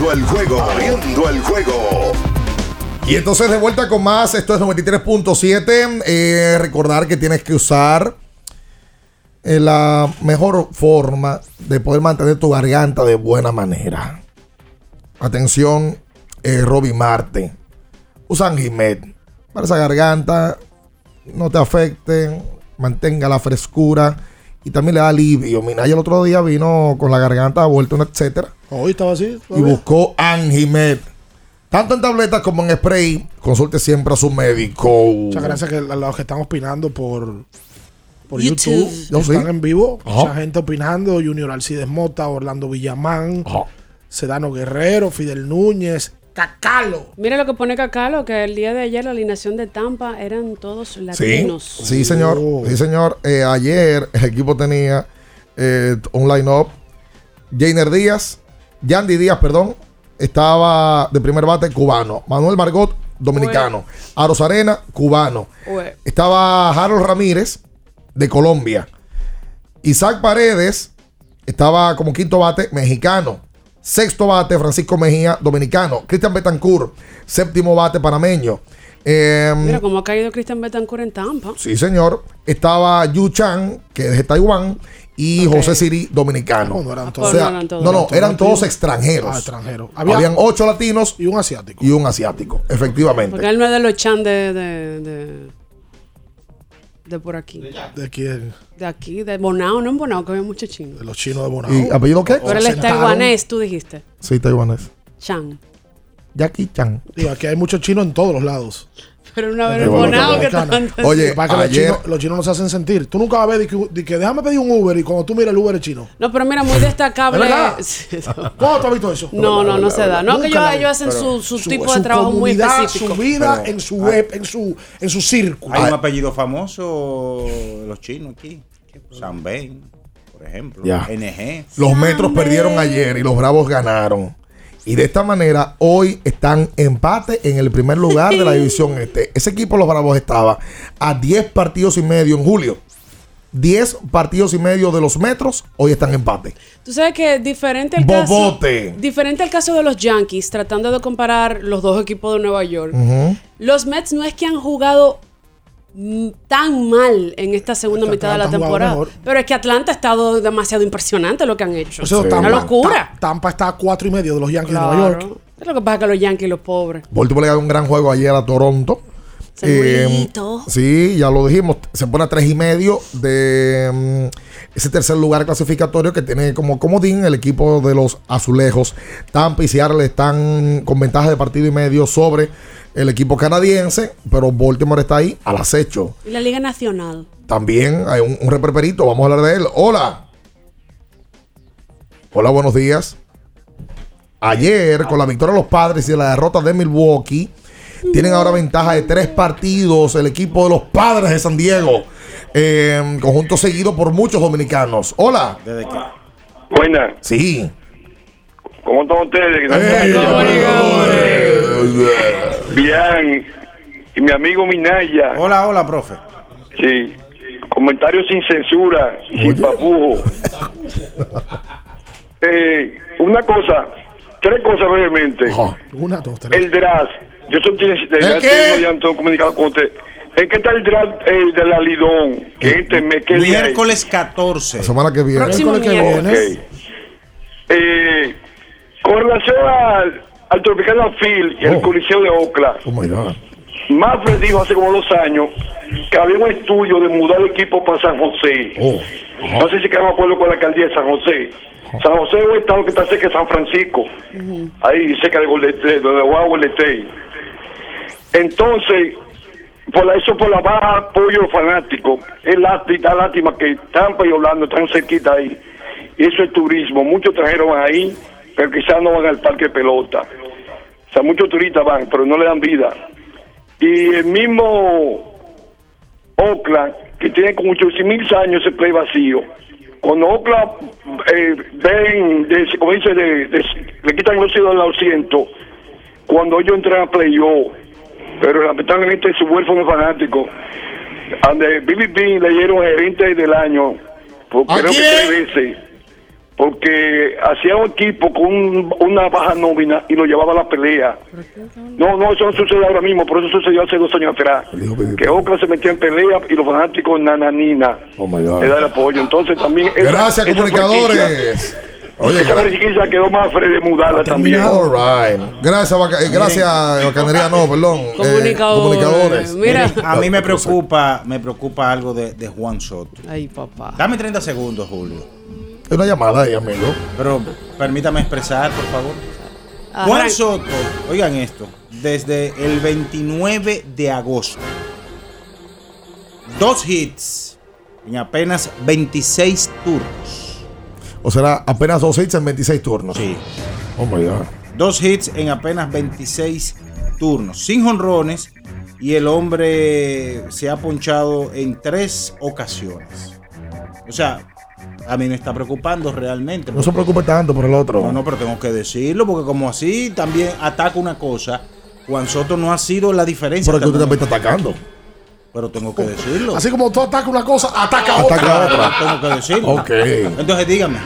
S2: Abriendo el juego. Abriendo el juego.
S16: Y entonces de vuelta con más, esto es 93.7. Eh, recordar que tienes que usar eh, la mejor forma de poder mantener tu garganta de buena manera. Atención, eh, Robbie Marte. Usa Angimet. Para esa garganta no te afecte, mantenga la frescura y también le da alivio. Minaya el otro día vino con la garganta vuelta, etcétera.
S14: Hoy estaba así.
S16: Y buscó Angimet. Tanto en tabletas como en spray, consulte siempre a su médico.
S14: Muchas gracias a los que están opinando por, por
S16: YouTube.
S14: YouTube.
S16: Yo
S14: están
S16: sí.
S14: en vivo.
S16: Ajá.
S14: Mucha gente opinando. Junior Alcides Mota, Orlando Villamán, Sedano Guerrero, Fidel Núñez, Cacalo.
S15: Mira lo que pone Cacalo, que el día de ayer la alineación de Tampa eran todos
S16: Sí,
S15: latinos.
S16: sí, señor. Sí, señor. Eh, ayer el equipo tenía eh, un line-up. Jainer Díaz, Yandy Díaz, perdón, estaba de primer bate cubano. Manuel Margot, dominicano. Aros Arena, cubano. Estaba Harold Ramírez, de Colombia. Isaac Paredes estaba como quinto bate, mexicano. Sexto bate, Francisco Mejía, dominicano. Cristian Betancourt, séptimo bate, panameño. Em,
S15: Mira cómo ha caído Christian Betancourt en Tampa.
S16: Sí, señor. Estaba Yu Chan, que es de Taiwán, y José Siri, dominicano.
S14: No, eran
S16: O
S14: todos.
S16: sea,
S15: No, no eran todos.
S16: no, no, eran todos extranjeros.
S14: Ah, extranjeros.
S16: Habían
S14: Había-
S16: ocho latinos
S14: y un asiático.
S16: y un asiático, efectivamente.
S15: Porque él no es de los chan de, de, de, de por aquí.
S14: ¿De quién?
S15: De aquí, de Bonao, no en Bonao, que había mucho chino.
S14: De los chinos de Bonao.
S16: ¿Y apellido qué?
S15: Pero él es taiwanés, tú dijiste.
S16: Sí, taiwanés.
S15: Chan.
S16: Jackie Chan.
S14: Digo, aquí hay muchos chinos en todos los lados.
S15: Pero una vez que.
S16: Oye,
S14: Lo que
S16: ayer-
S14: los, chinos, los chinos no se hacen sentir. Tú nunca vas a ver de que, de que déjame pedir un Uber y cuando tú miras el Uber es chino.
S15: No, pero mira, muy destacable.
S14: ¿Cuándo tú has visto eso?
S15: No, no, no se da. No, que ellos, hacen su, su tipo de
S14: su
S15: trabajo muy específico.
S14: Su vida
S1: Pero-
S14: en su web, en su, en su círculo.
S1: Hay un apellido famoso de los chinos aquí. Sanben, por ejemplo.
S16: Ya.
S1: NG.
S16: Los metros perdieron ayer y los bravos ganaron. Y de esta manera, hoy están empate en el primer lugar de la división este. Ese equipo, los Bravos, estaba a 10 partidos y medio en julio. 10 partidos y medio de los metros, hoy están en empate.
S15: Tú sabes que diferente al
S16: Bobote.
S15: caso. Diferente al caso de los Yankees, tratando de comparar los dos equipos de Nueva York. Los Mets no es que han jugado tan mal en esta segunda mitad de la temporada. Pero es que Atlanta ha estado demasiado impresionante lo que han hecho.
S14: O sea,
S15: Una
S14: Tampa,
S15: locura.
S14: Ta- Tampa está a cuatro y medio de los Yankees de. Nueva York.
S15: Es lo que pasa que los Yankees, los pobres.
S16: Baltimore le ganó un gran juego ayer a Toronto.
S15: Segurito.
S16: Eh, sí, ya lo dijimos. Se pone a tres y medio de mm, ese tercer lugar clasificatorio que tiene como comodín el equipo de los azulejos. Tampa y Seattle están con ventaja de partido y medio sobre el equipo canadiense, pero Baltimore está ahí al acecho.
S15: Y la Liga Nacional.
S16: También hay un, un reperperito, vamos a hablar de él. Hola. Hola, buenos días. Ayer, con la victoria de los padres y la derrota de Milwaukee, tienen ahora ventaja de tres partidos el equipo de los padres de San Diego. Eh, conjunto seguido por muchos dominicanos. Hola.
S43: Buenas.
S16: Sí.
S43: ¿Cómo están ustedes? Bien. Y mi amigo Minaya.
S1: Hola, hola, profe.
S43: Sí. Comentarios sin censura sin papujo. Eh, una cosa, tres cosas brevemente.
S14: Una, dos, tres.
S43: El draft. Yo soy de
S14: ¿El qué?
S43: comunicado con usted. ¿En qué está el draft eh, de la Lidón? Que ¿qué día es?
S1: Miércoles 14.
S16: La semana que viene.
S1: Próximo miércoles.
S43: Ok. Eh, con relación al, al Tropicana Field y el Coliseo de Ocla,
S16: Oh my God.
S43: Mafre dijo hace como dos años que había un estudio de mudar el equipo para San José.
S16: Oh.
S43: No sé si quedamos de acuerdo con la alcaldía de San José. San José es un estado que está cerca de San Francisco, ahí cerca de Golden State, de Guau, Golden State. Entonces, por eso por la baja apoyo fanático, es lástima, lástima que Tampa y Orlando están cerquita ahí. Eso es turismo, muchos extranjeros van ahí, pero quizás no van al parque de pelota. O sea, muchos turistas van, pero no le dan vida. Y el mismo Oakland, que tiene como 8 mil años ese play vacío. Cuando Oakland eh, ven, de- como dice, de- le quitan los ciudadanos al asiento, cuando ellos entran a playoff, pero lamentablemente su huérfano fanático, donde Billy Bean le dieron gerente del año, por,
S16: ¿A
S43: creo que tres veces, porque hacía un equipo con un- una baja nómina y lo llevaba a la pelea. No, no, eso no sucede ahora mismo, por eso sucedió hace dos años atrás. Que Oakland se metió en pelea y los fanáticos nananina
S16: Oh
S43: le dan apoyo. Entonces también...
S16: Gracias,
S43: esa
S16: comunicadores. Oye,
S43: esa franquicia quedó más fre de mudarla también.
S16: All right. Gracias, gracias, Bacanería, no, perdón. eh, comunicadores.
S1: Miren, a mí me preocupa, me preocupa algo de, de Juan Soto.
S15: Ay, papá.
S1: Dame 30 segundos, Julio.
S16: Hay una llamada ahí, amigo.
S1: Pero permítame expresar, por favor. Juan Soto, oigan esto, desde el 29 de agosto, dos hits en apenas 26 turnos.
S16: O será apenas dos hits en 26 turnos.
S1: Sí.
S16: Oh my God.
S1: Dos hits en apenas 26 turnos, sin jonrones, y el hombre se ha ponchado en tres ocasiones. O sea, a mí me está preocupando realmente.
S16: No se preocupe tanto por el otro.
S1: No, no, pero tengo que decirlo, porque como así también ataca una cosa, Juan Soto no ha sido la diferencia.
S16: Pero que usted también está atacando.
S1: Pero tengo que decirlo.
S14: Así como tú atacas una cosa, ataca,
S16: Ataca
S14: otra.
S16: otra.
S1: Tengo que decirlo.
S16: Ok.
S1: Entonces dígame.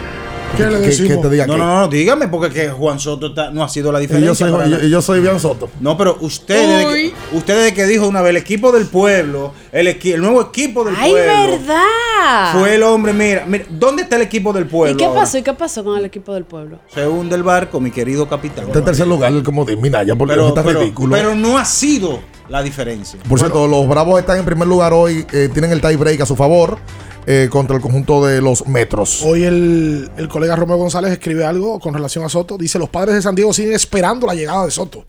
S14: ¿Qué le decimos?
S16: que te diga
S1: No, no, no, dígame, porque que Juan Soto está- no ha sido la
S16: Y
S1: diferencia.
S16: yo soy,
S1: para
S16: yo, yo soy Bian Soto.
S1: No, pero usted, desde que, usted desde que dijo una vez el equipo del pueblo, el, equi- el nuevo equipo del
S15: ¡Ay,
S1: pueblo,
S15: verdad!
S1: fue el hombre, mira, mira, ¿dónde está el equipo del pueblo?
S15: ¿Y qué
S1: ahora?
S15: pasó? ¿Y qué pasó con el equipo del pueblo?
S1: Se hunde el barco, mi querido capitán.
S16: Está en tercer lugar el comodín. Mira, ya por
S1: Pero,
S16: está
S1: pero-
S16: ridículo.
S1: pero no ha sido la diferencia.
S16: Por cierto, los Bravos están en primer lugar hoy. eh, tienen el tie break a su favor eh, contra el conjunto de los Metros.
S14: Hoy el, el colega Romeo González escribe algo con relación a Soto. Dice, los padres de San Diego siguen esperando la llegada de Soto.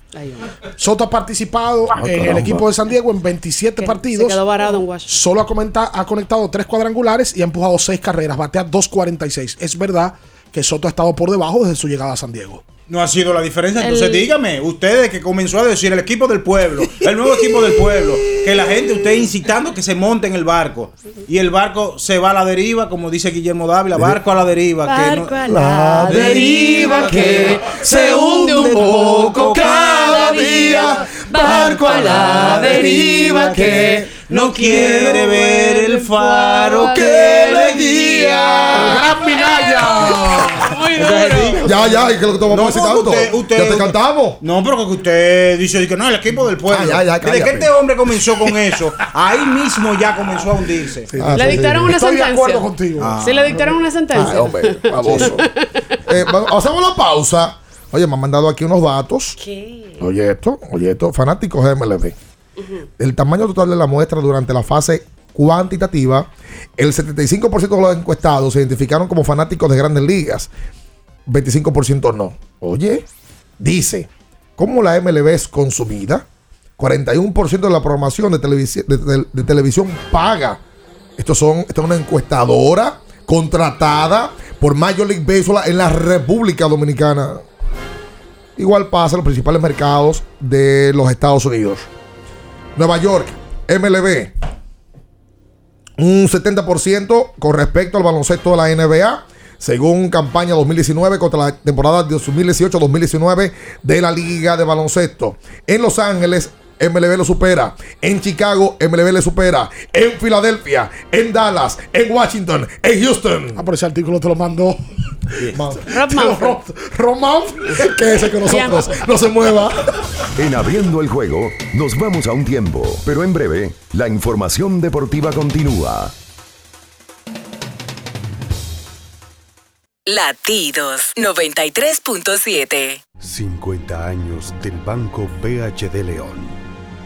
S14: Soto ha participado en el equipo de San Diego en 27
S15: Se
S14: partidos.
S15: quedó varado en Washington.
S14: Solo ha, comenta- ha conectado tres cuadrangulares y ha empujado seis carreras. Batea 2.46. Es verdad que Soto ha estado por debajo desde su llegada a San Diego.
S1: No ha sido la diferencia.
S15: El-
S1: Entonces, dígame, ustedes que comenzó a decir el equipo del pueblo, el nuevo equipo del pueblo, que la gente, usted incitando que se monte en el barco y el barco se va a la deriva, como dice Guillermo Dávila, barco a la deriva. que no-
S15: Barco a la deriva que se hunde un poco cada día. Barco a la deriva que
S1: no quiere ver el faro que le guía.
S14: ¡Gran Minaya!
S16: Ya, ya, ¿y qué es lo que te vamos a decir tanto?
S1: usted- usted-
S16: ya te cantamos.
S1: No, pero que usted dice que no, el equipo del pueblo.
S16: Ah, ya, ya,
S1: Desde que este hombre comenzó con eso, ahí mismo ya comenzó a hundirse.
S16: Ah,
S15: Le
S16: sí,
S15: dictaron
S16: sí.
S15: una
S14: Estoy de
S15: sentencia.
S14: acuerdo contigo.
S1: Ah.
S15: Sí, le dictaron una sentencia.
S16: Ay, hombre, baboso. Eh, hacemos la pausa. Oye, me han mandado aquí unos datos. Oye esto, oye esto, fanáticos de MLB. El tamaño total de la muestra durante la fase cuantitativa, el 75% de los encuestados se identificaron como fanáticos de grandes ligas, 25% no. Oye, dice, ¿cómo la MLB es consumida? 41% de la programación de, televisi- de- de- de televisión paga. Estos son, esto es una encuestadora contratada por Major League Baseball en la República Dominicana. Igual pasa en los principales mercados de los Estados Unidos. Nueva York, MLB, un 70% con respecto al baloncesto de la NBA, según campaña 2019 contra la temporada 2018-2019 de la Liga de Baloncesto. En Los Ángeles, MLB lo supera. En Chicago, MLB le supera. En Filadelfia, en Dallas, en Washington, en Houston.
S14: Ah, por ese artículo te lo mandó.
S15: Rob.
S14: Román, que ese que nosotros no se mueva.
S2: En abriendo el juego, nos vamos a un tiempo, pero en breve, la información deportiva continúa.
S3: Latidos 93.7.
S4: 50 años del Banco BHD León.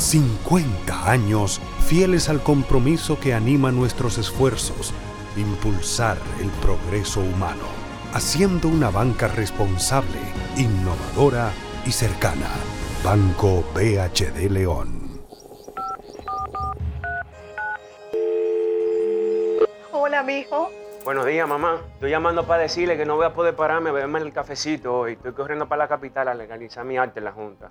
S4: 50 años fieles al compromiso que anima nuestros esfuerzos, impulsar el progreso humano, haciendo una banca responsable, innovadora y cercana. Banco BHD León.
S44: Hola, mijo.
S45: Buenos días, mamá. Estoy llamando para decirle que no voy a poder pararme a beberme el cafecito hoy. Estoy corriendo para la capital a legalizar mi arte en la Junta.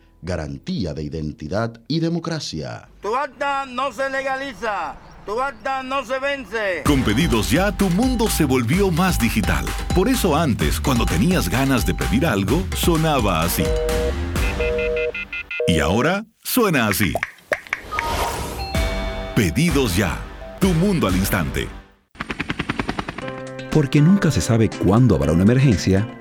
S6: Garantía de identidad y democracia.
S46: Tu acta no se legaliza. Tu acta no se vence.
S5: Con pedidos ya, tu mundo se volvió más digital. Por eso antes, cuando tenías ganas de pedir algo, sonaba así. Y ahora suena así. Pedidos ya. Tu mundo al instante.
S7: Porque nunca se sabe cuándo habrá una emergencia,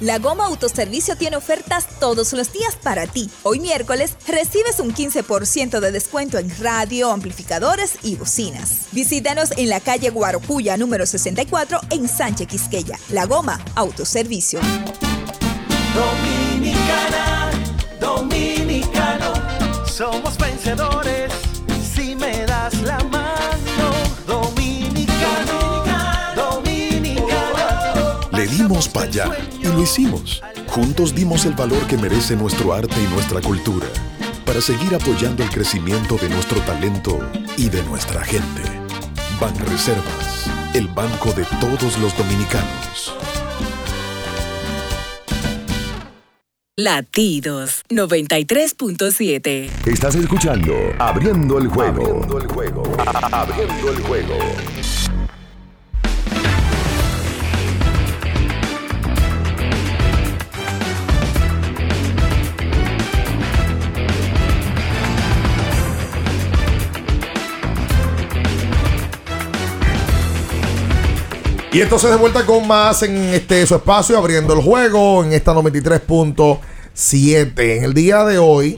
S47: La Goma Autoservicio tiene ofertas todos los días para ti. Hoy miércoles recibes un 15% de descuento en radio, amplificadores y bocinas. Visítanos en la calle Guarocuya número 64 en Sánchez Quisqueya. La Goma Autoservicio.
S29: Dominicana, dominicana. vencedores si me das la mano.
S41: Para allá y lo hicimos. Juntos dimos el valor que merece nuestro arte y nuestra cultura para seguir apoyando el crecimiento de nuestro talento y de nuestra gente. Banreservas, el banco de todos los dominicanos.
S3: Latidos 93.7.
S2: Estás escuchando Abriendo el juego. Abriendo el juego. Abriendo el juego.
S16: Y entonces de vuelta con más en este su espacio, abriendo el juego en esta 93.7. En el día de hoy,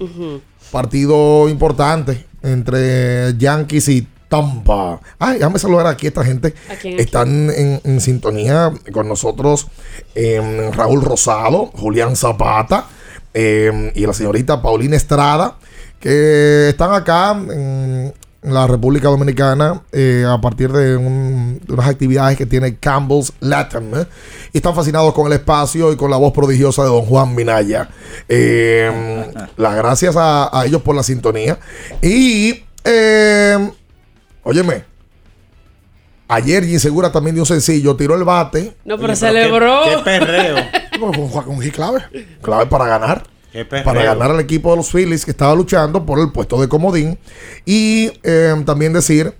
S16: partido importante entre Yankees y Tampa. Ay, déjame saludar aquí a esta gente.
S15: ¿A quién, a
S16: Están en, en sintonía con nosotros em, Raúl Rosado, Julián Zapata em, y la señorita Paulina Estrada, que están acá en, en la República Dominicana eh, a partir de, un- de unas actividades que tiene Campbell's Latin. ¿eh? Y están fascinados con el espacio y con la voz prodigiosa de don Juan Minaya. Eh, las gracias a, a ellos por la sintonía. Y, eh, óyeme, ayer Insegura también dio un sencillo, tiró el bate.
S15: No, pero celebró.
S14: Con, con, con hit clave.
S16: Clave para ganar. Para ganar al equipo de los Phillies que estaba luchando por el puesto de comodín. Y eh, también decir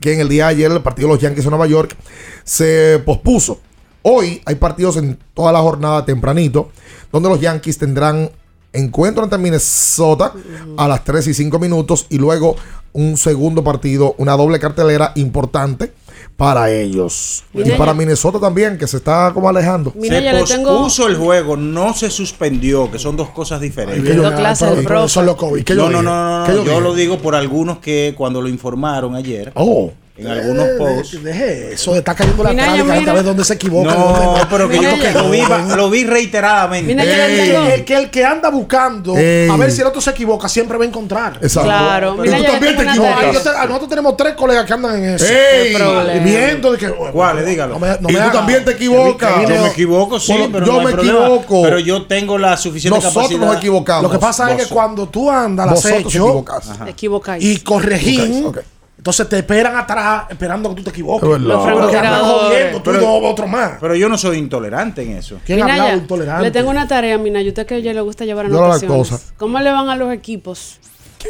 S16: que en el día de ayer el partido de los Yankees de Nueva York se pospuso. Hoy hay partidos en toda la jornada tempranito, donde los Yankees tendrán encuentro ante Minnesota a las 3 y 5 minutos y luego un segundo partido, una doble cartelera importante para ellos.
S1: Mira,
S16: y
S1: ya-
S16: para Minnesota también, que se está como alejando.
S15: Mira,
S1: se
S15: tengo-
S1: pospuso el juego, no se suspendió, que son dos cosas diferentes.
S14: que yo- Dos clases de pero- pero profe. eso es lo COVID. ¿Qué yo
S1: No, no, no, no,
S14: ¿Qué
S1: no,
S14: yo
S1: yo lo digo por algunos que cuando lo informaron ayer,
S16: Oh.
S1: En algunos
S14: Eh,
S1: posts.
S14: Deje eso estar cayendo la
S15: Minaya,
S14: trágica,
S15: mira.
S14: gente a ver dónde se equivoca.
S1: No, pero que yo lo vi, lo vi reiteradamente.
S15: Mira,
S14: el que, el que anda buscando
S16: Ey.
S14: a ver si el otro se equivoca siempre va a encontrar.
S16: Exacto.
S15: Claro,
S16: Y
S15: mira,
S16: tú también te
S14: te- ah, nosotros tenemos tres colegas que andan en eso.
S16: ¡Ey!
S15: Qué problema.
S14: Y viendo de que.
S1: Dígalo.
S14: No me, no
S16: Y
S14: me
S16: tú
S14: haga-
S16: también te equivocas.
S1: Yo me equivoco, sí,
S16: Bueno,
S1: pero
S16: yo
S1: no hay
S16: me
S1: problema.
S16: equivoco.
S1: Pero yo tengo la suficiente
S16: Nosotros
S1: capacidad.
S16: nos equivocamos.
S14: Lo que pasa es que cuando tú andas acecho
S16: equivocas.
S15: Equivocáis.
S14: y
S16: ok.
S14: Entonces te esperan atrás esperando que tú te equivoques.
S15: Los
S14: jodiendo, tú y
S1: Pero-
S14: dos, otro más.
S1: Pero yo no soy intolerante en eso.
S14: ¿Quién ha hablado intolerante?
S15: le tengo una tarea, Minaya. Usted que ya le gusta llevar anotaciones.
S16: cosa.
S15: ¿Cómo le van a los equipos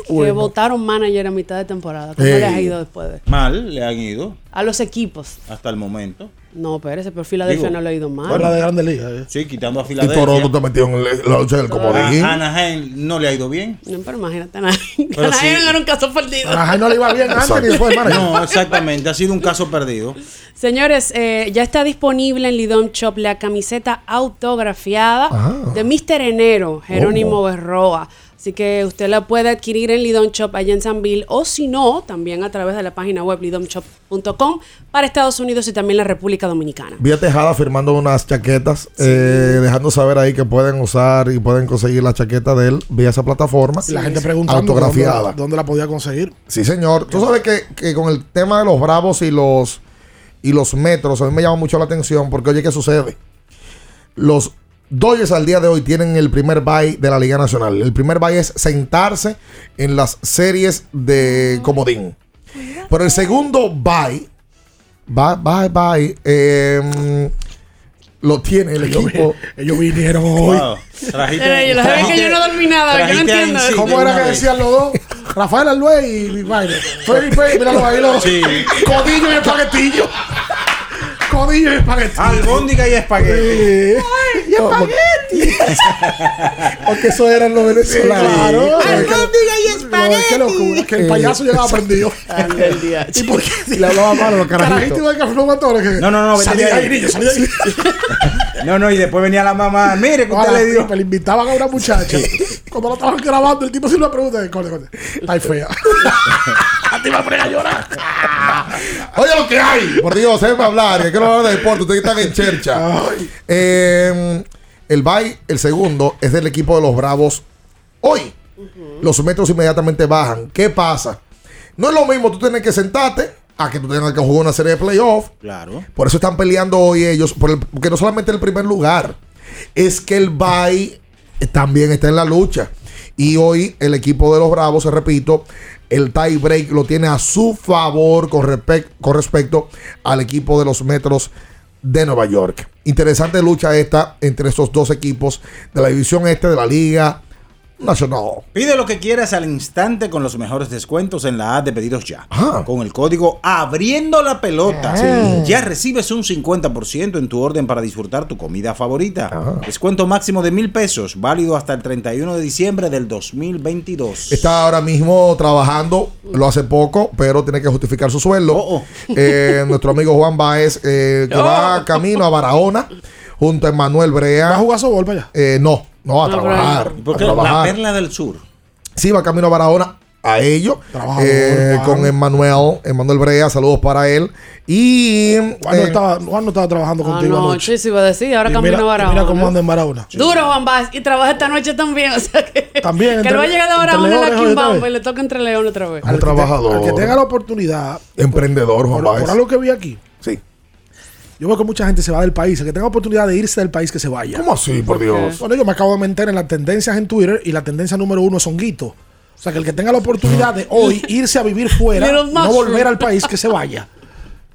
S15: que votaron manager a mitad de temporada? ¿Cómo
S16: Ey.
S15: les ha ido después de?
S1: Mal le han ido
S15: A los equipos.
S1: hasta el momento.
S15: No, pero ese por Filadelfia
S1: Digo,
S15: no le ha ido mal.
S14: Habla de Grandes Ligas. eh.
S1: Sí, quitando a
S16: Y
S1: Filadelfia.
S16: Toronto te metió en el- la lucha del comodín.
S1: A Anaheim no le ha ido bien.
S15: No, pero imagínate, Anaheim.
S1: Pero sí.
S15: Anaheim era un caso perdido.
S14: A no le iba bien antes ni después, hermano.
S1: No, exactamente. Ha sido un caso perdido.
S15: Señores, eh, ya está disponible en Lidom Shop la camiseta autografiada
S16: Ah.
S15: de Mr. Enero, Jerónimo
S16: Oh.
S15: Berroa. Así que usted la puede adquirir en Lidom Shop allá en Sanville o si no, también a través de la página web lidomshop.com para Estados Unidos y también la República Dominicana.
S16: Vi a Tejada firmando unas chaquetas, eh, dejando saber ahí que pueden usar y pueden conseguir la chaqueta de él vía esa plataforma.
S14: Y la gente preguntando
S16: autografiada.
S14: Dónde, dónde la podía conseguir.
S16: Sí, señor. Tú sabes que, que con el tema de los bravos y los y los metros, a mí me llama mucho la atención porque, oye, ¿qué sucede? Los Dodgers al día de hoy tienen el primer bye de la Liga Nacional. El primer bye es sentarse en las series de comodín. Pero el segundo bye, bye, bye, bye, eh, lo tiene el
S14: Ellos,
S16: equipo.
S14: ellos vinieron hoy.
S1: Wow. Trajiste,
S15: que yo no dormí nada, yo no entiendo eso.
S14: ¿Cómo era que
S1: vez.
S14: decían los dos? Rafael Albué y Baile. Felipe, míralo ahí, los
S1: Sí.
S14: codillo y espaguetillo. Codillo y espaguetillo.
S1: Albóndiga y espagueti.
S14: Eh, y espagueti.
S16: Porque eso eran los venezolanos.
S14: Claro.
S44: Albóndiga y espagueti.
S14: Qué locura. Que el payaso llegaba prendido. ¿Y por qué?
S16: Y le hablaba malo a los
S14: Carajito
S16: carajitos.
S1: No, no, no,
S14: Salí
S1: de ahí.
S14: niño, salí de ahí.
S1: No, no, y después venía la mamá. Mire que usted le dio.
S14: le invitaban a una muchacha. Cuando la estaban grabando, el tipo se le pregunta: corte, corte. Está fea. La tipa pone a llorar.
S16: Oye lo que hay. Por Dios, déjeme hablar. Que quiero hablar de deporte. Ustedes están en chercha. Eh, el bye, el segundo, es del equipo de los Bravos hoy. los metros inmediatamente bajan. ¿Qué pasa? No es lo mismo tú tienes que sentarte a que tú tengas que jugar una serie de playoffs.
S1: Claro.
S16: Por eso están peleando hoy ellos, por el- porque no solamente el primer lugar, es que el Bay también está en la lucha. Y hoy el equipo de los Bravos, repito, el tie break lo tiene a su favor con, con respecto al equipo de los Metros de Nueva York. Interesante lucha esta entre estos dos equipos de la división este de la Liga Nacional.
S1: Pide lo que quieras al instante con los mejores descuentos en la app de pedidos ya. Con el código abriendo la pelota. Ya recibes un 50% en tu orden para disfrutar tu comida favorita. Descuento máximo de mil pesos, válido hasta el 31 de diciembre del 2022.
S16: Está ahora mismo trabajando, lo hace poco, pero tiene que justificar su sueldo. Eh, nuestro amigo Juan Baez, eh, que va camino a Barahona, junto a Emanuel Brea. ¿Va a
S14: jugar su gol para allá?
S16: no, no, a
S1: No,
S16: trabajar.
S1: ¿Por qué?
S16: a
S1: La
S16: trabajar.
S1: perla del sur.
S16: Sí, va camino a Barahona a ello.
S14: Trabajador,
S16: eh, con Emanuel, Emanuel Brea, saludos para él. Y.
S14: Juan no,
S16: eh,
S14: estaba, Juan no estaba trabajando contigo anoche.
S15: Anoche se iba a decir, ahora
S14: Y
S15: camino
S14: mira,
S15: a
S14: y
S15: Barahona.
S14: Mira cómo anda en Barahona.
S15: Duro Juan Vaz y trabaja esta noche también, o sea que,
S14: También,
S15: que él va a llegar de
S14: entre
S15: Barahona a la
S14: vez.
S15: y le toca entre León otra vez.
S16: un trabajador.
S14: Al que tenga la oportunidad,
S16: emprendedor, Juan
S14: por,
S16: Baez.
S14: por algo que vi aquí. Yo veo que mucha gente se va del país. El que tenga oportunidad de irse del país, que se vaya.
S16: ¿Cómo así, por Dios?
S14: Bueno, yo me acabo de meter en las tendencias en Twitter y la tendencia número uno es honguito. O sea, que el que tenga la oportunidad de hoy irse a vivir fuera, no volver al país, que se vaya.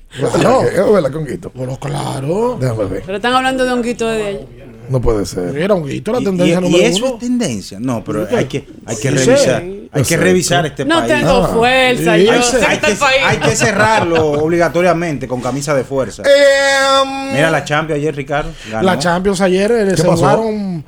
S16: Claro. Es verdad, Conguito.
S14: Bueno, claro.
S16: Déjame ver.
S15: Pero están hablando de honguito de ayer.
S16: No puede ser.
S14: Era honguito la tendencia
S1: y,
S14: número
S1: y eso
S14: uno.
S1: es tendencia. No, pero hay que, hay que
S14: sí,
S1: revisar. Hay que revisar este
S15: No
S1: país.
S15: tengo fuerza,
S1: Sí,
S15: yo
S1: hay,
S15: sé
S1: hay
S15: que está
S1: que,
S15: el país.
S1: hay que cerrarlo obligatoriamente con camisa de fuerza. Mira la Champions ayer, Ricardo. ganó.
S14: La Champions ayer eh, se jugaron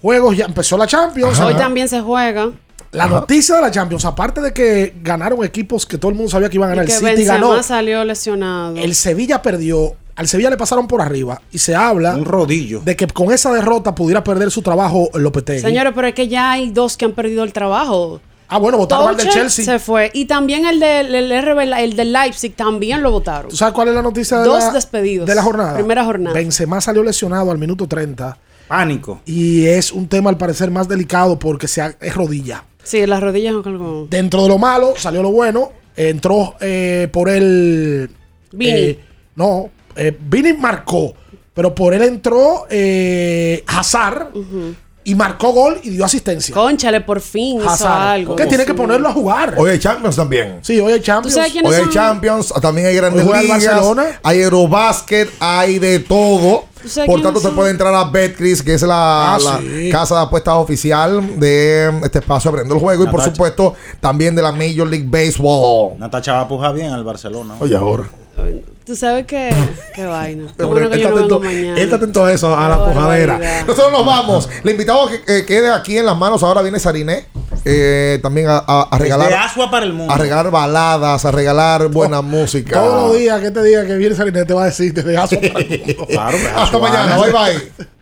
S14: juegos, ya empezó la Champions.
S15: Hoy también se juega.
S14: La noticia de la Champions, aparte de que ganaron equipos que todo el mundo sabía que iban a
S15: Y
S14: ganar,
S15: que
S14: el City
S15: Benzema
S14: ganó.
S15: salió lesionado.
S14: El Sevilla perdió. Al Sevilla le pasaron por arriba y se habla
S1: Un rodillo.
S14: de que con esa derrota pudiera perder su trabajo Lopetegui.
S15: Señores, pero es que ya hay dos que han perdido el trabajo.
S14: Ah, bueno, votaron al del Chelsea.
S15: se fue. Y también el del el RB, el del Leipzig, también lo votaron.
S14: ¿Tú sabes cuál es la noticia de,
S15: Dos
S14: la,
S15: despedidos.
S14: de la jornada?
S15: Primera jornada.
S14: Benzema salió lesionado al minuto 30
S1: Pánico.
S14: y es un tema al parecer más delicado porque se ha- es rodilla.
S15: Sí, las rodillas son algo.
S14: Dentro de lo malo salió lo bueno. Entró eh, por él.
S15: Vini.
S14: eh, no, eh, Vini marcó. Pero por él entró eh, Hazard y marcó gol y dio asistencia.
S15: Conchale, por fin hizo
S14: Hazard.
S15: algo.
S14: Que tiene que ponerlo a jugar.
S16: Hoy hay Champions también.
S14: Sí, hoy hay Champions.
S15: ¿Tú sabes quiénes
S16: Hoy hay
S15: son?
S16: Champions, también hay grandes ligas,
S14: Barcelona.
S16: hay Eurobasket, hay de todo.
S15: ¿Tú sabes
S16: Por tanto, se puede entrar a Betcris, que es la,
S14: Ah,
S16: la
S14: sí.
S16: casa de apuestas oficial de este espacio Abriendo el Juego. Y por supuesto, también de la Major League Baseball.
S1: Natacha va a pujar bien al Barcelona.
S16: Oye, ahora.
S15: Tú sabes qué, qué vaina.
S16: Pero
S15: bueno que
S16: él
S15: yo
S16: está
S15: no vengo
S16: atento-
S15: mañana.
S16: él está atento a eso, a la pujadera. Nosotros nos vamos. Le invitamos a que que quede aquí en las manos. Ahora viene Sariné. eh, también a, a- a
S1: De
S16: regalar.
S1: Asua para el mundo.
S16: A regalar baladas, a regalar buena música.
S14: Todos los días que te diga que viene Sarinete te va a decir desde Aso para el mundo.
S1: Claro, de
S16: Hasta
S1: Asua.
S16: mañana. Bye bye.